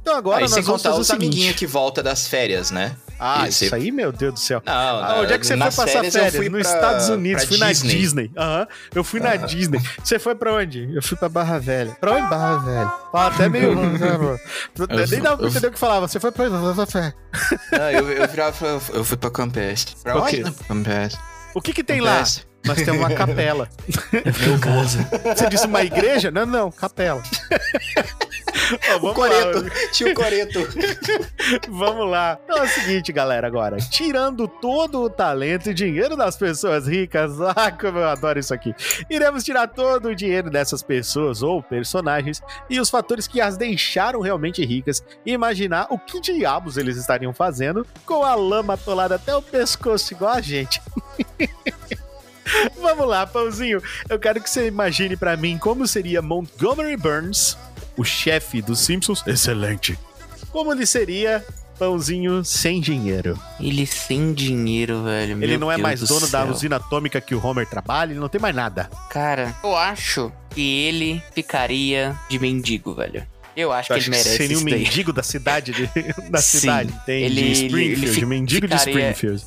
Speaker 2: Então agora aí, nós sem vamos contar os amiguinhos que volta das férias, né?
Speaker 1: Ah, isso aí, meu Deus do céu. Não, ah, onde é que você foi passar férias? férias? Nos pra, Estados Unidos, fui Disney. na Disney. Aham, uhum. eu fui na Disney. Você foi pra onde? Eu fui pra Barra Velha. Pra onde Barra Velha? Fala até meio... Nem dava pra entender o que falava. Você foi pra...
Speaker 2: Não, eu, eu, virava, eu fui pra Campestre.
Speaker 1: Pra onde? Campestre. O que que tem Campestre. lá? Nós temos uma capela. <laughs>
Speaker 2: Meu Deus.
Speaker 1: Você disse uma igreja? Não, não, capela. <laughs>
Speaker 2: o Coreto, lá. <laughs> tio Coreto. <laughs>
Speaker 1: vamos lá. Então é o seguinte, galera, agora. Tirando todo o talento e dinheiro das pessoas ricas, <laughs> ah, como eu adoro isso aqui. Iremos tirar todo o dinheiro dessas pessoas ou personagens e os fatores que as deixaram realmente ricas e imaginar o que diabos eles estariam fazendo com a lama atolada até o pescoço igual a gente. Vamos lá, Pãozinho. Eu quero que você imagine para mim como seria Montgomery Burns, o chefe dos Simpsons. Excelente. Como ele seria Pãozinho sem dinheiro.
Speaker 4: Ele sem dinheiro, velho.
Speaker 1: Ele
Speaker 4: não
Speaker 1: é Deus mais dono céu. da usina atômica que o Homer trabalha, ele não tem mais nada.
Speaker 4: Cara, eu acho que ele ficaria de mendigo, velho. Eu acho que ele merece.
Speaker 1: Seria um mendigo da cidade, de, <laughs> da Sim, cidade, tem ele, de Springfield, ele, ele mendigo ficaria, de Springfield.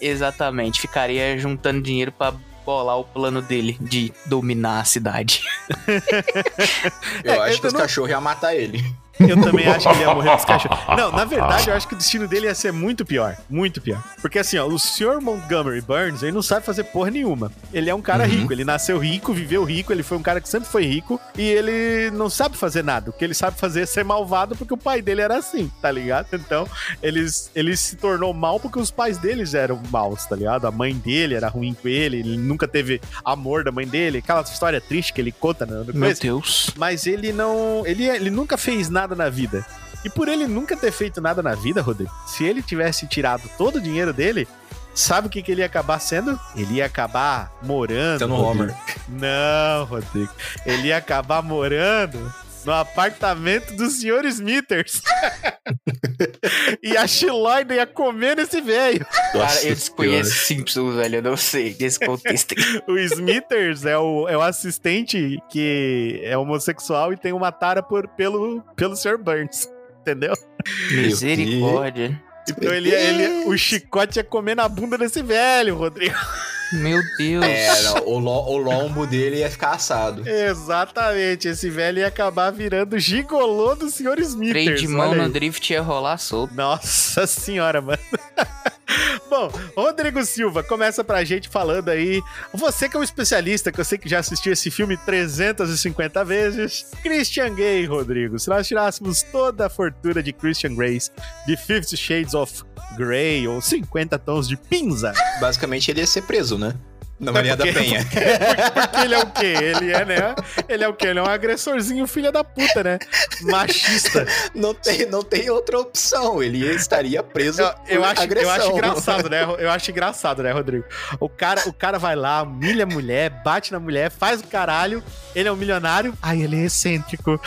Speaker 4: Exatamente, ficaria juntando dinheiro para bolar o plano dele de dominar a cidade. <laughs>
Speaker 2: eu é, acho que os não... cachorros iam matar ele.
Speaker 1: Eu também acho que ele ia morrer dos cachorros. Não, na verdade, eu acho que o destino dele ia ser muito pior. Muito pior. Porque assim, ó, o Sr. Montgomery Burns, ele não sabe fazer porra nenhuma. Ele é um cara uhum. rico. Ele nasceu rico, viveu rico, ele foi um cara que sempre foi rico. E ele não sabe fazer nada. O que ele sabe fazer é ser malvado porque o pai dele era assim, tá ligado? Então, ele, ele se tornou mal porque os pais deles eram maus, tá ligado? A mãe dele era ruim com ele, ele nunca teve amor da mãe dele. Aquela história triste que ele conta, né?
Speaker 4: Meu Deus.
Speaker 1: Mas ele não. Ele, ele nunca fez nada nada na vida. E por ele nunca ter feito nada na vida, Rodrigo, se ele tivesse tirado todo o dinheiro dele, sabe o que, que ele ia acabar sendo? Ele ia acabar morando.
Speaker 2: Sendo Homer.
Speaker 1: Não, Rodrigo. Ele ia acabar morando no apartamento dos senhores Smithers. <laughs> e a Shiloida ia comer nesse velho.
Speaker 4: Cara, eu desconheço Simpsons, velho. Eu não sei desse contexto. <laughs>
Speaker 1: o Smithers é o, é o assistente que é homossexual e tem uma tara por, pelo, pelo Sr. Burns. Entendeu?
Speaker 4: Misericórdia.
Speaker 1: Então ele, ele, o chicote ia comer na bunda desse velho, Rodrigo.
Speaker 4: Meu Deus.
Speaker 2: É, o, lo, o lombo dele ia ficar assado.
Speaker 1: Exatamente. Esse velho ia acabar virando gigolô do Sr. Smith.
Speaker 4: Freio de mão no drift ia rolar solto.
Speaker 1: Nossa senhora, mano. <laughs> Bom, Rodrigo Silva, começa pra gente falando aí. Você que é um especialista, que eu sei que já assistiu esse filme 350 vezes. Christian Grey, Rodrigo. Se nós tirássemos toda a fortuna de Christian Grey de Fifty Shades of Grey ou 50 tons de pinza.
Speaker 2: Basicamente ele ia ser preso, né? né? Na Maria da Penha.
Speaker 1: Porque, porque, ele é o quê? Ele é, né? Ele é o quê? Ele é um agressorzinho filha da puta, né? Machista.
Speaker 2: Não tem, não tem outra opção. Ele estaria preso
Speaker 1: eu, eu acho, agressão. Eu acho engraçado, né? Eu acho engraçado, né, Rodrigo? O cara, o cara vai lá, humilha a mulher, bate na mulher, faz o caralho. Ele é um milionário. Ai, ele é excêntrico.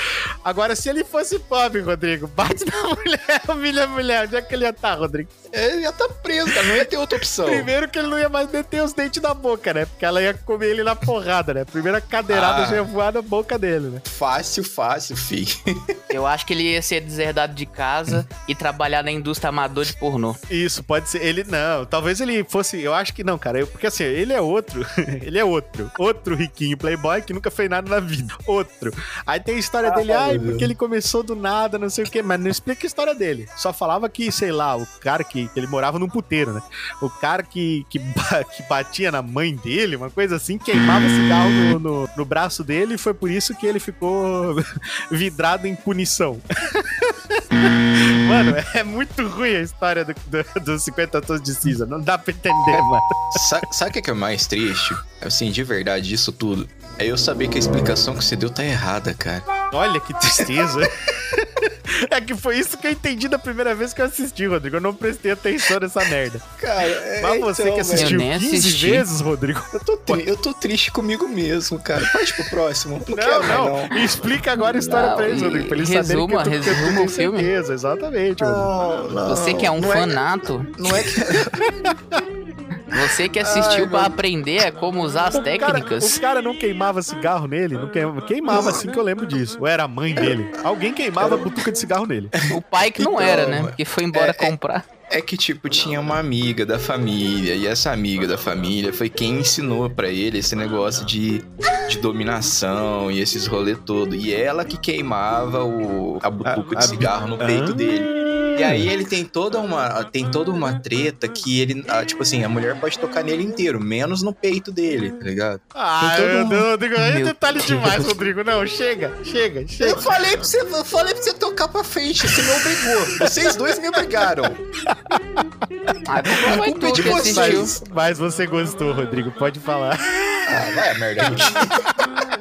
Speaker 1: Agora, se ele fosse pobre, Rodrigo, bate na mulher, <laughs> humilha a mulher. Onde é que ele ia estar, tá, Rodrigo?
Speaker 2: Ele ia estar tá preso, cara. Não ia ter outra opção.
Speaker 1: Primeiro que ele não ia mais meter os dentes na boca boca, né? Porque ela ia comer ele na porrada, né? Primeira cadeirada ah, já ia voar na boca dele, né?
Speaker 2: Fácil, fácil, fi. <laughs>
Speaker 4: Eu acho que ele ia ser deserdado de casa e trabalhar na indústria amador de pornô.
Speaker 1: Isso, pode ser. Ele não, talvez ele fosse. Eu acho que não, cara. Eu, porque assim, ele é outro. <laughs> ele é outro. Outro riquinho playboy que nunca fez nada na vida. Outro. Aí tem a história ah, dele, ai, porque ele começou do nada, não sei o quê. Mas não explica a história dele. Só falava que, sei lá, o cara que, que ele morava num puteiro, né? O cara que, que, que batia na mãe dele, uma coisa assim, queimava cigarro no, no, no braço dele e foi por isso que ele ficou <laughs> vidrado em punição. <laughs> Mano, é muito ruim a história dos do, do 50 tons de cinza. Não dá pra entender, mano.
Speaker 2: Sabe o que é, que é mais triste? Assim, de verdade, disso tudo. É eu saber que a explicação que você deu tá errada, cara.
Speaker 1: Olha que tristeza. <laughs> <laughs> é que foi isso que eu entendi da primeira vez que eu assisti, Rodrigo. Eu não prestei atenção nessa merda.
Speaker 2: Cara, é,
Speaker 1: Mas você então, que assistiu 15 assisti. vezes, Rodrigo.
Speaker 2: Eu tô, eu tô triste comigo mesmo, cara. Pode pro próximo.
Speaker 1: Não, não, quero, não. não. Explica agora a história não, pra eles, Rodrigo. Pra eles
Speaker 4: resuma,
Speaker 1: saberem
Speaker 4: que resuma o filme.
Speaker 1: Certeza, exatamente,
Speaker 4: Rodrigo. Não, você que é um não fanato.
Speaker 2: É, não é que. <laughs>
Speaker 4: Você que assistiu Ai, pra aprender a como usar as o técnicas.
Speaker 1: Cara, o cara não queimava cigarro nele, não queimava, queimava assim que eu lembro disso. Ou era a mãe dele. Alguém queimava a butuca de cigarro nele.
Speaker 4: O pai que não então, era, né? Porque foi embora é, é comprar.
Speaker 2: É, é que, tipo, tinha uma amiga da família, e essa amiga da família foi quem ensinou para ele esse negócio de, de dominação e esses rolê todo. E ela que queimava o, a butuca a, de cigarro no peito ah. dele. E aí ele tem toda uma tem toda uma treta que ele, ah, tipo assim, a mulher pode tocar nele inteiro, menos no peito dele, tá ligado?
Speaker 1: Ah, meu um... Deus, Rodrigo, aí é detalhe demais, Rodrigo. Não, chega, chega, chega.
Speaker 2: Eu falei pra você, eu falei pra você tocar pra frente, você me obrigou. Vocês dois me obrigaram.
Speaker 4: Ah, foi tu que
Speaker 1: mas, mas você gostou, Rodrigo, pode falar.
Speaker 2: Ah, vai a merda, <laughs>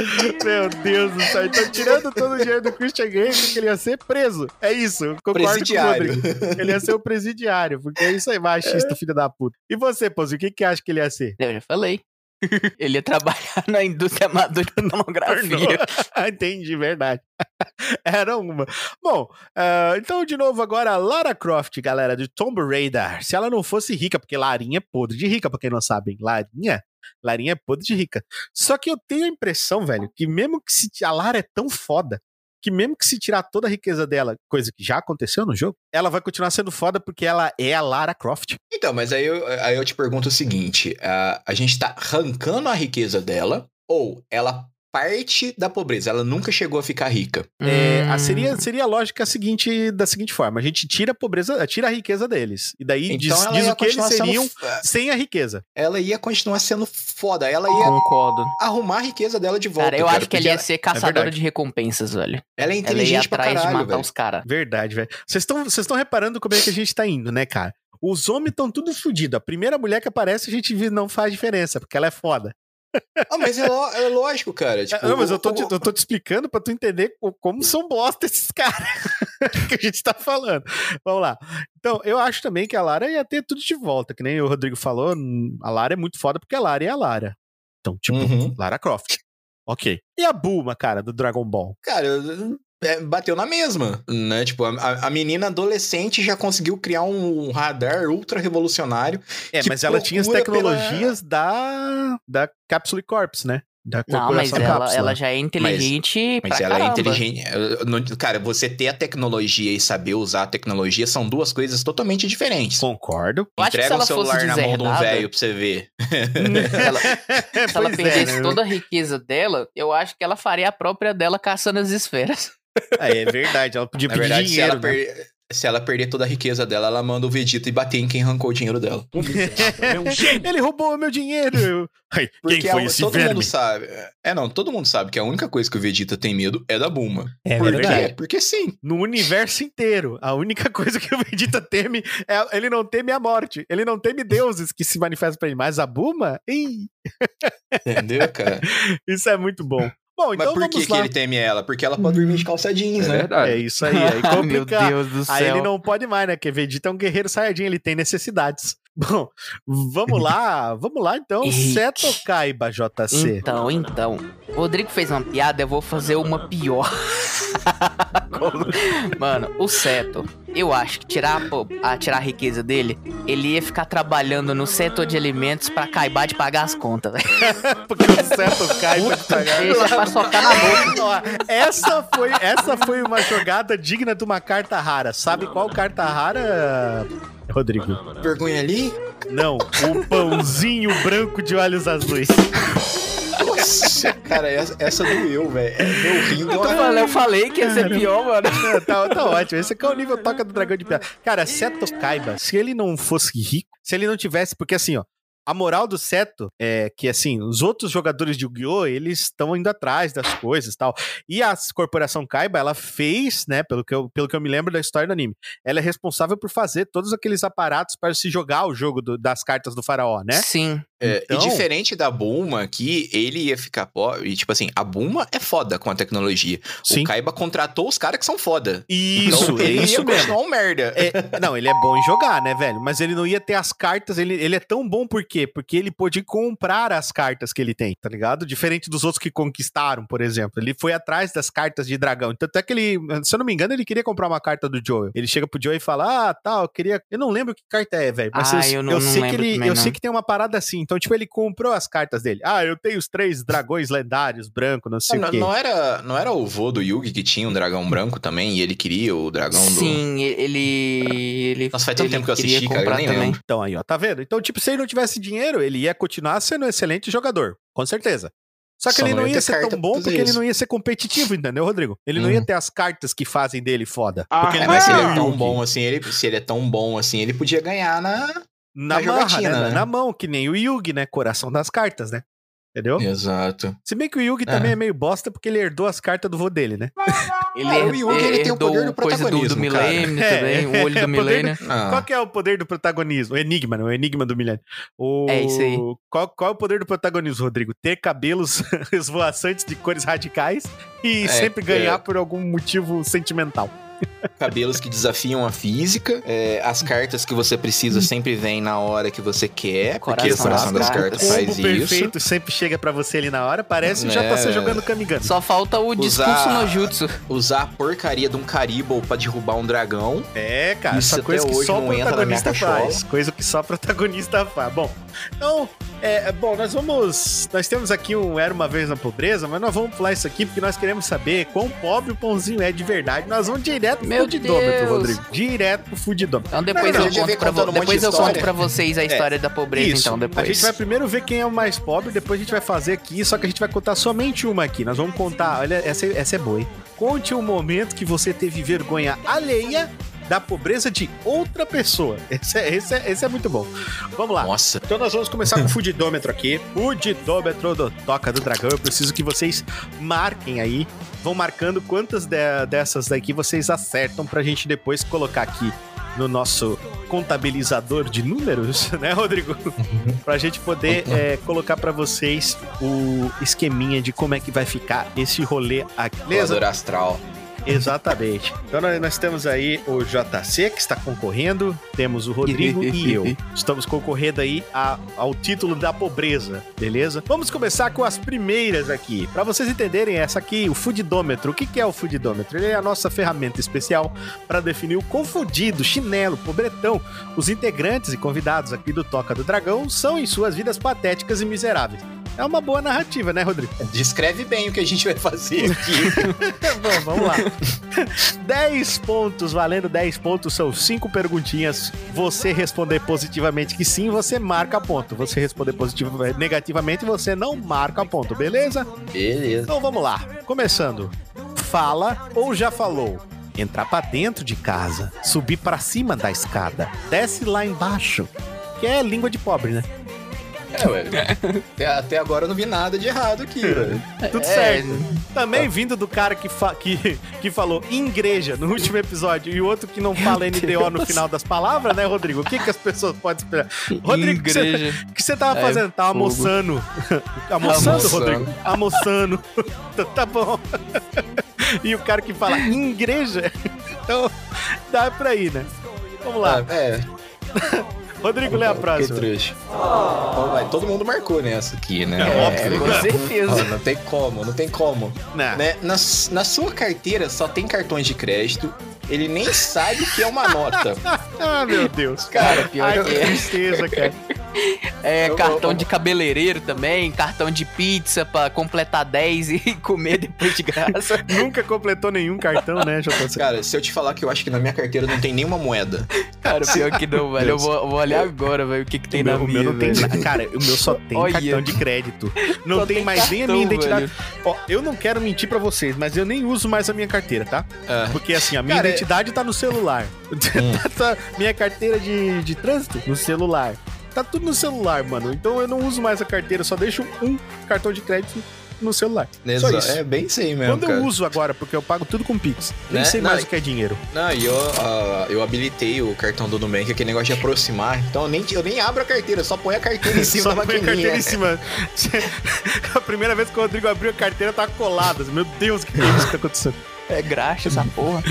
Speaker 2: <laughs>
Speaker 1: Meu Deus do céu. Então, tirando todo o dinheiro do Christian Grey, que ele ia ser preso. É isso. Concordo presidiário. com o Rodrigo. Ele ia ser o presidiário, porque é isso aí, machista, filho da puta. E você, Pozo, o que, que acha que ele ia ser?
Speaker 4: Eu já falei. Ele ia trabalhar na indústria amadora de pornografia. <laughs>
Speaker 1: Entendi, verdade. <laughs> Era uma. Bom, uh, então de novo agora, Lara Croft, galera, de Tomb Raider. Se ela não fosse rica, porque Larinha é podre de rica, pra quem não sabe, Larinha Larinha é podre de rica. Só que eu tenho a impressão, velho, que mesmo que se, a Lara é tão foda, que mesmo que se tirar toda a riqueza dela, coisa que já aconteceu no jogo, ela vai continuar sendo foda porque ela é a Lara Croft.
Speaker 2: Então, mas aí eu, aí eu te pergunto o seguinte: a, a gente tá arrancando a riqueza dela, ou ela parte da pobreza. Ela nunca chegou a ficar rica.
Speaker 1: É, a, seria, seria a lógica seguinte, da seguinte forma: a gente tira a pobreza, tira a riqueza deles. E daí então diz, diz o que eles seriam sendo... sem a riqueza.
Speaker 2: Ela ia continuar sendo foda. Ela ia
Speaker 4: Concordo.
Speaker 2: arrumar a riqueza dela de volta.
Speaker 4: Cara, eu cara, acho que ela ia ser caçadora é de recompensas, velho.
Speaker 2: Ela é inteligente ela ia atrás caralho, de matar velho.
Speaker 4: os caras.
Speaker 1: Verdade, velho. Vocês estão reparando como é que a gente tá indo, né, cara? Os homens estão tudo fodidos. A primeira mulher que aparece, a gente não faz diferença, porque ela é foda.
Speaker 2: Ah, mas é, é, lógico, cara. Tipo,
Speaker 1: não, mas eu tô, te, eu tô te explicando pra tu entender como são bosta esses <laughs> caras que a gente tá falando. Vamos lá. Então, eu acho também que a Lara ia ter tudo de volta, que nem o Rodrigo falou. A Lara é muito foda porque a Lara é a Lara. Então, tipo, uhum. Lara Croft. Ok. E a Bulma, cara, do Dragon Ball?
Speaker 2: Cara, é, bateu na mesma, né? Tipo, a, a, menina adolescente já conseguiu criar um radar ultra revolucionário.
Speaker 1: É, mas ela tinha as tecnologias pela... da, da Capsule Corps, né? Da
Speaker 4: não, mas ela, ela, já é inteligente.
Speaker 2: Mas, mas ela é caramba. é inteligente. Cara, você ter a tecnologia e saber usar a tecnologia são duas coisas totalmente diferentes.
Speaker 1: Concordo.
Speaker 2: Entrega o celular na mão de um velho pra você ver. <laughs>
Speaker 4: ela, <laughs> se ela perdesse é, né? toda a riqueza dela, eu acho que ela faria a própria dela caçando as esferas.
Speaker 1: É, é verdade, ela <laughs> podia Na pedir verdade, dinheiro.
Speaker 2: Se ela, né? per... se ela, perder toda a riqueza dela, ela manda o Vegeta e bater em quem arrancou o dinheiro dela. <laughs> <laughs>
Speaker 1: Ele roubou o meu dinheiro!
Speaker 2: Porque quem foi esse todo verme? mundo sabe. É, não, todo mundo sabe que a única coisa que o Vegeta tem medo é da Bulma.
Speaker 1: É Por verdade.
Speaker 2: Quê? Porque sim.
Speaker 1: No universo inteiro, a única coisa que o Vegeta teme é ele não teme a morte. Ele não teme deuses que se manifestam pra ele. Mas a Bulma, ih.
Speaker 2: Entendeu, cara?
Speaker 1: Isso é muito bom. Bom, então
Speaker 2: Mas por que, que ele teme ela? Porque ela pode dormir de calça jeans, é né?
Speaker 1: Verdade. É isso aí. <laughs> Aí complica. Meu Deus do céu. Aí ele não pode mais, né? Porque Vegeta é um guerreiro saiyajin, ele tem necessidades. Bom, vamos lá, vamos lá então. Seto Kaiba, JC.
Speaker 4: Então, então. O Rodrigo fez uma piada, eu vou fazer uma pior. <laughs> Mano, o Seto, eu acho que tirar a, tirar a riqueza dele, ele ia ficar trabalhando no setor de alimentos pra Kaiba de pagar as contas, velho. <laughs>
Speaker 1: Porque o Seto Kaiba de pagar.
Speaker 4: Deixa pra socar na boca. <laughs>
Speaker 1: essa foi, essa foi uma jogada digna de uma carta rara. Sabe qual carta rara, Rodrigo?
Speaker 2: Vergonha ali?
Speaker 1: Não, o pãozinho branco de olhos azuis.
Speaker 2: Nossa, cara, essa, essa doeu, velho. É meu rindo.
Speaker 4: Eu, falando, eu falei que ia ser pior, mano. <laughs>
Speaker 1: tá, tá ótimo. Esse aqui é o nível toca do dragão de pedra. Cara, Seto Kaiba, se ele não fosse rico, se ele não tivesse. Porque assim, ó, a moral do Seto é que, assim, os outros jogadores de Yu-Gi-Oh! eles estão indo atrás das coisas tal. E a Corporação Kaiba, ela fez, né, pelo que, eu, pelo que eu me lembro da história do anime, ela é responsável por fazer todos aqueles aparatos para se jogar o jogo do, das cartas do faraó, né?
Speaker 4: Sim.
Speaker 2: É, então... E diferente da Bulma, que ele ia ficar pobre. Tipo assim, a Bulma é foda com a tecnologia. Sim. O Kaiba contratou os caras que são foda.
Speaker 1: Isso, então, ele isso ia
Speaker 2: mesmo. um merda.
Speaker 1: É, não, ele é bom em jogar, né, velho? Mas ele não ia ter as cartas. Ele, ele é tão bom por quê? Porque ele pôde comprar as cartas que ele tem, tá ligado? Diferente dos outros que conquistaram, por exemplo. Ele foi atrás das cartas de dragão. Tanto é que ele, se eu não me engano, ele queria comprar uma carta do Joe. Ele chega pro Joe e fala: Ah, tal, tá, eu queria. Eu não lembro que carta é, velho. Mas ah, eu, eu, não, eu sei que ele. Eu não. sei que tem uma parada assim. Então, tipo, ele comprou as cartas dele. Ah, eu tenho os três dragões lendários, branco, não sei
Speaker 2: não,
Speaker 1: o quê.
Speaker 2: Não era, não era o vô do Yugi que tinha um dragão branco também e ele queria o dragão
Speaker 4: Sim,
Speaker 2: do...
Speaker 4: Sim, ele... ele...
Speaker 2: Nossa, faz tanto tempo que eu assisti, cara, eu nem também. lembro.
Speaker 1: Então aí, ó, tá vendo? Então, tipo, se ele não tivesse dinheiro, ele ia continuar sendo um excelente jogador, com certeza. Só que
Speaker 2: Só
Speaker 1: ele
Speaker 2: não
Speaker 1: não
Speaker 2: ia
Speaker 1: ia ser tão bom porque ele não ia ser competitivo, entendeu, Rodrigo? Ele não
Speaker 2: Hum.
Speaker 1: ia ter as cartas que fazem dele foda.
Speaker 3: Ah,
Speaker 1: porque ele
Speaker 2: É,
Speaker 1: não
Speaker 2: mas se
Speaker 1: é
Speaker 2: ele é
Speaker 1: o
Speaker 2: tão bom assim, ele, se ele é tão bom assim, ele podia ganhar na.
Speaker 1: Na,
Speaker 2: na
Speaker 1: marra,
Speaker 2: jogatina,
Speaker 1: né?
Speaker 2: né?
Speaker 1: Na mão, que nem o Yugi, né? Coração das cartas, né? Entendeu?
Speaker 2: Exato.
Speaker 1: Se bem que o Yugi
Speaker 2: É.
Speaker 1: também é meio bosta porque ele herdou as cartas do vô dele, né? <laughs>
Speaker 4: Ele,
Speaker 2: Ah, o Yugi, ele tem o poder do
Speaker 4: coisa do, do
Speaker 2: protagonismo, cara.
Speaker 4: milênio <laughs>
Speaker 1: É,
Speaker 4: também, o olho
Speaker 1: é, <laughs>
Speaker 4: do milênio.
Speaker 2: Ah,
Speaker 1: Qual que é o poder do protagonismo? O enigma, não? O enigma do milênio. O...
Speaker 4: É isso aí.
Speaker 1: Qual, qual é o poder do protagonismo, Rodrigo? Ter cabelos esvoaçantes de cores radicais e
Speaker 2: É,
Speaker 1: sempre ganhar
Speaker 2: é.
Speaker 1: por algum motivo sentimental.
Speaker 2: Cabelos que desafiam a física. é, as cartas que você precisa sempre vêm na hora que você quer. porque o
Speaker 4: Coração
Speaker 2: coração
Speaker 4: das
Speaker 2: das
Speaker 4: cartas.
Speaker 2: cartas faz isso.
Speaker 1: perfeito sempre chega pra você ali na hora. Parece que já tá
Speaker 2: É.
Speaker 1: você jogando Kamigami.
Speaker 4: Só falta o discurso
Speaker 2: Usar-
Speaker 4: no jutsu.
Speaker 2: Usar a porcaria de um Caribou pra derrubar um dragão.
Speaker 1: É, cara,
Speaker 2: Isso
Speaker 1: essa
Speaker 2: até
Speaker 1: coisa que
Speaker 2: hoje
Speaker 1: só o
Speaker 2: não entra na minha
Speaker 1: protagonista faz. Coisa que só o protagonista faz. Bom, então, é, bom, nós vamos. Nós temos aqui um Era uma Vez na Pobreza, mas nós vamos pular isso aqui porque nós queremos saber quão pobre o pãozinho é de verdade. Nós vamos direto pro
Speaker 4: Meu
Speaker 1: fudidômetro,
Speaker 4: Deus.
Speaker 1: Rodrigo. Direto pro fudidômetro.
Speaker 4: Então depois
Speaker 1: Não, não,
Speaker 4: eu conto pra, vo-
Speaker 2: um
Speaker 4: depois
Speaker 2: de
Speaker 4: eu conto pra vocês a história da pobreza,
Speaker 1: Isso.
Speaker 4: então, depois.
Speaker 1: A gente vai primeiro ver quem é o mais pobre, depois a gente vai fazer aqui, só que a gente vai contar somente uma aqui. Nós vamos contar, olha, essa, essa é boa, hein? Conte um momento que você teve vergonha alheia da pobreza de outra pessoa. Esse é, esse é, esse é muito bom. Vamos lá.
Speaker 2: Nossa.
Speaker 1: Então nós vamos começar com o fudidômetro aqui. Fudidômetro do Toca do Dragão. Eu preciso que vocês marquem aí. Vão marcando quantas de- dessas daqui vocês acertam pra gente depois colocar aqui no nosso contabilizador de números, <laughs> né, Rodrigo? pra gente poder é, colocar pra vocês o esqueminha de como é que vai ficar esse rolê aqui. Beleza?
Speaker 2: Astral.
Speaker 1: Exatamente. Então nós, temos aí o JC que está concorrendo, temos o Rodrigo e eu. <laughs> Estamos concorrendo aí a- ao título da pobreza, beleza? Vamos começar com as primeiras aqui. Para vocês entenderem, essa aqui, o fudidômetro. O que, que é o fudidômetro? Ele é a nossa ferramenta especial para definir o confundido, chinelo, pobretão. Os integrantes e convidados aqui do Toca do Dragão são em suas vidas patéticas e miseráveis. É uma boa narrativa, né, Rodrigo?
Speaker 2: Descreve bem o que a gente vai fazer aqui. <laughs>
Speaker 1: Bom, vamos lá. <laughs> 10 pontos, valendo 10 pontos, são 5 perguntinhas. Você responder positivamente que sim, você marca ponto. Você responder positivamente, negativamente, você não marca ponto, beleza?
Speaker 2: Beleza.
Speaker 1: Então vamos lá. Começando. Fala ou já falou? Entrar pra dentro de casa, subir pra cima da escada, desce lá embaixo. Que é língua de pobre, né?
Speaker 2: É, ué. Até, até agora eu não vi nada de errado aqui, velho.
Speaker 1: Tudo
Speaker 4: É,
Speaker 1: certo. Também vindo do cara que, fa- que, que falou igreja no último episódio e o outro que não fala NDO no final das palavras, né, Rodrigo? O que, que as pessoas podem esperar? Rodrigo, o que você- tava
Speaker 4: É,
Speaker 1: fazendo? Tava
Speaker 4: fogo.
Speaker 1: almoçando. <laughs> almoçando,
Speaker 2: Almoçando.
Speaker 1: Rodrigo? Almoçando. <laughs> Então, tá bom. <laughs> E o cara que fala igreja, então dá pra ir, né? Vamos lá.
Speaker 2: É,
Speaker 1: Rodrigo, lê a
Speaker 2: que
Speaker 1: próxima.
Speaker 2: trouxa. Então, vai, todo mundo marcou nessa aqui, né?
Speaker 1: É óbvio.
Speaker 4: Com <laughs>
Speaker 2: Ah,
Speaker 4: certeza.
Speaker 2: não tem como, não tem como.
Speaker 1: Não.
Speaker 2: Né? Na, na sua carteira só tem cartões de crédito. Ele nem sabe o que é uma nota. <laughs>
Speaker 1: Ah, meu Deus.
Speaker 4: Cara, pior
Speaker 1: Ai,
Speaker 4: que
Speaker 1: que
Speaker 4: é.
Speaker 1: tristeza, cara.
Speaker 4: É,
Speaker 2: Eu-
Speaker 4: cartão
Speaker 2: eu-
Speaker 4: de cabeleireiro também, cartão de pizza pra completar 10 e <laughs> comer depois de graça. <laughs>
Speaker 1: Nunca completou nenhum cartão, né, JC?
Speaker 2: Cara, se eu te falar que eu acho que na minha carteira não tem nenhuma moeda.
Speaker 4: Cara, pior que não, velho. Eu vou, eu vou olhar agora, velho, o que que tem
Speaker 1: o meu,
Speaker 4: na
Speaker 1: o
Speaker 4: minha,
Speaker 1: meu não tem
Speaker 4: velho.
Speaker 1: Cara, o meu só tem
Speaker 4: Olha.
Speaker 1: cartão de crédito. Não tem,
Speaker 4: tem
Speaker 1: mais nem a
Speaker 4: cartão,
Speaker 1: minha identidade.
Speaker 4: velho.
Speaker 1: Ó, eu não quero mentir pra vocês, mas eu nem uso mais a minha carteira, tá?
Speaker 2: É.
Speaker 1: Porque assim, a minha
Speaker 2: Cara, é-
Speaker 1: identidade tá no celular. <laughs> Tá- minha carteira de, de trânsito no celular. Tá tudo no celular, mano. Então eu não uso mais a carteira, só deixo um cartão de crédito no celular. Só
Speaker 2: Exa-
Speaker 1: isso.
Speaker 2: É bem isso aí mesmo,
Speaker 1: Quando
Speaker 2: cara.
Speaker 1: eu uso agora, porque eu pago tudo com Pix. Nem
Speaker 2: Né?
Speaker 1: sei
Speaker 2: Não,
Speaker 1: mais o que é dinheiro.
Speaker 2: Não, e eu, ah, eu habilitei o cartão do Nubank, aquele negócio de aproximar. Então eu nem, eu nem abro a carteira, só põe a carteira em <laughs> cima
Speaker 1: Só
Speaker 2: da
Speaker 1: põe a
Speaker 2: maquininha.
Speaker 1: carteira em cima. <laughs> a primeira vez que o Rodrigo abriu a carteira, tava colada. Meu Deus, que é isso que tá acontecendo?
Speaker 4: É graxa essa porra.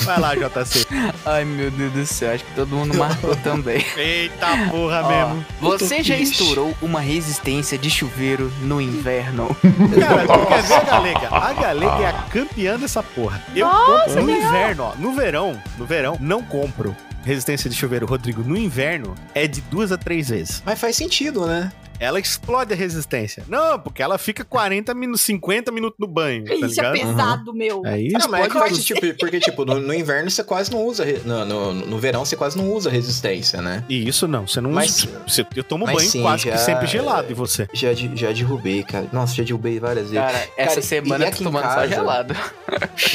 Speaker 1: Vai lá, JC.
Speaker 4: Ai, meu Deus do céu, acho que todo mundo marcou também.
Speaker 1: Eita porra
Speaker 4: Ó,
Speaker 1: mesmo.
Speaker 4: você já estourou uma resistência de chuveiro no inverno?
Speaker 1: Cara, tu quer ver a Galega? A Galega é a campeã dessa porra. Eu compro no inverno, ó. No verão, no verão, não compro. Resistência de chuveiro, Rodrigo, no inverno é de duas a três vezes.
Speaker 2: Mas faz sentido, né?
Speaker 1: Ela explode a resistência. Não, porque ela fica 40 minutos, 50 minutos no banho. Tá
Speaker 5: Isso é
Speaker 1: ligado?
Speaker 5: pesado, meu.
Speaker 1: É isso,
Speaker 2: Não, mas é que, tipo, porque, tipo, no, no inverno você quase não usa. No, no, no verão você quase não usa resistência, né?
Speaker 1: E isso não, você não
Speaker 2: Mas-
Speaker 1: usa. você- Eu tomo
Speaker 2: mas
Speaker 1: banho
Speaker 2: sim,
Speaker 1: quase que
Speaker 2: já-
Speaker 1: sempre gelado, e você?
Speaker 2: Já, de- já derrubei, cara. Nossa, já derrubei várias vezes.
Speaker 4: Cara, essa
Speaker 2: Cara,
Speaker 4: semana eu tô
Speaker 2: aqui em
Speaker 4: tomando só
Speaker 2: casa?
Speaker 4: gelado.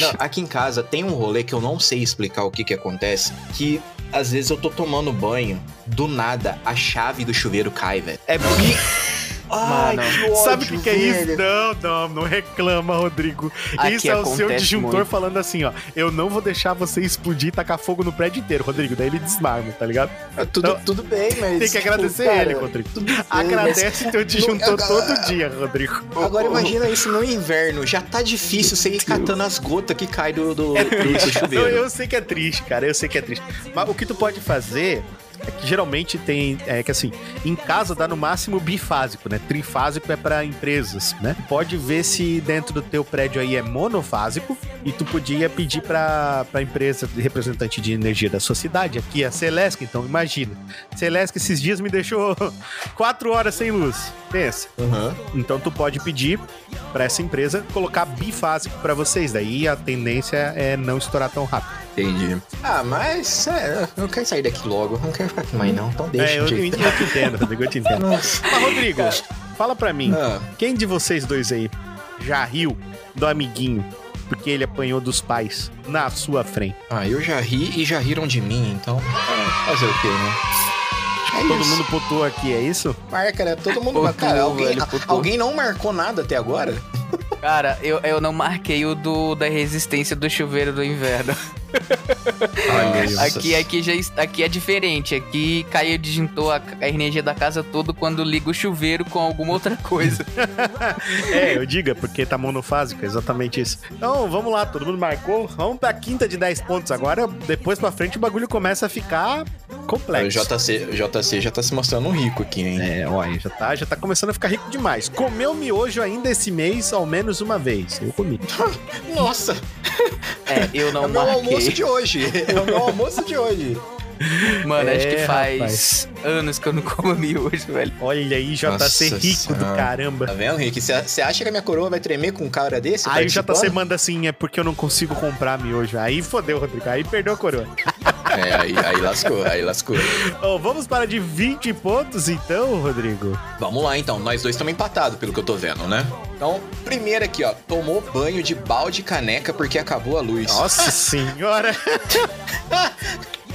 Speaker 2: Não, aqui em casa tem um rolê que eu não sei explicar o que que acontece, que às vezes eu tô tomando banho, do nada a chave do chuveiro cai, velho.
Speaker 1: É bi...
Speaker 2: Ai,
Speaker 4: Mano.
Speaker 2: que ódio,
Speaker 1: Sabe o que, que é isso? Não, não, não reclama, Rodrigo.
Speaker 4: Aqui
Speaker 1: isso é o seu disjuntor
Speaker 4: muito.
Speaker 1: falando assim, ó. Eu não vou deixar você explodir e tacar fogo no prédio inteiro, Rodrigo. Daí ele desmarma, tá ligado?
Speaker 2: Tudo,
Speaker 1: Não.
Speaker 2: tudo bem, mas.
Speaker 1: Tem que
Speaker 2: tipo,
Speaker 1: agradecer
Speaker 2: cara,
Speaker 1: ele, Rodrigo.
Speaker 2: tudo bem,
Speaker 1: Agradece teu disjuntor
Speaker 2: Não,
Speaker 1: todo dia, Rodrigo.
Speaker 2: mas- Agora imagina isso no inverno. Já tá difícil você ir catando as gotas que caem do, do,
Speaker 1: É
Speaker 2: do- do.
Speaker 1: Eu,
Speaker 2: chuveiro.
Speaker 1: eu sei que é triste, cara. Eu sei que é triste. Mas o que tu pode fazer é que geralmente tem. É que assim, em casa dá no máximo bifásico, né? Trifásico é pra empresas, né? Pode ver se dentro do teu prédio aí é monofásico e tu podia pedir pra, pra empresa de representante de energia da sua cidade. Aqui é a Celesc, então imagina. Celesc esses dias me deixou <laughs> quatro horas sem luz. Pensa.
Speaker 2: Aham.
Speaker 1: Então tu pode pedir pra essa empresa colocar bifásico pra vocês. Daí a tendência é não estourar tão rápido.
Speaker 2: Entendi. Ah, mas é, eu quero sair daqui logo. Não quero ficar aqui mais, não. Então deixa.
Speaker 1: é, eu, eu, eu te entendo, Rodrigo, eu te entendo.
Speaker 2: Nossa.
Speaker 1: Mas, Rodrigo, fala pra mim,
Speaker 2: Ah,
Speaker 1: quem de vocês dois aí já riu do amiguinho porque ele apanhou dos pais na sua frente?
Speaker 2: ah, eu já ri e já riram de mim, então. é, fazer o quê, né? É
Speaker 1: Todo
Speaker 2: isso.
Speaker 1: mundo putou aqui, é isso?
Speaker 2: Marca, né? Todo mundo.
Speaker 4: Putou,
Speaker 2: cara, alguém,
Speaker 4: velho, putou.
Speaker 2: alguém não marcou nada até agora?
Speaker 4: Cara, eu, eu não marquei o do, da resistência do chuveiro do inverno.
Speaker 1: Olha.
Speaker 4: Aqui, aqui, já, aqui é diferente. Aqui caiu disjuntor a, a energia da casa toda quando liga o chuveiro com alguma outra coisa. <laughs>
Speaker 1: É, eu diga, porque tá monofásico, é exatamente isso. Então, vamos lá, todo mundo marcou. Vamos pra quinta de 10 pontos agora. Depois pra frente o bagulho começa a ficar
Speaker 2: O
Speaker 1: complexo.
Speaker 2: JC, o JC já tá se mostrando um rico aqui, hein?
Speaker 1: É, olha, já tá, já tá começando a ficar rico demais. Comeu miojo ainda esse mês, ao menos uma vez. Eu comi. <laughs>
Speaker 2: Nossa,
Speaker 4: É, eu
Speaker 2: é <laughs>
Speaker 4: não marquei.
Speaker 2: Almoço de hoje. <laughs> É o meu almoço de hoje.
Speaker 4: Mano, acho
Speaker 1: É,
Speaker 4: que faz anos que eu não como miojo, velho.
Speaker 1: Olha aí, JC
Speaker 2: Nossa
Speaker 1: rico do
Speaker 2: Senhora.
Speaker 1: caramba.
Speaker 2: Tá vendo, Rick? Você acha que a minha coroa vai tremer com um cara desse?
Speaker 1: Aí o JC
Speaker 2: participando?
Speaker 1: manda assim, é porque eu não consigo comprar miojo. Aí fodeu, Rodrigo. Aí perdeu a coroa.
Speaker 2: É, aí, aí lascou, aí lascou.
Speaker 1: Ó, vamos para de 20 pontos então, Rodrigo.
Speaker 2: Vamos lá então, nós dois estamos empatados, pelo que eu tô vendo, né? Então, primeiro aqui, ó, tomou banho de balde caneca porque acabou a luz.
Speaker 1: Nossa <laughs> senhora.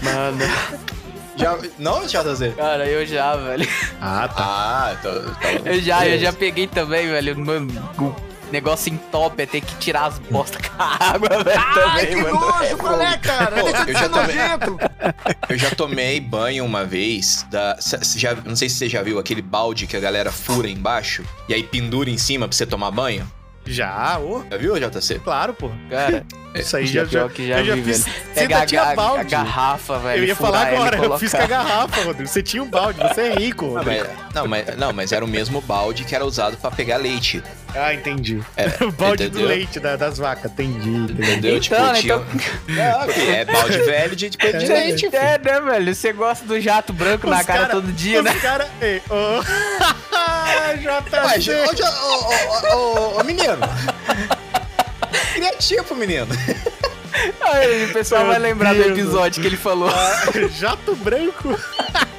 Speaker 4: Mano,
Speaker 2: Já, não, JZ?
Speaker 4: cara, eu já, velho.
Speaker 1: Ah, tá.
Speaker 2: Ah, tô, tô-
Speaker 4: Eu já, eu já peguei também, velho. Mano, negócio entope é ter que tirar as bostas com a água, <laughs> velho. também, mano. É fogo.
Speaker 1: cara?
Speaker 2: Pô, eu já tomei. <laughs> Eu já tomei banho uma vez da. já, não sei se você já viu aquele balde que a galera fura embaixo e aí pendura em cima pra você tomar banho.
Speaker 1: Já, ô.
Speaker 2: Já viu, JC?
Speaker 1: Claro, pô.
Speaker 4: Cara, <laughs>
Speaker 1: Isso aí já,
Speaker 4: pior
Speaker 1: já,
Speaker 4: que já
Speaker 1: eu já
Speaker 4: vi,
Speaker 1: fiz.
Speaker 4: Pega a,
Speaker 1: tinha
Speaker 4: a garrafa, velho.
Speaker 1: Eu ia falar agora, eu fiz com a garrafa, Rodrigo. Você tinha um balde, você é rico,
Speaker 2: Não mas, não, mas, não, mas era o mesmo balde que era usado pra pegar leite.
Speaker 1: Ah, entendi.
Speaker 2: É, <laughs>
Speaker 1: o balde do
Speaker 2: entendeu?
Speaker 1: leite da- das vacas, entendi.
Speaker 2: Entendeu?
Speaker 4: Então, né,
Speaker 2: tinha- Ah, ok, é balde velho de, tipo, de leite.
Speaker 4: É, né, velho? Você gosta do jato branco na
Speaker 1: Os
Speaker 4: cara
Speaker 1: cara-
Speaker 4: todo dia, né?
Speaker 1: Os cara... Ei, ô... <laughs>
Speaker 2: Ué,
Speaker 1: JC.
Speaker 2: ô, ô, ô, ô, ô, ô, menino. <laughs> Criativo, menino.
Speaker 4: Aí o pessoal
Speaker 1: Meu
Speaker 4: vai lembrar do
Speaker 1: Deus.
Speaker 4: episódio que ele falou.
Speaker 1: Jato branco.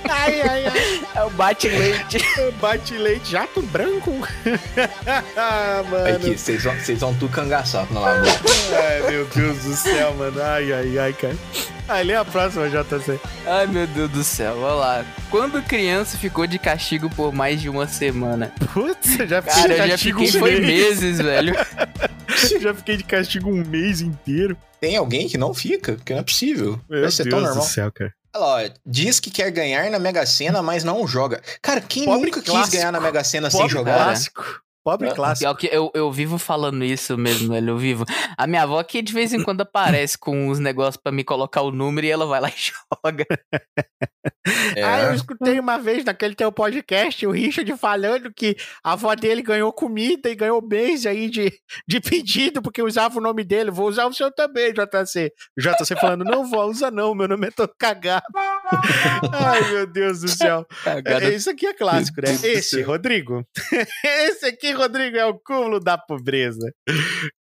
Speaker 1: Ai, ai, ai.
Speaker 4: É o bate-leite.
Speaker 1: Bate leite, jato branco. ah, mano.
Speaker 2: Aqui, vocês vão, vocês vão tudo cangaçar na lagoa.
Speaker 1: Ai, meu Deus do céu, mano. Ai, ai, ai, cara. Aí, lê a próxima, JC.
Speaker 4: Ai, meu Deus do céu. Vamos lá. Quando criança ficou de castigo por mais de uma semana?
Speaker 1: Putz, eu já fiquei
Speaker 4: Cara,
Speaker 1: de
Speaker 4: eu já
Speaker 1: castigo
Speaker 4: fiquei
Speaker 1: um
Speaker 4: foi
Speaker 1: mês.
Speaker 4: meses, velho. <laughs>
Speaker 1: já fiquei de castigo um mês inteiro.
Speaker 2: Tem alguém que não fica? Porque não é possível.
Speaker 1: Meu
Speaker 2: Vai ser
Speaker 1: Deus
Speaker 2: tão
Speaker 1: do
Speaker 2: normal.
Speaker 1: céu, cara.
Speaker 2: Olha lá, ó, diz que quer ganhar na Mega Sena, mas não joga. Cara, quem
Speaker 1: Pobre
Speaker 2: nunca quis
Speaker 1: clássico.
Speaker 2: ganhar na Mega Sena sem
Speaker 1: Pobre
Speaker 2: jogar?
Speaker 1: clássico. Pobre clássico.
Speaker 4: Pior que eu, eu vivo falando isso mesmo, velho. Eu vivo. A minha avó que de vez em quando aparece com uns negócios pra me colocar o número e ela vai lá e <laughs> joga.
Speaker 1: É. Ah, eu escutei uma vez naquele teu podcast o Richard falando que a avó dele ganhou comida e ganhou bens aí de, de pedido porque usava o nome dele. Vou usar o seu também, JC. O JC falando, não vou, usa não, meu nome é todo cagado. <laughs> Ai, meu Deus do céu. É, isso aqui é clássico, né? Esse, Rodrigo. <laughs> Esse aqui, Rodrigo, é o cúmulo da pobreza.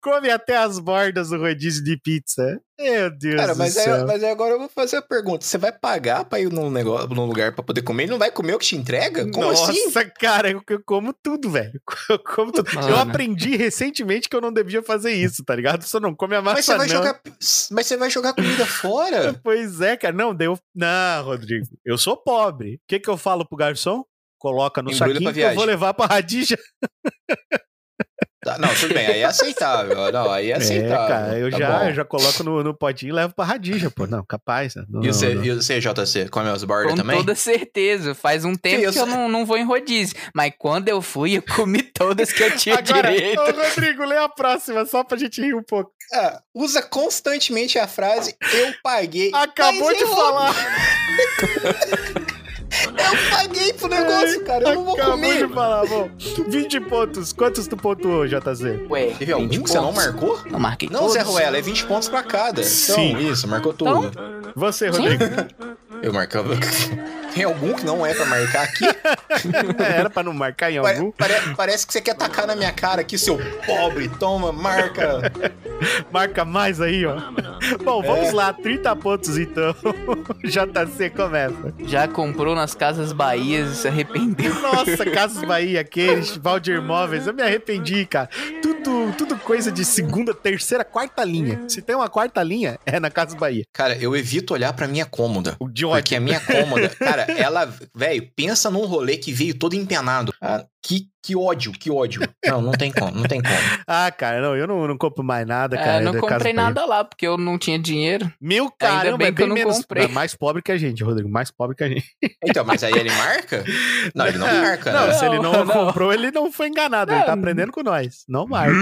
Speaker 1: Come até as bordas do rodízio de pizza. Meu Deus Cara,
Speaker 2: mas
Speaker 1: do céu.
Speaker 2: É, mas é agora eu vou fazer a pergunta. Você vai pagar pra ir num, negócio, num lugar pra poder comer e não vai comer o que te entrega? Como
Speaker 1: Nossa,
Speaker 2: assim?
Speaker 1: Nossa, cara, eu, eu, como tudo, velho. <laughs> Eu como tudo. Eu aprendi recentemente que eu não devia fazer isso, tá ligado? Você não come a massa,
Speaker 2: mas você vai
Speaker 1: não.
Speaker 2: Jogar, mas você vai jogar comida fora? <laughs>
Speaker 1: Pois é, cara. Não, deu... Não, Rodrigo. Eu sou pobre. O que que eu falo pro garçom? Coloca no Embrulha saquinho que eu vou levar pra Radija.
Speaker 2: Tá, não, tudo bem, aí é aceitável. Não, aí é, é aceitável. É,
Speaker 1: cara, eu,
Speaker 2: tá
Speaker 1: já, eu já coloco no, no potinho e levo pra radija, pô. Não, capaz. Não,
Speaker 2: e, você, e você, JC, come as bordas
Speaker 4: Com
Speaker 2: também?
Speaker 4: Com toda certeza. Faz um tempo eu que eu não, não vou em rodízio. Mas quando eu fui, eu comi todas que eu <laughs> tinha Agora, direito. Ô,
Speaker 1: Rodrigo, lê a próxima, só pra gente rir um pouco.
Speaker 2: Ah, usa constantemente a frase eu paguei.
Speaker 1: Acabou de falar. <laughs>
Speaker 2: Eu paguei pro negócio, cara. Eu não vou Acabou comer.
Speaker 1: de falar, bom. 20 pontos. Quantos tu pontuou, JZ?
Speaker 2: Ué, teve algum que você não marcou?
Speaker 4: Não marquei.
Speaker 2: Não, Zé Ruela, é 20 pontos pra cada. Sim. Então, isso, marcou tudo. Então?
Speaker 1: Você, Rodrigo.
Speaker 2: Eu marcava. <laughs> Tem algum que não é pra marcar aqui? <laughs>
Speaker 1: Era pra não marcar em algum?
Speaker 2: Pare, parece que você quer tacar na minha cara aqui, seu pobre. Toma, marca. <laughs>
Speaker 1: marca mais aí, ó. Bom, vamos é. lá. 30 pontos então. <laughs> JC começa.
Speaker 4: Já comprou nas Casas Bahia e se arrependeu.
Speaker 1: Nossa, Casas Bahia, aqueles, Valdir Móveis. Eu me arrependi, cara. Tudo, tudo coisa de segunda, terceira, quarta linha. Se tem uma quarta linha, é na Casas Bahia.
Speaker 2: Cara, eu evito olhar pra minha cômoda.
Speaker 1: O de ódio.
Speaker 2: Porque a minha cômoda, cara, ela, velho, pensa num rolê que veio todo empenado. Ah, que, que ódio, que ódio. Não, não tem como, não tem como.
Speaker 1: ah, cara, não, eu não, não compro mais nada, é, cara.
Speaker 4: Eu não comprei nada lá, porque eu não tinha dinheiro.
Speaker 1: Mil, cara, Ainda bem, que eu não menos, comprei. mais pobre que a gente, Rodrigo, mais pobre que a gente.
Speaker 2: Então, mas aí ele marca? Não, ele não marca.
Speaker 1: Não, né? se ele não, não, comprou, ele não foi enganado, ele tá aprendendo com nós. Não marca.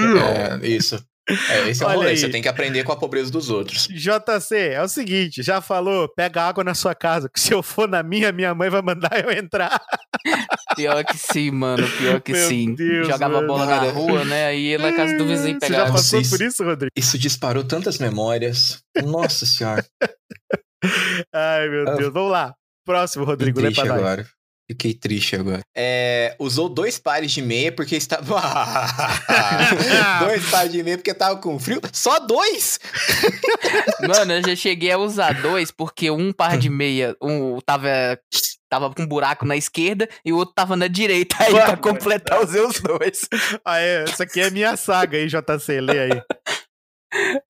Speaker 2: É, isso. É, esse é o rolê, você tem que aprender com a pobreza dos outros.
Speaker 1: JC, é o seguinte, já falou, pega água na sua casa, que se eu for na minha, minha mãe vai mandar eu entrar. <laughs>
Speaker 4: Pior que sim, mano, pior que Meu sim. Deus, Jogava mano. bola na rua, né, aí na casa do vizinho pegar.
Speaker 1: Você já passou Vocês... por isso, Rodrigo?
Speaker 2: Isso disparou tantas memórias. Nossa senhora. <laughs>
Speaker 1: Ai, meu ah, Deus, vamos lá. Próximo, Rodrigo, lê pra nós. agora.
Speaker 2: Fiquei triste agora. É, usou dois pares de meia porque estava. <laughs> dois pares de meia porque estava com frio? Só dois? <laughs>
Speaker 4: Mano, eu já cheguei a usar dois porque um par de meia um, tava, tava com um buraco na esquerda e o outro tava na direita. Aí pra completar os seus dois.
Speaker 1: Ah, é. Essa aqui é minha saga aí, JC. Lê aí.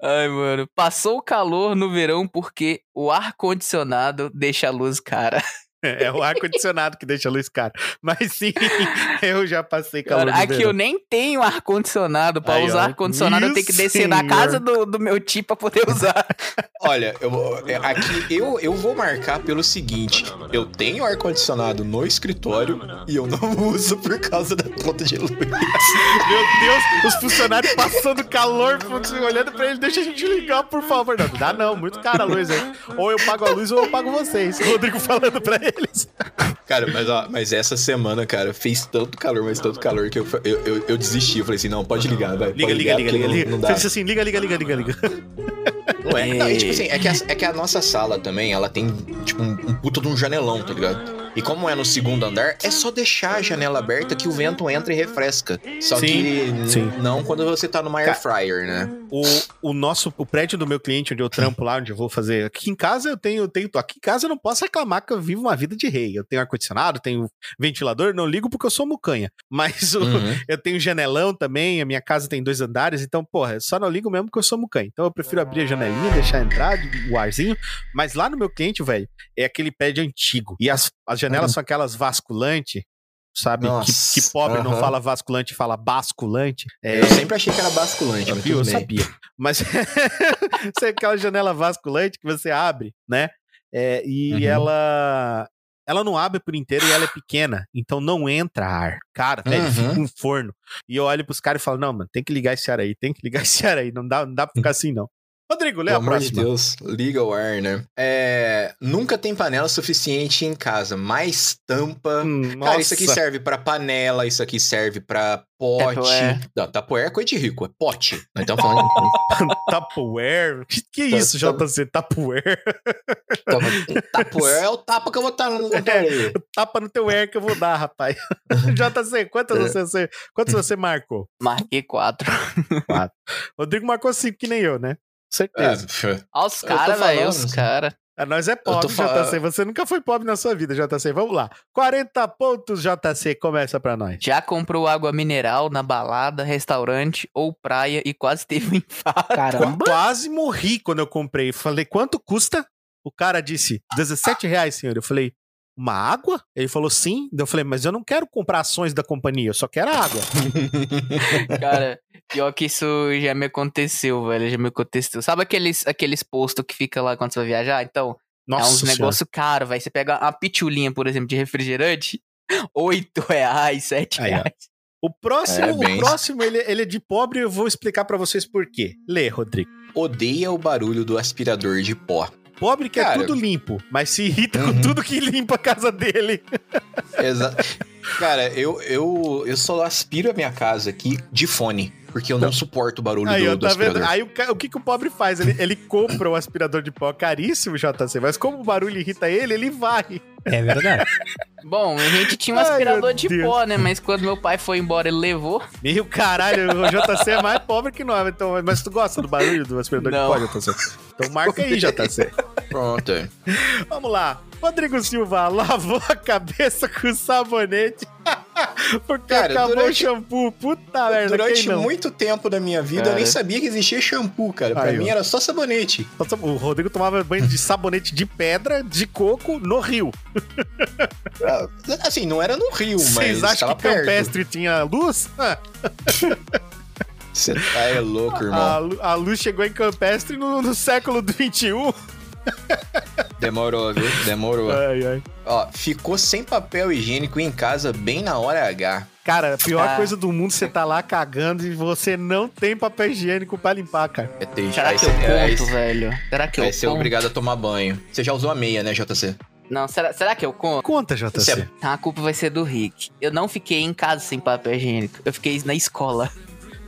Speaker 4: Ai, mano. Passou o calor no verão porque o ar-condicionado deixa a luz cara.
Speaker 1: É o ar-condicionado que deixa a luz cara. Mas sim, <laughs> eu já passei calor.
Speaker 4: Cara, aqui eu nem tenho ar-condicionado. Pra Aí, usar ar-condicionado, eu tenho que descer senhor. na casa do, do meu tio pra poder usar. <laughs>
Speaker 2: Olha, eu, é, aqui eu, eu vou marcar pelo seguinte: eu tenho ar-condicionado no escritório e eu não <laughs> uso por causa da conta de luz. Meu
Speaker 1: Deus, os funcionários passando calor, olhando pra ele, deixa a gente ligar, por favor. Não, dá não, muito cara a luz aí. Ou eu pago a luz ou eu pago vocês. O Rodrigo falando pra ele eles. <laughs>
Speaker 2: Cara, mas, ó, mas essa semana, cara, fez tanto calor, mas tanto calor que eu, eu, eu, eu desisti. Eu falei assim, não, pode ligar, vai.
Speaker 1: Liga, liga, liga, liga, liga. Não, não Fez assim, liga, liga, liga, liga, liga.
Speaker 2: Não é? Não, é tipo assim, é que, a, é que a nossa sala também, ela tem, tipo, um, um puta de um janelão, tá ligado? E como é no segundo andar, é só deixar a janela aberta que o vento entra e refresca. Só sim, que sim. não quando você tá no air fryer, né?
Speaker 1: O, o nosso, o prédio do meu cliente, onde eu trampo lá, onde eu vou fazer. Aqui em casa eu tenho, tenho. Aqui em casa eu não posso reclamar que eu vivo uma vida de rei. Eu tenho ar-condicionado, tenho ventilador, não ligo porque eu sou mucanha. Mas o, uhum. eu tenho janelão também, a minha casa tem dois andares, então, porra, só não ligo mesmo porque eu sou mucanha. Então eu prefiro abrir a janelinha, deixar entrar o arzinho. Mas lá no meu cliente, velho, é aquele prédio antigo. E as, as janelas uhum. são aquelas vasculantes, sabe? Que, que, pobre uhum. não fala vasculante, fala basculante.
Speaker 2: É... Eu sempre achei que era basculante,
Speaker 1: mas eu sabia. Mas <laughs> é aquela janela vasculante que você abre, né? É, e uhum. ela ela não abre por inteiro e ela é pequena, então não entra ar. Cara, velho,
Speaker 2: Uhum.
Speaker 1: fica um forno. E eu olho pros caras e falo, não, mano, tem que ligar esse ar aí, tem que ligar esse ar aí, não dá, não dá pra ficar assim, não. Rodrigo, lê
Speaker 2: Pelo
Speaker 1: a
Speaker 2: amor de
Speaker 1: próxima.
Speaker 2: Deus, liga o ar, né? É, nunca tem panela suficiente em casa, mais tampa.
Speaker 1: Hum,
Speaker 2: Cara, isso aqui serve pra panela, isso aqui serve pra pote.
Speaker 4: Tupperware.
Speaker 2: Não, é coisa de rico, é pote. Nós estamos <laughs> falando.
Speaker 1: Tupperware? Que, que
Speaker 2: Tá-
Speaker 1: isso,
Speaker 2: tá-
Speaker 1: JC? Tupperware?
Speaker 2: tapoer é o tapa que eu vou estar no <laughs> no orelha.
Speaker 1: Tapa no teu air que eu vou dar, rapaz. <laughs> JC, quantas
Speaker 2: É.
Speaker 1: você, quantas você marcou?
Speaker 4: Marquei quatro.
Speaker 1: Rodrigo marcou cinco que nem eu, né?
Speaker 2: É,
Speaker 1: Certeza.
Speaker 4: Olha os
Speaker 2: Eu tô
Speaker 4: caras, velho. Os
Speaker 2: falando.
Speaker 4: caras.
Speaker 1: Nós é pobre, JC. Você nunca foi pobre na sua vida, JC. Vamos lá. 40 pontos, JC. Começa pra nós.
Speaker 4: Já comprou água mineral na balada, restaurante ou praia e quase teve um infarto.
Speaker 3: Caramba.
Speaker 1: Quase morri quando eu comprei. Falei, quanto custa? O cara disse, 17 reais, senhor. Eu falei, uma água? Ele falou, sim. Daí Eu falei, mas eu não quero comprar ações da companhia, eu só quero água. <laughs>
Speaker 4: Cara, pior que isso já me aconteceu, velho. Já me aconteceu. Sabe aqueles, aqueles postos que fica lá quando você vai viajar? Então,
Speaker 1: Nossa
Speaker 4: é uns
Speaker 1: Senhora.
Speaker 4: negócio caro, velho. Você pega uma pitulinha, por exemplo, de refrigerante, <laughs> 8 reais, 7
Speaker 1: Aí, ó.
Speaker 4: reais.
Speaker 1: O próximo,
Speaker 2: É, bem
Speaker 1: o próximo ele, ele é de pobre eu vou explicar pra vocês por quê. Lê, Rodrigo.
Speaker 2: Odeia o barulho do aspirador de pó.
Speaker 1: Pobre que é
Speaker 2: Cara.
Speaker 1: tudo limpo, mas se irrita com
Speaker 2: Uhum.
Speaker 1: tudo que limpa a casa dele. <laughs>
Speaker 2: Exa Cara, eu, eu, eu só aspiro a minha casa aqui de fone. Porque eu não suporto o barulho
Speaker 1: Aí,
Speaker 2: do, do
Speaker 1: tá vendo?
Speaker 2: aspirador.
Speaker 1: Aí o, o que, que o pobre faz? Ele, ele compra o aspirador de pó caríssimo, JC, mas como o barulho irrita ele, ele vai.
Speaker 3: É verdade.
Speaker 4: Bom, a gente tinha um
Speaker 1: Ai,
Speaker 4: aspirador de
Speaker 1: Deus.
Speaker 4: pó, né? Mas quando meu pai foi embora, ele levou.
Speaker 1: Meu caralho, o JC é mais pobre que nós. Então, mas tu gosta do barulho do aspirador
Speaker 4: Não.
Speaker 1: de pó, JC? Então marca aí, JC.
Speaker 2: Pronto.
Speaker 1: Vamos lá. Rodrigo Silva lavou a cabeça com sabonete <laughs> <laughs> porque
Speaker 2: Cara,
Speaker 1: acabou
Speaker 2: durante-
Speaker 1: o shampoo. Puta merda,
Speaker 2: Durante muito tempo da minha vida, eu
Speaker 4: Cara.
Speaker 2: nem sabia que existia shampoo, cara. Pra
Speaker 1: Aí,
Speaker 2: mim
Speaker 1: ó.
Speaker 2: era só sabonete.
Speaker 1: O Rodrigo tomava banho de sabonete de pedra, de coco, no rio.
Speaker 2: Ah, Assim, não era no Rio, mas
Speaker 1: Vocês acham que
Speaker 2: perto.
Speaker 1: Campestre tinha luz? Ah,
Speaker 2: Você tá é louco, irmão.
Speaker 1: a, a luz chegou em Campestre no, no século XXI.
Speaker 2: Demorou, viu? Demorou.
Speaker 1: Ai, ai.
Speaker 2: Ó, ficou sem papel higiênico em casa bem na hora H.
Speaker 1: Cara, a pior
Speaker 4: Ah.
Speaker 1: coisa do mundo, você tá lá cagando e você não tem papel higiênico pra limpar, cara.
Speaker 2: É triste.
Speaker 4: Será
Speaker 2: Aí
Speaker 4: que eu
Speaker 2: aí
Speaker 4: conto, velho? Será que
Speaker 2: Vai
Speaker 4: eu
Speaker 2: ser
Speaker 4: conto?
Speaker 2: obrigado a tomar banho. Você já usou a meia, né, JC?
Speaker 4: Não, será, será que eu conto?
Speaker 1: Conta, JC.
Speaker 2: Você é-
Speaker 4: A culpa vai ser do Rick. Eu não fiquei em casa sem papel higiênico. Eu fiquei na escola.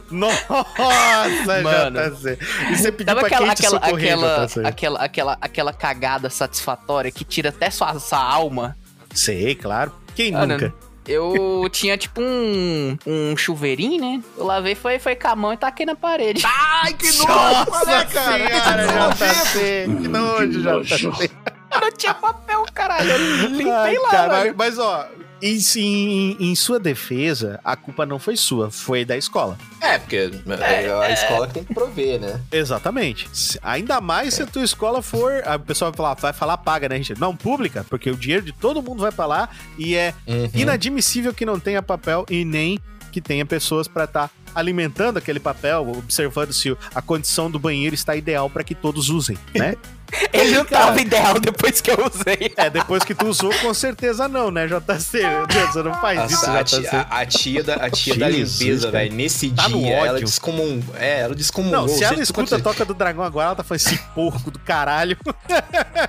Speaker 4: <laughs>
Speaker 1: Nossa,
Speaker 4: Mano.
Speaker 1: JC. E você pediu
Speaker 4: Sabe
Speaker 1: pra
Speaker 4: aquela, aquela,
Speaker 1: socorrer,
Speaker 4: aquela,
Speaker 1: JC?
Speaker 4: aquela, aquela, aquela cagada satisfatória que tira até sua, sua alma?
Speaker 1: Sei, claro. Quem
Speaker 4: Cara,
Speaker 1: nunca?
Speaker 4: Eu tinha tipo um, um chuveirinho, né? Eu lavei, foi, foi com a mão e taquei na parede.
Speaker 1: Ai, que Nossa, senhora, JC. Que nojo, JC.
Speaker 4: Eu não tinha papel, caralho. Eu limpei
Speaker 1: Ai,
Speaker 4: lá,
Speaker 1: cara, mas, ó, em, em, em sua defesa, a culpa não foi sua, foi da escola.
Speaker 2: É, porque é a escola que tem que prover, né?
Speaker 1: Exatamente. Ainda mais se a tua escola for. A pessoa vai falar, vai falar paga, né, gente? Não, pública, porque o dinheiro de todo mundo vai pra lá e é
Speaker 2: Uhum.
Speaker 1: inadmissível que não tenha papel e nem que tenha pessoas pra estar alimentando aquele papel, observando se a condição do banheiro está ideal pra que todos usem, né? <laughs>
Speaker 4: Ele não
Speaker 1: Cara.
Speaker 4: tava ideal <laughs> depois que eu usei.
Speaker 1: é, depois que tu usou, com certeza não, né, JC? Meu Deus, você não faz isso,
Speaker 2: a,
Speaker 1: JC.
Speaker 2: tia, a, a tia da, a tia da limpeza, velho, nesse
Speaker 1: Tá
Speaker 2: dia, ela descomum... É, ela descomungou.
Speaker 1: Não, se ela escuta a toca do dragão agora, ela tá falando esse porco do caralho.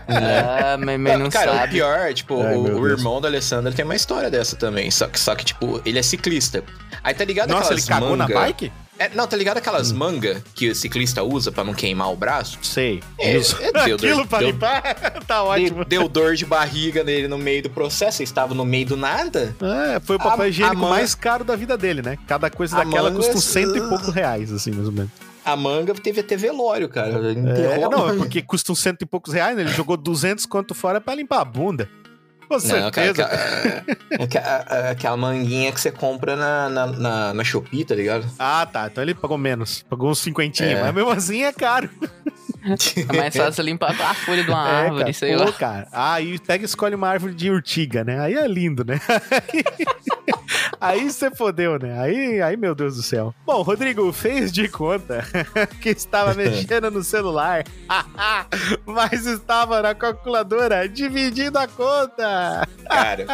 Speaker 4: Ah, mas, mas não
Speaker 2: Cara, o
Speaker 4: sabe.
Speaker 2: pior, tipo,
Speaker 1: Ai,
Speaker 2: o, o irmão da Alessandra tem uma história dessa também. Só que, só que tipo, ele é ciclista. Aí tá ligado
Speaker 1: Nossa, ele cagou na
Speaker 2: manga...
Speaker 1: bike?
Speaker 2: É, não, tá ligado aquelas mangas que o ciclista usa pra não queimar o braço?
Speaker 1: Sei.
Speaker 2: É,
Speaker 1: Isso.
Speaker 2: é, deu
Speaker 1: Aquilo
Speaker 2: dor-
Speaker 1: pra
Speaker 2: deu-
Speaker 1: limpar? <laughs> tá ótimo.
Speaker 2: Deu, deu dor de barriga nele no meio do processo, ele estava no meio do nada.
Speaker 1: É, foi o papel
Speaker 2: A-
Speaker 1: higiênico
Speaker 2: a man-
Speaker 1: mais caro da vida dele, né? Cada coisa daquela
Speaker 2: manga-
Speaker 1: custa uns cento e poucos reais, assim, mais ou menos.
Speaker 2: A manga teve até velório, cara.
Speaker 1: É, não, é
Speaker 2: manga.
Speaker 1: porque custa uns cento e poucos reais, né? Ele jogou 200 quanto fora pra limpar a bunda. Com
Speaker 2: Não,
Speaker 1: certeza.
Speaker 2: aquela, aquela- aquela manguinha que você compra na, na, na, na Shopee, tá ligado?
Speaker 1: Ah, tá. Então ele pagou menos. Pagou uns cinquentinha,
Speaker 2: É.
Speaker 1: mas mesmo assim é caro.
Speaker 4: É mais fácil limpar a folha de uma <laughs>
Speaker 1: é,
Speaker 4: árvore,
Speaker 1: cara.
Speaker 4: sei
Speaker 1: Pô,
Speaker 4: lá.
Speaker 1: cara. Ah, e pega e escolhe uma árvore de urtiga, né? Aí é lindo, né? <laughs> Aí você fodeu, né? Aí, aí, meu Deus do céu. Bom, Rodrigo fez de conta <laughs> que estava mexendo no celular, mas estava na calculadora dividindo a conta.
Speaker 2: Cara,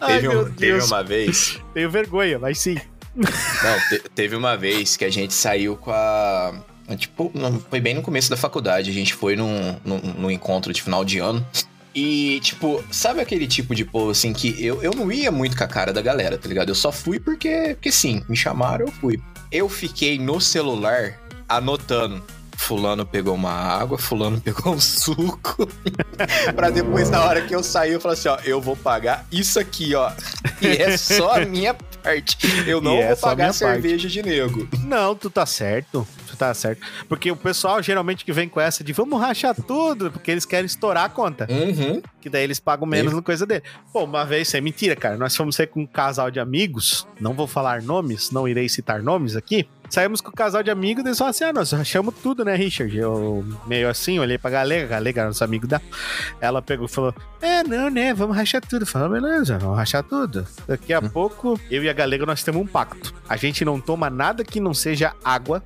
Speaker 1: Ai,
Speaker 2: teve,
Speaker 1: meu
Speaker 2: um- teve uma vez.
Speaker 1: Tenho vergonha, mas sim.
Speaker 2: Não, te- teve uma vez que a gente saiu com a. Tipo, foi bem no começo da faculdade. A gente foi num, num, num encontro de final de ano. E, tipo, sabe aquele tipo de povo assim que eu, eu não ia muito com a cara da galera, tá ligado? Eu só fui porque, porque sim, me chamaram, eu fui. Eu fiquei no celular anotando. Fulano pegou uma água, fulano <laughs> pegou um suco. <laughs> pra depois, na hora que eu sair, eu falar assim, ó, eu vou pagar isso aqui, ó. E é só a minha parte. Eu não
Speaker 1: E é
Speaker 2: vou
Speaker 1: a minha
Speaker 2: pagar cerveja de nego.
Speaker 1: Não, tu tá certo. Tu tá certo. Porque o pessoal geralmente que vem com essa de vamos rachar tudo, porque eles querem estourar a conta.
Speaker 2: Uhum.
Speaker 1: Que daí eles pagam menos no coisa dele. Pô, uma vez, isso é mentira, cara. Nós fomos sair com um casal de amigos. Não vou falar nomes, não irei citar nomes aqui. Saímos com o casal de amigos e eles falaram assim: ah, nós rachamos tudo, né, Richard? Eu meio assim, olhei pra Galega, Galega era nosso amigo da. Ela pegou e falou: É, não, né? Vamos rachar tudo. Falei, beleza, vamos rachar tudo. Daqui a pouco, eu e a Galega, nós temos um pacto. A gente não toma nada que não seja água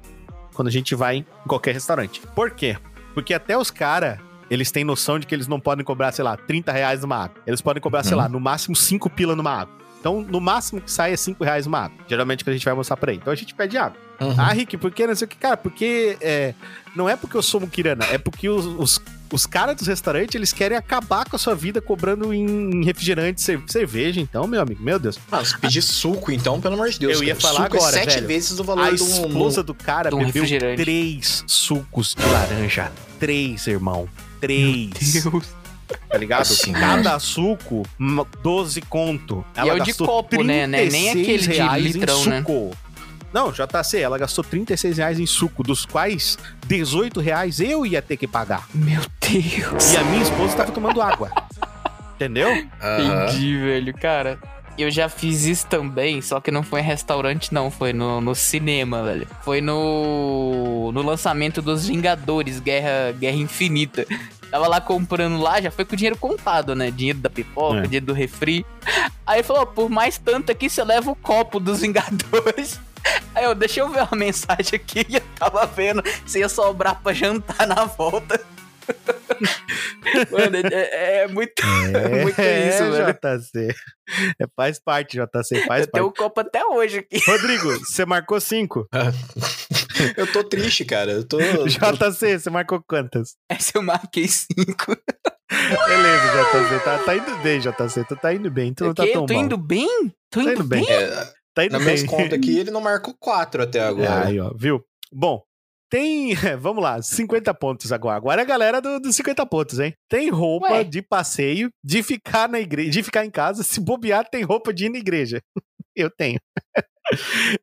Speaker 1: quando a gente vai em qualquer restaurante. Por quê? Porque até os caras, eles têm noção de que eles não podem cobrar, sei lá, 30 reais numa água. Eles podem cobrar, sei
Speaker 2: Uhum.
Speaker 1: lá, no máximo 5 pila numa água. Então, no máximo que sai é 5 reais uma água. Geralmente que a gente vai mostrar pra ele. Então a gente pede água.
Speaker 2: Uhum.
Speaker 1: Ah, Rick, por que não sei o que? Cara, porque é, não é porque eu sou muquirana, é porque os, os, os caras dos restaurantes, eles querem acabar com a sua vida cobrando em refrigerante, cer- cerveja. Então, meu amigo, meu Deus.
Speaker 2: Ah, se pedir suco, então, pelo amor de Deus.
Speaker 1: Eu ia falar
Speaker 2: suco
Speaker 1: agora,
Speaker 2: é sete
Speaker 1: velho.
Speaker 2: vezes o
Speaker 1: A
Speaker 2: valor do
Speaker 1: esposa do cara
Speaker 4: um
Speaker 1: bebeu
Speaker 4: refrigerante.
Speaker 1: três sucos de laranja. Três, irmão. Três. Tá ligado?
Speaker 2: Sim.
Speaker 1: Cada suco, m- 12 conto.
Speaker 4: E é o de copo, né? Né? Nem
Speaker 1: 36
Speaker 4: aquele de litrão, né?
Speaker 1: Não, JC, ela gastou 36 reais em suco, dos quais 18 reais eu ia ter que pagar.
Speaker 4: Meu Deus.
Speaker 1: E a minha esposa tava tomando água. Entendeu?
Speaker 4: Entendi, velho. Cara, eu já fiz isso também, só que não foi em restaurante, não. Foi no, no cinema, velho. Foi no, no lançamento dos Vingadores, Guerra, Guerra Infinita. Tava lá comprando lá, já foi com o dinheiro contado, né? Dinheiro da pipoca,
Speaker 1: É.
Speaker 4: dinheiro do refri. Aí falou, por mais tanto aqui, você leva o copo dos Vingadores. Aí eu, deixa eu ver uma mensagem aqui e <laughs> eu tava vendo se ia sobrar pra jantar na volta. Mano, é, é muito, <laughs> muito isso, velho.
Speaker 1: JC. É, faz parte, JC, faz
Speaker 4: Eu tenho
Speaker 1: parte.
Speaker 4: o copo até hoje aqui.
Speaker 1: Rodrigo, você marcou 5. <laughs>
Speaker 2: Eu tô triste, cara. Eu tô.
Speaker 1: JC, você marcou quantas?
Speaker 4: Essa eu marquei cinco.
Speaker 1: Beleza, JC. Tá, tá indo bem, JC. Tu tá indo bem. Tu não tá tão
Speaker 4: eu tô
Speaker 1: mal.
Speaker 4: indo bem? Tô
Speaker 1: Tá
Speaker 4: indo
Speaker 1: indo bem.
Speaker 4: bem?
Speaker 2: É,
Speaker 1: Tá indo
Speaker 2: na
Speaker 1: bem.
Speaker 2: minhas contas aqui, <laughs> ele não marcou quatro até agora.
Speaker 1: Aí, ó, viu? Bom, tem. <laughs> Vamos lá, 50 pontos agora. Agora é a galera do- dos 50 pontos, hein? Tem roupa
Speaker 4: Ué.
Speaker 1: de passeio, de ficar na igreja, de ficar em casa. <laughs> Se bobear, tem roupa de ir na igreja. Eu tenho.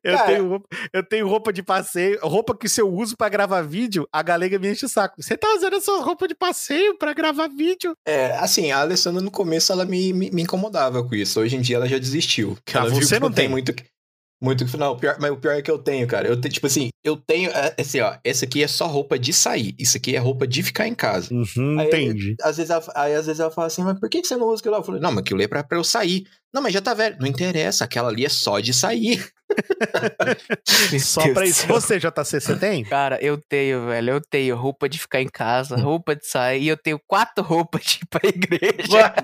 Speaker 1: Eu,
Speaker 2: Cara.
Speaker 1: tenho roupa, eu tenho roupa de passeio, roupa que se eu uso pra gravar vídeo, a galega me enche o saco. Você tá usando essa roupa de passeio pra gravar vídeo?
Speaker 2: É, assim, a Alessandra no começo ela me, me, me incomodava com isso. Hoje em dia ela já desistiu. Que
Speaker 1: Ah, você
Speaker 2: que
Speaker 1: não
Speaker 2: tem
Speaker 1: tem.
Speaker 2: muito. Muito que não, o pior, mas o pior é que eu tenho, cara. Eu tenho, tipo assim, eu tenho. é, Assim, ó, essa aqui é só roupa de sair. Isso aqui é roupa de ficar em casa.
Speaker 1: Uhum,
Speaker 2: Aí-
Speaker 1: entendi.
Speaker 2: Às vezes ela, aí às vezes ela fala assim, mas por que que você não usa aquilo lá? Eu falei, não, mas aquilo é pra, pra eu sair. Não, mas já tá velho. Não interessa, aquela ali é só de sair. <laughs>
Speaker 1: Só
Speaker 4: Deus
Speaker 1: pra isso.
Speaker 4: céu.
Speaker 1: Você, JC, você tem?
Speaker 4: Cara, eu tenho, velho. Eu tenho roupa de ficar em casa, roupa de sair. E eu tenho quatro roupas de ir pra igreja.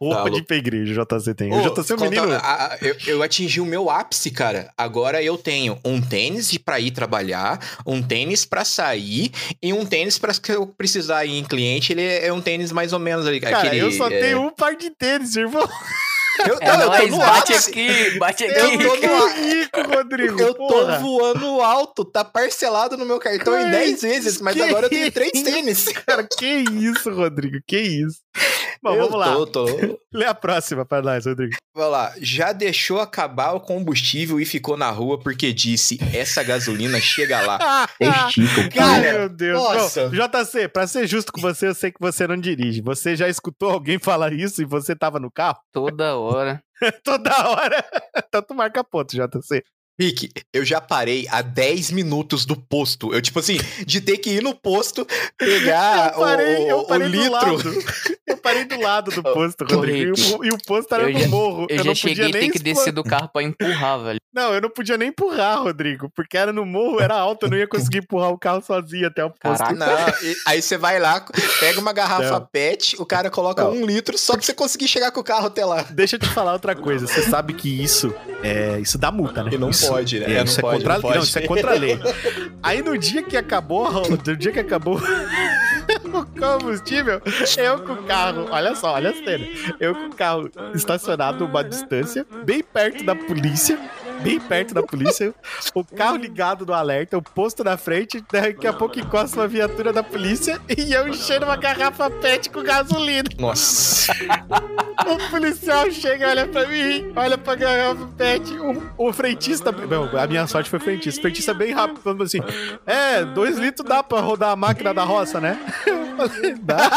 Speaker 1: Roupa
Speaker 2: Tá
Speaker 1: de ir pra igreja, JC tem.
Speaker 2: Ô,
Speaker 1: o JC é um menino.
Speaker 2: a- a- eu, eu atingi o meu ápice, cara. Agora eu tenho um tênis de pra ir trabalhar, um tênis pra sair e um tênis pra que eu precisar ir em cliente. Ele é um tênis mais ou menos ali.
Speaker 1: Cara,
Speaker 2: aquele,
Speaker 1: eu só
Speaker 2: é,
Speaker 1: tenho um par de tênis, irmão.
Speaker 2: Eu,
Speaker 4: É
Speaker 2: não, eu tô no
Speaker 4: bate
Speaker 2: ápice.
Speaker 4: aqui, bate
Speaker 2: Eu
Speaker 4: aqui.
Speaker 2: tô
Speaker 1: Que
Speaker 2: no- <laughs>
Speaker 1: rico, Rodrigo.
Speaker 2: Eu tô
Speaker 1: porra.
Speaker 2: voando alto, tá parcelado no meu cartão em
Speaker 1: Que
Speaker 2: 10 vezes, mas agora eu tenho três
Speaker 1: isso?
Speaker 2: tênis.
Speaker 1: Cara, que isso, Rodrigo, que isso. Bom,
Speaker 2: Eu
Speaker 1: vamos lá.
Speaker 2: Tô, tô. <laughs>
Speaker 1: Lê a próxima pra nós, Rodrigo.
Speaker 2: Vamos lá. Já deixou acabar o combustível e ficou na rua porque disse: essa gasolina chega lá. <laughs>
Speaker 3: Testículo.
Speaker 1: Ai,
Speaker 2: Cara,
Speaker 1: meu Deus.
Speaker 2: nossa.
Speaker 1: Não, JC, pra ser justo com você, eu sei que você não dirige. Você já escutou alguém <laughs> falar isso e você tava no carro?
Speaker 4: Toda hora.
Speaker 1: Toda hora. Então tu marca ponto, JC.
Speaker 2: Rick, eu já parei a 10 minutos do posto. Eu, tipo assim, de ter que ir no posto, pegar
Speaker 1: eu parei,
Speaker 2: o,
Speaker 1: eu
Speaker 2: o
Speaker 1: parei do
Speaker 2: litro. <laughs>
Speaker 1: parei do lado do <laughs> posto, Rodrigo. E o, e o posto era eu no já, morro.
Speaker 4: Eu, eu já cheguei a ter que descer do carro pra empurrar, velho. <laughs>
Speaker 1: Não, eu não podia nem empurrar, Rodrigo, porque era no morro, era alto, eu não ia conseguir empurrar o carro sozinho até o posto. Caraca.
Speaker 2: Não, aí você vai lá, pega uma garrafa não. PET, o cara coloca não. um litro só pra você conseguir chegar com o carro até lá.
Speaker 1: Deixa eu te falar outra coisa. Você sabe que isso é, isso dá multa, né?
Speaker 2: E não
Speaker 1: isso,
Speaker 2: pode, né?
Speaker 1: É, é isso, é contra, não, não, isso é contra a lei. <laughs> Aí no dia que acabou, no dia que acabou o <laughs> combustível, eu com o carro, olha só, olha a cena. Eu com o carro estacionado uma distância, bem perto da polícia, bem perto da polícia, o carro ligado no alerta, o posto na frente, daqui a pouco encosta uma viatura da polícia e eu enchendo uma garrafa PET com gasolina.
Speaker 2: Nossa.
Speaker 1: o policial chega, olha pra mim, olha pra garrafa PET, o, o frentista, não, a minha sorte foi frentista, o frentista bem rápido, falando assim, é, dois litros dá pra rodar a máquina da roça, né? Eu falei, dá.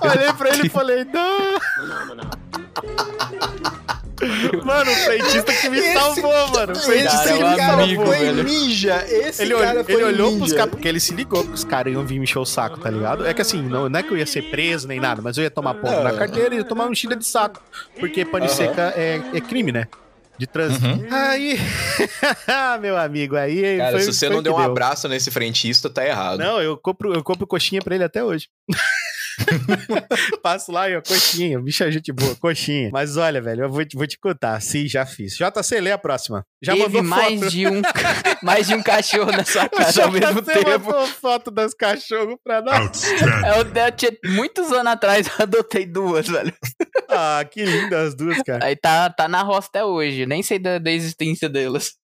Speaker 1: <laughs> Olhei pra ele e falei, dá. <laughs> Mano, o frentista que me esse, salvou, mano. O frentista
Speaker 2: que me salvou. foi ninja. Esse
Speaker 1: ele,
Speaker 2: cara
Speaker 1: foi Ele olhou ninja. pros caras, porque ele se ligou que os caras iam vir me encher o saco, tá ligado? É que assim, não, não é que eu ia ser preso nem nada, mas eu ia tomar ponto na carteira e ia tomar um enchida de saco. Porque pane uh -huh. seca é, é crime, né? de trânsito. Uhum. Aí, <laughs> meu amigo, aí.
Speaker 2: Cara, foi, se você não deu um deu. abraço nesse frentista, tá errado.
Speaker 1: Não, eu compro, eu compro coxinha pra ele até hoje. <laughs> <laughs> Passo lá e ó, coxinha, bicha é gente boa, coxinha. Mas olha, velho, eu vou, te, vou te contar. Sim, já fiz. JC, lê a próxima. Já
Speaker 4: Teve mandou mais foto. de um <laughs> mais de um cachorro na sua casa ao mesmo tempo. mandou
Speaker 1: foto das cachorros pra nós.
Speaker 4: eu, eu tinha, muitos anos atrás eu adotei duas, velho.
Speaker 1: Ah, que lindas as duas, cara.
Speaker 4: Aí tá, tá na roça até hoje. Nem sei da, da existência delas.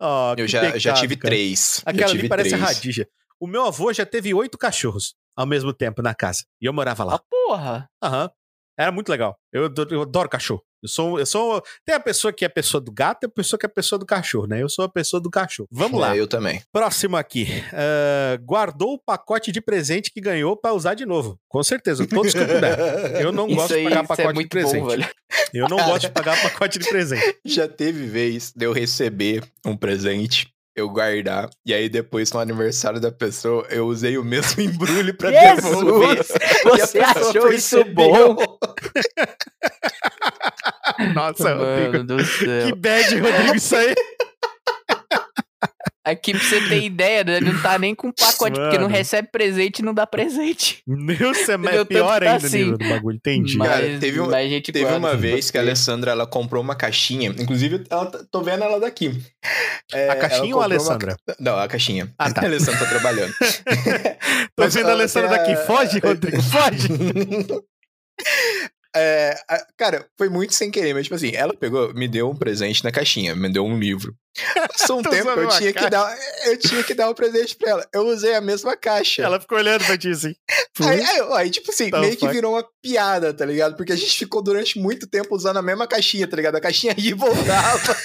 Speaker 2: Oh, eu já, pecado, já tive cara. três.
Speaker 1: Aquela
Speaker 2: tive
Speaker 1: ali parece três. radija. O meu avô já teve oito cachorros ao mesmo tempo na casa. E eu morava lá. Ah,
Speaker 4: porra!
Speaker 1: Aham. Era muito legal. Eu, eu adoro cachorro. Eu sou, eu sou. Tem a pessoa que é a pessoa do gato e a pessoa que é a pessoa do cachorro, né? Eu sou a pessoa do cachorro. Vamos é, lá.
Speaker 2: Eu também.
Speaker 1: Próximo aqui. Uh, guardou o pacote de presente que ganhou para usar de novo. Com certeza, todos que eu puder. Eu não <laughs> isso gosto aí, de pagar é pacote é de presente. Bom, eu não gosto de <laughs> pagar pacote de presente.
Speaker 2: Já teve vez de eu receber um presente eu guardar. E aí depois, no aniversário da pessoa, eu usei o mesmo <laughs> embrulho pra devolver. <laughs>
Speaker 4: Você achou isso bom? <laughs>
Speaker 1: Nossa, Mano Rodrigo. Do céu. Que bad, Rodrigo, isso aí.
Speaker 4: Aqui pra você ter ideia, né? não tá nem com <laughs> pacote, Mano. porque não recebe presente e não dá presente.
Speaker 1: Meu, você é <laughs> pior tá ainda assim. do bagulho, entendi.
Speaker 2: Mas, Cara, teve, um, teve uma vez que a Alessandra ela comprou uma caixinha, inclusive ela, tá, tô vendo ela daqui.
Speaker 1: É, a caixinha ou a Alessandra?
Speaker 2: Uma... Não, a caixinha. Ah, <laughs> tá. A Alessandra tá trabalhando.
Speaker 1: tô Mas, vendo a Alessandra daqui. Foge, Rodrigo, foge!
Speaker 2: É, cara, foi muito sem querer, mas tipo assim, ela pegou, me deu um presente na caixinha, me deu um livro. Passou um <laughs> tempo, eu tinha, que dar, eu tinha que dar um presente pra ela. Eu usei a mesma caixa.
Speaker 1: Ela ficou olhando pra ti assim. <laughs>
Speaker 2: Aí, aí, aí, tipo assim, meio que virou uma piada, tá ligado? Porque a gente ficou durante muito tempo usando a mesma caixinha, tá ligado? A caixinha <laughs> ia e voltava.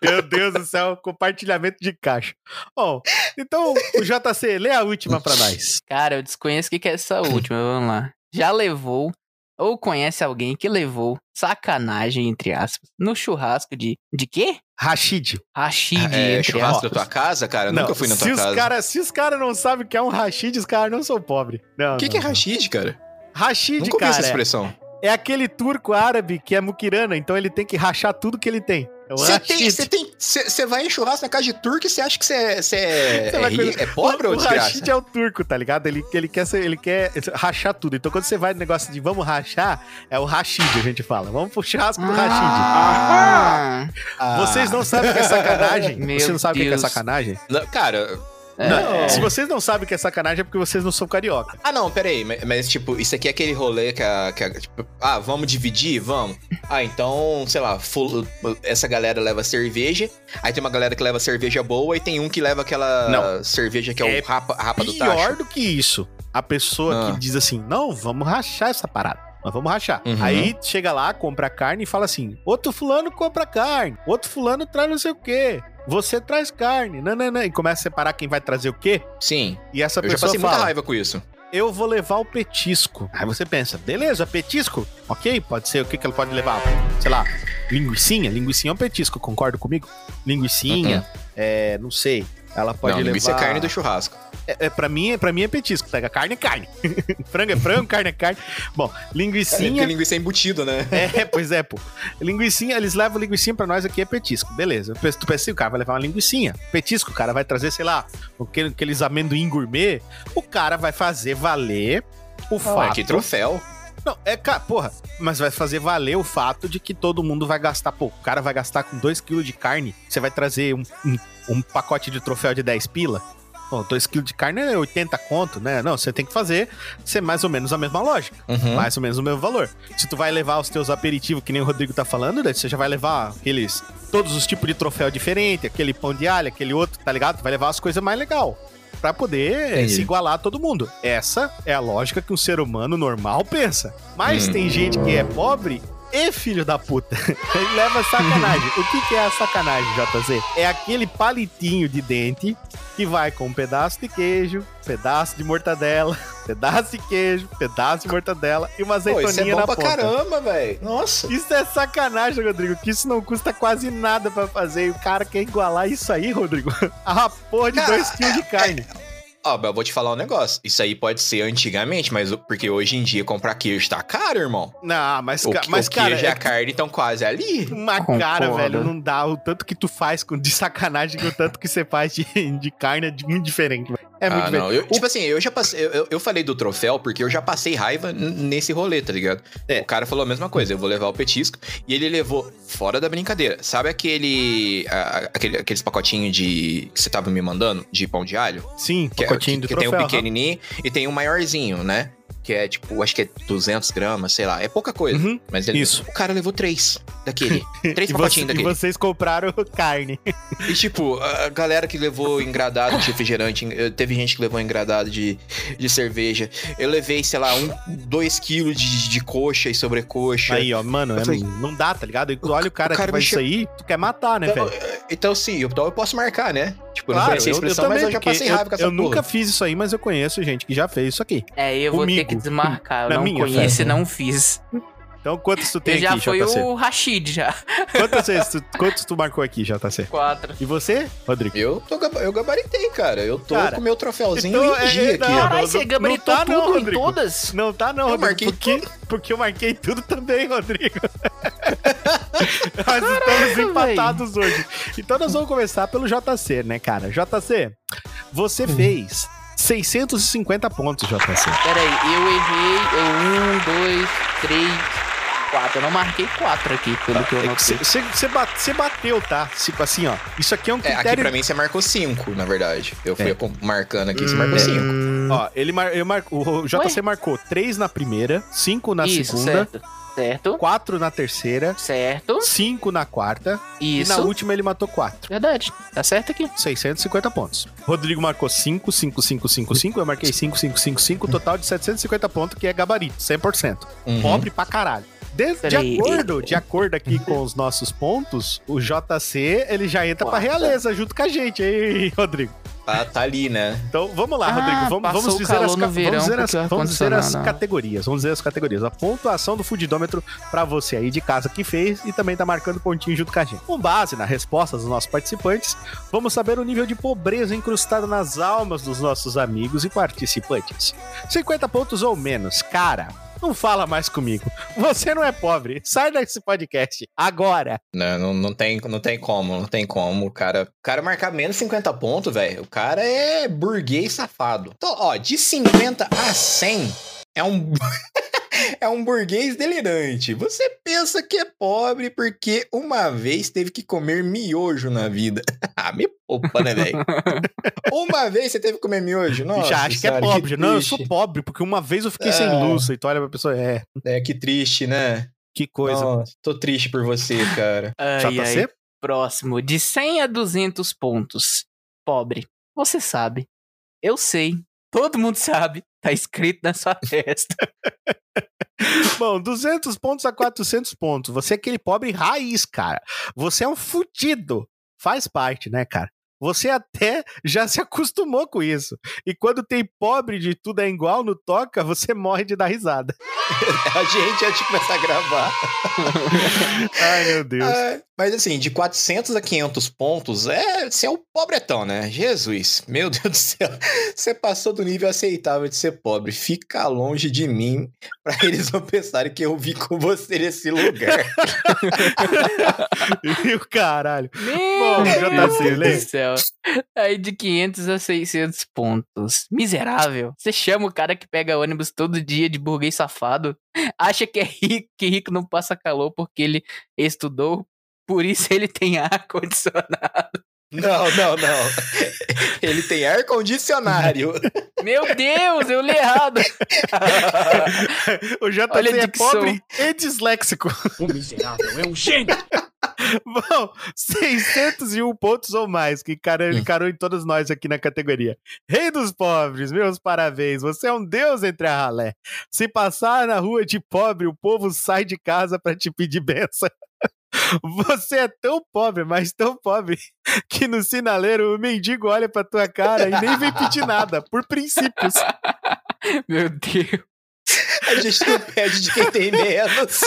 Speaker 1: Meu Deus do céu, compartilhamento de caixa. Bom, então o JC, lê a última pra nós.
Speaker 4: Cara, eu desconheço o que é essa última, vamos lá já levou ou conhece alguém que levou sacanagem, entre aspas, no churrasco de. De quê?
Speaker 1: Rashid.
Speaker 4: Rashid,
Speaker 2: é, churrasco da tua casa, cara?
Speaker 1: Não,
Speaker 2: Nunca fui na tua
Speaker 1: casa. Cara, se os caras não sabem o que é um Rashid, os caras não são pobres.
Speaker 2: O que, que é Rashid, cara?
Speaker 1: Rashid,
Speaker 2: Nunca
Speaker 1: cara.
Speaker 2: essa expressão.
Speaker 1: É, é aquele turco árabe que é muquirana, então ele tem que rachar tudo que ele tem.
Speaker 2: Você tem, você tem, você vai em churrasco na casa de turco e você acha que você é, é, é, é, pobre o, ou desgraça? O Rashid
Speaker 1: é o turco, tá ligado? Ele, ele, quer ser, ele quer rachar tudo. Então quando você vai no negócio de vamos rachar, é o Rashid, a gente fala. Vamos pro churrasco do Rashid. Ah, ah, vocês não sabem o que é sacanagem? Meu Você não sabe o que é sacanagem?
Speaker 2: Não, cara,
Speaker 1: é. Se vocês não sabem que é sacanagem, é porque vocês não são carioca.
Speaker 2: Ah, não, peraí. Mas, mas tipo, isso aqui é aquele rolê que a, que a, tipo, ah, vamos dividir? Vamos. Ah, então, sei lá, full, essa galera leva cerveja, aí tem uma galera que leva cerveja boa e tem um que leva aquela não. cerveja que é, é o rapa, rapa do tacho.
Speaker 1: Pior do que isso. A pessoa ah. que diz assim, não, vamos rachar essa parada. Nós vamos rachar. Uhum. Aí chega lá, compra carne e fala assim: outro fulano compra carne, outro fulano traz não sei o quê. Você traz carne, nananã, e começa a separar quem vai trazer o quê?
Speaker 2: Sim.
Speaker 1: E essa
Speaker 2: eu
Speaker 1: pessoa
Speaker 2: já passei
Speaker 1: fala,
Speaker 2: muita raiva com isso.
Speaker 1: Eu vou levar o petisco. Aí você pensa, beleza, petisco? Ok, pode ser o que, que ela pode levar? Sei lá, linguiçinha? Linguiçinha é um petisco, concorda comigo? Linguiçinha, uhum. é, não sei. Ela pode não, levar.
Speaker 2: Linguiça é carne do churrasco.
Speaker 1: É, é, pra, mim, é, pra mim é petisco, pega carne é carne. <laughs> frango é frango, carne é carne. Bom, linguiçinha... É,
Speaker 2: linguiça é embutido, né? <laughs>
Speaker 1: é, pois é, pô. Linguiçinha, eles levam linguiçinha pra nós aqui, é petisco. Beleza. Tu pensa assim, o cara vai levar uma linguiçinha. Petisco, o cara vai trazer, sei lá, aqueles amendoim gourmet. O cara vai fazer valer o oh, fato...
Speaker 2: que troféu.
Speaker 1: Não, é, cara, porra, mas vai fazer valer o fato de que todo mundo vai gastar, pô, o cara vai gastar com 2kg de carne, você vai trazer um, um, um pacote de troféu de 10 pila? Pô, 2kg de carne é 80 conto, né? Não, você tem que fazer ser mais ou menos a mesma lógica. Uhum. Mais ou menos o mesmo valor. Se tu vai levar os teus aperitivos, que nem o Rodrigo tá falando, daí você já vai levar aqueles. Todos os tipos de troféu diferente, aquele pão de alho, aquele outro, tá ligado? Tu vai levar as coisas mais legal para poder Entendi. se igualar a todo mundo. Essa é a lógica que um ser humano normal pensa. Mas hum. tem gente que é pobre e filho da puta. <laughs> Ele leva sacanagem. o que, que é a sacanagem, JZ? É aquele palitinho de dente que vai com um pedaço de queijo, pedaço de mortadela, <laughs> pedaço de queijo, pedaço de mortadela e uma azeitoninha Pô, isso é bom
Speaker 2: pra
Speaker 1: ponta.
Speaker 2: caramba, velho. Nossa.
Speaker 1: Isso é sacanagem, Rodrigo, que isso não custa quase nada para fazer. E o cara quer igualar isso aí, Rodrigo. <laughs> A porra de 2 kg de carne. É,
Speaker 2: Ó, eu vou te falar um negócio. Isso aí pode ser antigamente, mas porque hoje em dia comprar queijo tá caro, irmão.
Speaker 1: Não, mas,
Speaker 2: o,
Speaker 1: mas
Speaker 2: o
Speaker 1: cara.
Speaker 2: queijo e a carne estão quase ali.
Speaker 1: Uma Concordo. cara, velho, não dá. O tanto que tu faz de sacanagem com o tanto que você faz de, de carne é muito diferente, velho. É muito
Speaker 2: ah, não. Eu, tipo assim, eu já passei. Eu, eu falei do troféu porque eu já passei raiva nesse rolê, tá ligado? É. O cara falou a mesma coisa, eu vou levar o petisco. E ele levou fora da brincadeira. Sabe aquele. A, aquele aqueles pacotinhos de. que você tava me mandando? De pão de alho?
Speaker 1: Sim,
Speaker 2: que, é, pacotinho é, que, do que troféu. tem o pequenininho uhum. e tem o maiorzinho, né? Que é tipo, acho que é 200 gramas, sei lá. É pouca coisa. Uhum, mas ele,
Speaker 1: isso.
Speaker 2: o cara levou três daquele. <laughs> Três pacotinhos daquele.
Speaker 1: E vocês compraram <laughs> carne.
Speaker 2: E tipo, a galera que levou engradado de refrigerante, teve gente que levou engradado de, de cerveja. Eu levei, sei lá, um, dois quilos de, de coxa e sobrecoxa.
Speaker 1: Aí, ó, mano, é, falei, não dá, tá ligado? Olha o cara, o cara que faz isso aí, tu quer matar, né,
Speaker 2: então,
Speaker 1: velho?
Speaker 2: Então, sim, então eu posso marcar, né? Tipo, claro, não conhecia a expressão, eu, eu também, mas eu já passei raiva com essa
Speaker 1: Eu porra. nunca fiz isso aí, mas eu conheço gente que já fez isso aqui.
Speaker 4: É, eu Comigo. vou ter que desmarcar. Eu não conheço e não fiz.
Speaker 1: Então, quantos tu tem
Speaker 4: eu já
Speaker 1: aqui,
Speaker 4: foi JC? o Rashid, já.
Speaker 1: Quantos, tu, quantos tu marcou aqui, JC?
Speaker 4: Quatro.
Speaker 1: E você, Rodrigo?
Speaker 2: Eu, tô, eu gabaritei, cara. Eu tô cara, com meu troféuzinho então, é, é, aqui.
Speaker 4: Caralho, você gabaritou não tá, tudo não, Rodrigo. em todas?
Speaker 1: Não tá não, eu Rodrigo. Marquei porque, tudo. porque eu marquei tudo também, Rodrigo. <laughs> nós estamos empatados véio. hoje. Então nós vamos começar pelo JC, né, cara? JC, você hum. fez 650 pontos, JC.
Speaker 4: Peraí, eu errei um, dois, três, quatro. Eu não marquei quatro aqui, pelo que eu não sei.
Speaker 1: Você bate, bateu, tá? Tipo assim, ó. Isso aqui é um critério...
Speaker 2: É, aqui pra mim você marcou cinco, na verdade. Eu fui é. marcando aqui, você hum, marcou cinco.
Speaker 1: Ó, ele mar... eu mar... o JC Ué? marcou três na primeira, cinco na Isso, segunda. Certo.
Speaker 4: Certo.
Speaker 1: Quatro na terceira.
Speaker 4: Certo.
Speaker 1: Cinco na quarta.
Speaker 4: Isso.
Speaker 1: E na última ele matou quatro.
Speaker 4: Verdade. Tá certo aqui.
Speaker 1: 650 pontos. Rodrigo marcou 5, 5, 5, 5, 5. Eu marquei 5, 5, 5, 5. Total de 750 pontos, que é gabarito, 100%. Uhum. Pobre pra caralho. De, de acordo, de acordo aqui com os nossos pontos, o JC ele já entra Quarta. pra realeza junto com a gente, aí, <laughs> Rodrigo.
Speaker 2: Tá, tá ali, né?
Speaker 1: Então vamos lá, ah, Rodrigo. Vamos, vamos dizer, as, vamos dizer, as, vamos dizer as categorias. Vamos dizer as categorias. A pontuação do fudidômetro para você aí de casa que fez e também tá marcando pontinho junto com a gente. Com base nas respostas dos nossos participantes, vamos saber o nível de pobreza incrustado nas almas dos nossos amigos e participantes. 50 pontos ou menos, cara não fala mais comigo. Você não é pobre. Sai desse podcast. Agora.
Speaker 2: Não, não, não, tem, não tem como, não tem como. O cara, o cara marcar menos 50 pontos, velho. O cara é burguês safado. Então, ó, de 50 a 100 é um. <laughs> é um burguês delirante. Você pensa que é pobre porque uma vez teve que comer miojo na vida. <laughs> ah, me poupa, né, velho? <laughs> uma vez você teve que comer miojo? Nossa,
Speaker 1: Já acho que é pobre. Que não, eu sou pobre porque uma vez eu fiquei é... sem luz. E tu olha pra pessoa, é.
Speaker 2: É, que triste, né?
Speaker 1: Que coisa. Nossa,
Speaker 2: tô triste por você, cara. <laughs>
Speaker 4: Ai, ai. Próximo, de 100 a 200 pontos. Pobre. Você sabe. Eu sei. Todo mundo sabe. Tá escrito na sua <laughs> testa. <laughs>
Speaker 1: Bom, 200 pontos a 400 pontos. Você é aquele pobre raiz, cara. Você é um fudido. Faz parte, né, cara? Você até já se acostumou com isso. E quando tem pobre de tudo é igual no toca, você morre de dar risada. <laughs>
Speaker 2: a gente antes de começar a gravar. <laughs>
Speaker 1: Ai, meu Deus. É,
Speaker 2: mas assim, de 400 a 500 pontos, é, você é o pobretão, né? Jesus, meu Deus do céu. Você passou do nível aceitável de ser pobre. Fica longe de mim pra <laughs> eles não pensarem que eu vi com você nesse lugar.
Speaker 1: e o caralho.
Speaker 4: Meu Bom, já tá Deus do céu. <laughs> Aí de 500 a 600 pontos. Miserável. Você chama o cara que pega ônibus todo dia de burguês safado, <laughs> acha que é rico, que rico não passa calor porque ele estudou, por isso ele tem ar condicionado.
Speaker 2: Não, não, não. <laughs> Ele tem ar condicionário.
Speaker 4: Meu Deus, eu li errado. <laughs>
Speaker 1: o JC Olha é pobre e disléxico.
Speaker 4: O miserável é um gênio. <laughs>
Speaker 1: Bom, 601 pontos ou mais que encarou, encarou em todos nós aqui na categoria. Rei dos pobres, meus parabéns. Você é um deus entre a ralé. Se passar na rua de pobre, o povo sai de casa para te pedir benção. Você é tão pobre, mas tão pobre, que no sinaleiro o mendigo olha pra tua cara e nem vem pedir nada, por princípios.
Speaker 4: Meu Deus.
Speaker 2: A gente não pede de quem tem menos.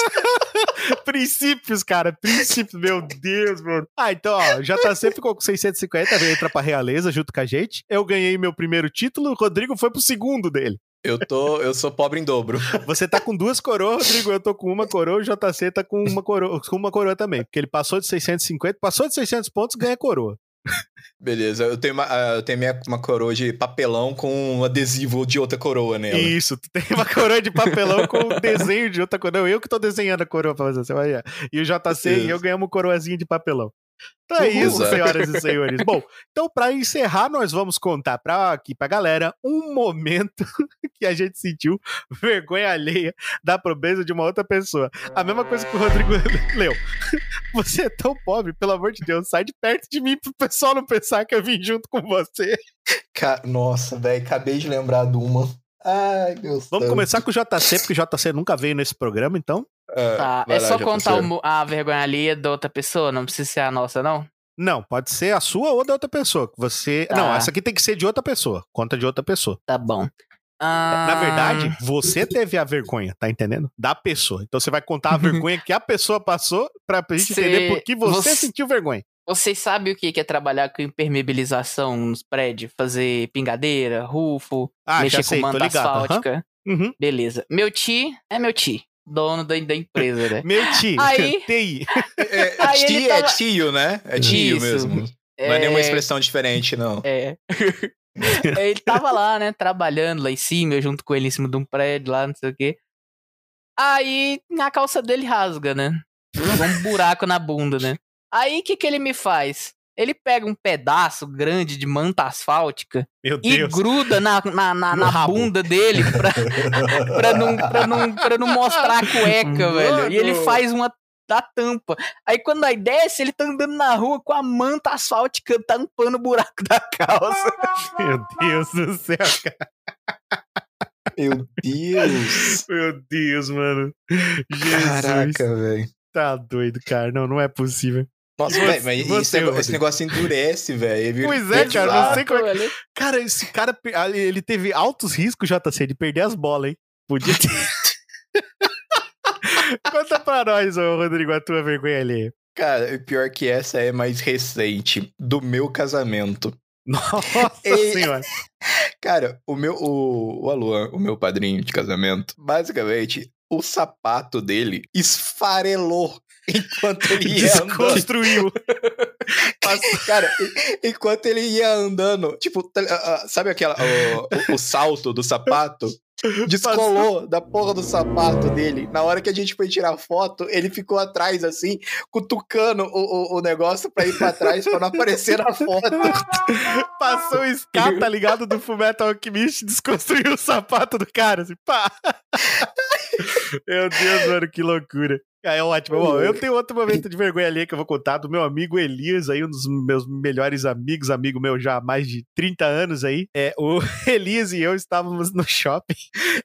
Speaker 2: <laughs>
Speaker 1: princípios, cara. Princípios. Meu Deus, mano. Ah, então, ó, já tá sempre com 650, veio entrar pra realeza junto com a gente. Eu ganhei meu primeiro título, o Rodrigo foi pro segundo dele.
Speaker 2: Eu tô, eu sou pobre em dobro.
Speaker 1: Você tá com duas coroas, Rodrigo, eu tô com uma coroa, o JC tá com uma coroa, com uma coroa também, porque ele passou de 650, passou de 600 pontos, ganha coroa.
Speaker 2: Beleza, eu tenho, uma, ah, eu tenho minha, uma coroa de papelão com um adesivo de outra coroa nela.
Speaker 1: Isso, tu tem uma coroa de papelão com um desenho de outra coroa. Eu que tô desenhando a coroa pra você, você vai ver. E o JC Isso. e eu ganhamos coroazinha de papelão. Então é isso, senhoras e <laughs> senhores. Bom, então para encerrar, nós vamos contar para aqui pra galera um momento <laughs> que a gente sentiu vergonha alheia da pobreza de uma outra pessoa. A mesma coisa que o Rodrigo <laughs> leu. Você é tão pobre, pelo amor de Deus, sai de perto de mim pro pessoal não pensar que eu vim junto com você.
Speaker 2: Nossa, velho, acabei de lembrar de uma. Ai, meu.
Speaker 1: Vamos começar com o JC, porque o JC nunca veio nesse programa, então.
Speaker 4: É, tá, é só contar a vergonha ali da outra pessoa, não precisa ser a nossa, não?
Speaker 1: Não, pode ser a sua ou da outra pessoa. Você. Tá. Não, essa aqui tem que ser de outra pessoa. Conta de outra pessoa.
Speaker 4: Tá bom.
Speaker 1: Ah... Na verdade, você teve a vergonha, tá entendendo? Da pessoa. Então você vai contar a vergonha que a pessoa passou pra gente Cê... entender por que você, você, sentiu vergonha.
Speaker 4: Vocês sabem o que é trabalhar com impermeabilização nos prédios? Fazer pingadeira, rufo, ah, mexer com manta asfáltica? Uhum. Uhum. Beleza. Meu tio é meu tio dono da, da empresa, né? <laughs>
Speaker 1: Meu tio,
Speaker 4: aí, <laughs>
Speaker 1: TI.
Speaker 2: É, aí tio tava... é tio, né? É tio Isso. mesmo. É... Não é nenhuma expressão diferente, não.
Speaker 4: É. <laughs> ele tava lá, né, trabalhando lá em cima, eu junto com ele em cima de um prédio lá, não sei o quê. Aí a calça dele rasga, né? Um buraco na bunda, né? Aí o que, que ele me faz? Ele pega um pedaço grande de manta asfáltica e gruda na, na, na, na bunda dele pra, <laughs> pra, não, pra, não, pra não mostrar a cueca, Mano. velho. E ele faz uma da tampa. Aí quando aí desce, ele tá andando na rua com a manta asfáltica tampando o buraco da calça. <laughs>
Speaker 1: Meu Deus do céu, cara.
Speaker 2: Meu Deus.
Speaker 1: Meu Deus, mano.
Speaker 2: Jesus. Caraca, velho.
Speaker 1: Tá doido, cara. Não, não é possível.
Speaker 2: Nossa, velho, mas você, esse, esse, negócio endurece, velho.
Speaker 1: Pois é, cara, não sei como é. Cara, esse cara, ele teve altos riscos, JC, de perder as bolas, hein? Podia ter. <laughs> Conta pra nós, ô, Rodrigo, a tua vergonha ali.
Speaker 2: Cara, pior que essa é mais recente, do meu casamento.
Speaker 1: Nossa e... senhora. <laughs>
Speaker 2: Cara, o meu, o, o Aluan, o meu padrinho de casamento, basicamente, o sapato dele esfarelou <laughs> enquanto ele ia
Speaker 1: Desconstruiu.
Speaker 2: Cara, enquanto ele ia andando, tipo, tá, sabe aquela o, o, o salto do sapato? Descolou da porra do sapato dele. Na hora que a gente foi tirar foto, ele ficou atrás, assim, cutucando o, o, o negócio pra ir pra trás pra não aparecer na foto. <laughs>
Speaker 1: Passou o escapa, tá ligado? Do Fullmetal Alchemist, desconstruiu o sapato do cara, assim, pá. <laughs> Meu Deus, mano, que loucura. Ah, é ótimo. Bom, eu tenho outro momento de vergonha ali que eu vou contar do meu amigo Elias, aí, um dos meus melhores amigos, amigo meu já há mais de 30 anos aí. É, o <laughs> Elias e eu estávamos no shopping.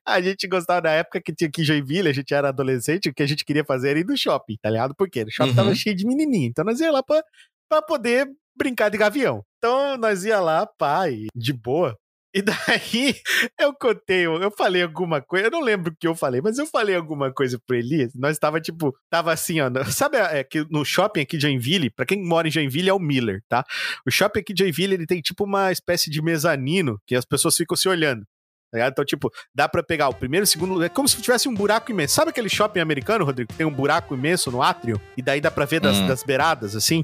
Speaker 1: A gente gostava da época que tinha aqui em Joinville, a gente era adolescente, o que a gente queria fazer era ir no shopping, tá ligado? Por quê? O shopping uhum. tava cheio de menininho. Então nós íamos lá pra, pra poder brincar de gavião. Então nós ia lá, pai, de boa. E daí <laughs> eu contei, eu falei alguma coisa, eu não lembro o que eu falei, mas eu falei alguma coisa pro Elias. Nós tava tipo, tava assim, ó, sabe é, que no shopping aqui de Joinville, pra quem mora em Joinville é o Miller, tá? O shopping aqui de Joinville, ele tem tipo uma espécie de mezanino que as pessoas ficam se olhando. Tá então, tipo, dá pra pegar o primeiro, o segundo, é como se tivesse um buraco imenso. Sabe aquele shopping americano, Rodrigo, que tem um buraco imenso no átrio? E daí dá pra ver das, hum. das beiradas, assim?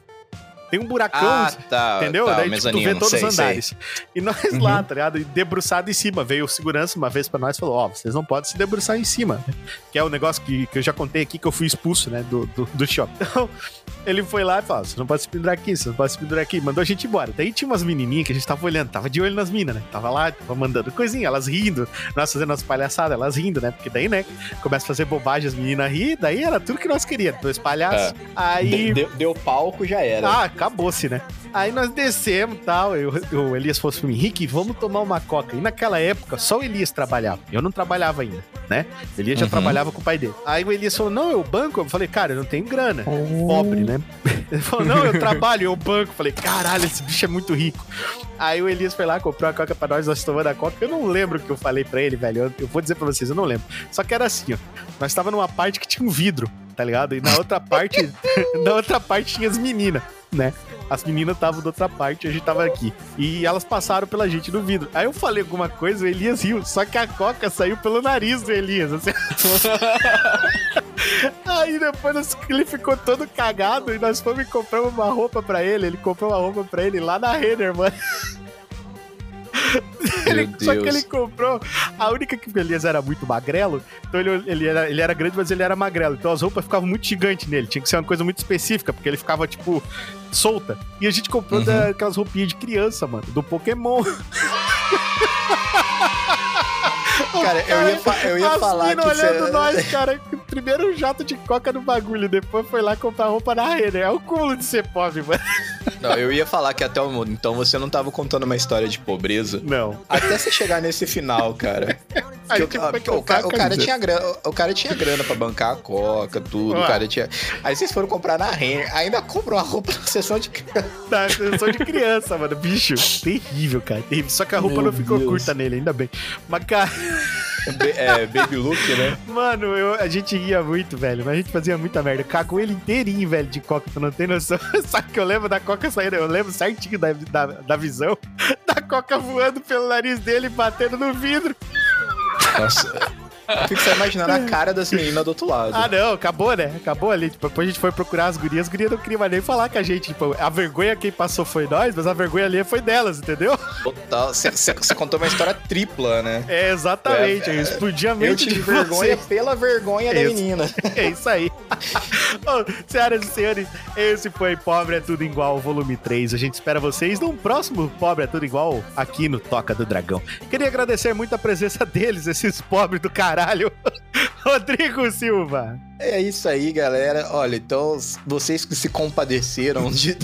Speaker 1: Tem um buracão, ah, tá, entendeu? Tá, Daí tipo, tu vê todos sei, os andares. Sei. E nós uhum. lá, tá ligado? Debruçado em cima. Veio o segurança uma vez pra nós e falou: Ó, oh, vocês não podem se debruçar em cima. Que é o um negócio que, que eu já contei aqui que eu fui expulso, né? Do, do, do shopping. <laughs> Então, ele foi lá e falou: você não pode se pendurar aqui, você não pode se pendurar aqui. Mandou a gente embora. Daí tinha umas menininhas que a gente tava olhando, tava de olho nas minas, né? Tava lá, tava mandando coisinha, elas rindo, nós fazendo as palhaçadas, elas rindo, né? Porque daí, né, começa a fazer bobagem, as meninas rir, daí era tudo que nós queríamos, dois palhaços. É. Aí.
Speaker 2: Deu, deu palco, já era.
Speaker 1: Ah, acabou-se, né? Aí nós descemos e tal. Eu, o Elias falou assim: Henrique, vamos tomar uma coca. E naquela época, só o Elias trabalhava. Eu não trabalhava ainda, né? O Elias já uhum. trabalhava com o pai dele. Aí o Elias falou: Não, eu banco. Eu falei: Cara, eu não tenho grana. Oh. Pobre, né? <laughs> Ele falou: Não, eu trabalho, eu banco. Eu falei: Caralho, esse bicho é muito rico. Aí o Elias foi lá, comprou a coca pra nós, nós tomando a coca. Eu não lembro o que eu falei pra ele, velho. Eu, eu vou dizer pra vocês, eu não lembro. Só que era assim, ó. Nós tava numa parte que tinha um vidro, tá ligado? E na outra parte, <laughs> na outra parte tinha as meninas, né? As meninas estavam da outra parte, a gente tava aqui. E elas passaram pela gente no vidro. Aí eu falei alguma coisa, o Elias riu. Só que a coca saiu pelo nariz do Elias. Assim. <laughs> Aí depois ele ficou todo cagado e nós fomos comprar uma roupa pra ele. Ele comprou uma roupa pra ele lá na Renner, mano. <laughs> ele, só que ele comprou. A única que Elias era muito magrelo, então ele, ele, era, ele era grande, mas ele era magrelo. Então as roupas ficavam muito gigantes nele. Tinha que ser uma coisa muito específica, porque ele ficava, tipo, solta. E a gente comprou uhum. daquelas roupinhas de criança, mano, do Pokémon. <laughs> <laughs>
Speaker 2: Cara, eu ia, fa eu ia falar que
Speaker 1: olhando você... nós, cara, primeiro um jato de coca no bagulho, depois foi lá comprar roupa na rede. É o cúmulo de ser pobre, mano.
Speaker 2: Não, eu ia falar que até o mundo. Então você não tava contando uma história de pobreza.
Speaker 1: Não.
Speaker 2: Até você chegar nesse final, cara. <laughs> Aí, o, o, cara, o, cara tinha grana, o cara tinha grana pra bancar a coca, tudo. Ué. O cara tinha. Aí vocês foram comprar na Renner, ainda comprou a roupa na sessão de criança.
Speaker 1: Na sessão de criança, mano. Bicho, terrível, cara. Terrível. Só que a roupa Meu não ficou Deus. curta nele, ainda bem. Mas, cara.
Speaker 2: É, baby look, né?
Speaker 1: Mano, eu, a gente ria muito, velho. Mas a gente fazia muita merda. Cagou ele inteirinho, velho, de coca. Tu não tem noção. <laughs> Sabe que eu lembro da coca saindo? Eu lembro certinho da, da, da visão da coca voando pelo nariz dele, batendo no vidro.
Speaker 2: Nossa. Eu fico só imaginando a cara das meninas do outro lado.
Speaker 1: Ah, não, acabou, né? Acabou ali. Tipo, depois a gente foi procurar as gurias, as gurias não queriam nem falar com a gente. Tipo, a vergonha quem passou foi nós, mas a vergonha ali foi delas, entendeu?
Speaker 2: Total. Você contou uma história tripla, né?
Speaker 1: É, exatamente. É, é, explodia a mente
Speaker 2: Eu tive vergonha pela vergonha da menina. <laughs>
Speaker 1: É isso aí. Bom, senhoras e senhores, esse foi Pobre é Tudo Igual, volume 3. A gente espera vocês num próximo Pobre é Tudo Igual aqui no Toca do Dragão. Queria agradecer muito a presença deles, esses pobres do caralho. <laughs> Rodrigo Silva.
Speaker 2: É isso aí, galera. Olha, então, vocês que se compadeceram de,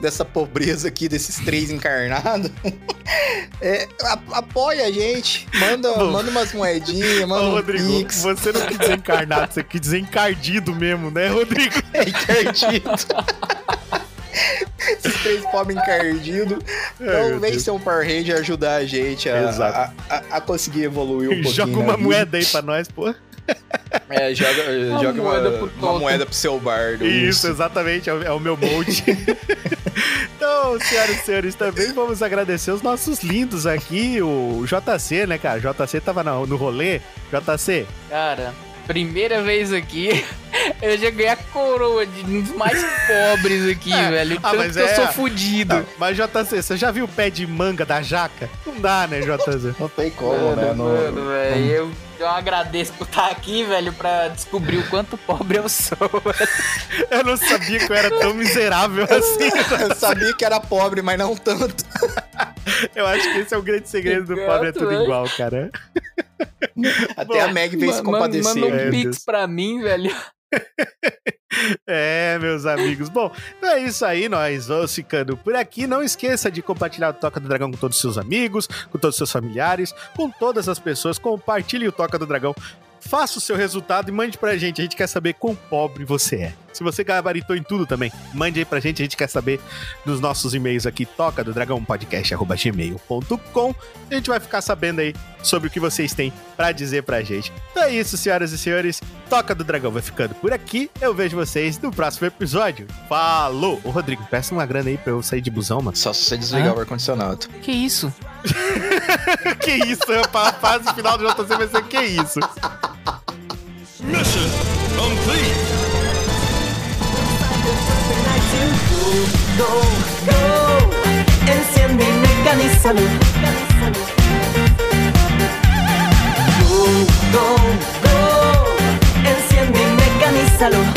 Speaker 2: dessa pobreza aqui, desses três encarnados, <laughs> é, apoia a gente. Manda, manda umas moedinhas, manda Ô,
Speaker 1: Rodrigo,
Speaker 2: um pix.
Speaker 1: você não quis dizer encarnado, você quis dizer encardido mesmo, né, Rodrigo? <laughs>
Speaker 2: É encardido. Esses três pobres encardidos. Então vem ser um Power Ranger ajudar a gente a, a, a, a, conseguir evoluir um <laughs> pouquinho.
Speaker 1: Joga uma moeda aí pra nós, pô.
Speaker 2: É, joga, <laughs> uma joga moeda uma, pro uma moeda pro seu bardo.
Speaker 1: Isso, exatamente, é o, é o meu molde. <laughs> então, senhoras e senhores, também vamos agradecer os nossos lindos aqui, o JC, né, cara? JC tava no, no rolê. JC.
Speaker 4: Cara, primeira vez aqui, <laughs> eu já ganhei a coroa de um dos mais pobres aqui, é. velho. Ah, mas que é... eu sou fudido. Não,
Speaker 1: mas JC, você já viu o pé de manga da jaca? Não dá, né, JC?
Speaker 2: Não tem como, mano, né?
Speaker 4: Mano, no... velho, eu eu agradeço por estar aqui, velho, pra descobrir o quanto pobre eu sou. <laughs>
Speaker 1: eu não sabia que eu era tão miserável assim.
Speaker 2: eu sabia que era pobre, mas não tanto.
Speaker 1: eu acho que esse é o grande segredo do pobre, é tudo igual, cara.
Speaker 2: Até Bom, a Meg veio se compadecer.
Speaker 4: Manda um pix pra mim, velho. <laughs>
Speaker 1: é, meus amigos. Bom, então é isso aí. Nós vamos ficando por aqui. Não esqueça de compartilhar o Toca do Dragão com todos os seus amigos, com todos os seus familiares, com todas as pessoas. Compartilhe o Toca do Dragão
Speaker 7: faça o seu resultado e mande pra gente. A gente quer saber quão pobre você é. Se você gabaritou em tudo também, mande aí pra gente. A gente quer saber nos nossos e-mails aqui, toca do dragão podcast@gmail.com. A gente vai ficar sabendo aí sobre o que vocês têm para dizer pra gente. Então é isso, senhoras e senhores. Toca do Dragão vai ficando por aqui. Eu vejo vocês no próximo episódio. Falou! Ô, Rodrigo, peça uma grana aí pra eu sair de busão, mano.
Speaker 2: Só se você desligar ah. o ar-condicionado.
Speaker 1: Que isso? <laughs>
Speaker 7: que isso? A fase final do JC vai ser que isso? Mission complete! Go, go, enciende y mecanízalo. Go, go, go, enciende y mecanízalo.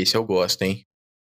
Speaker 2: Esse eu gosto, hein?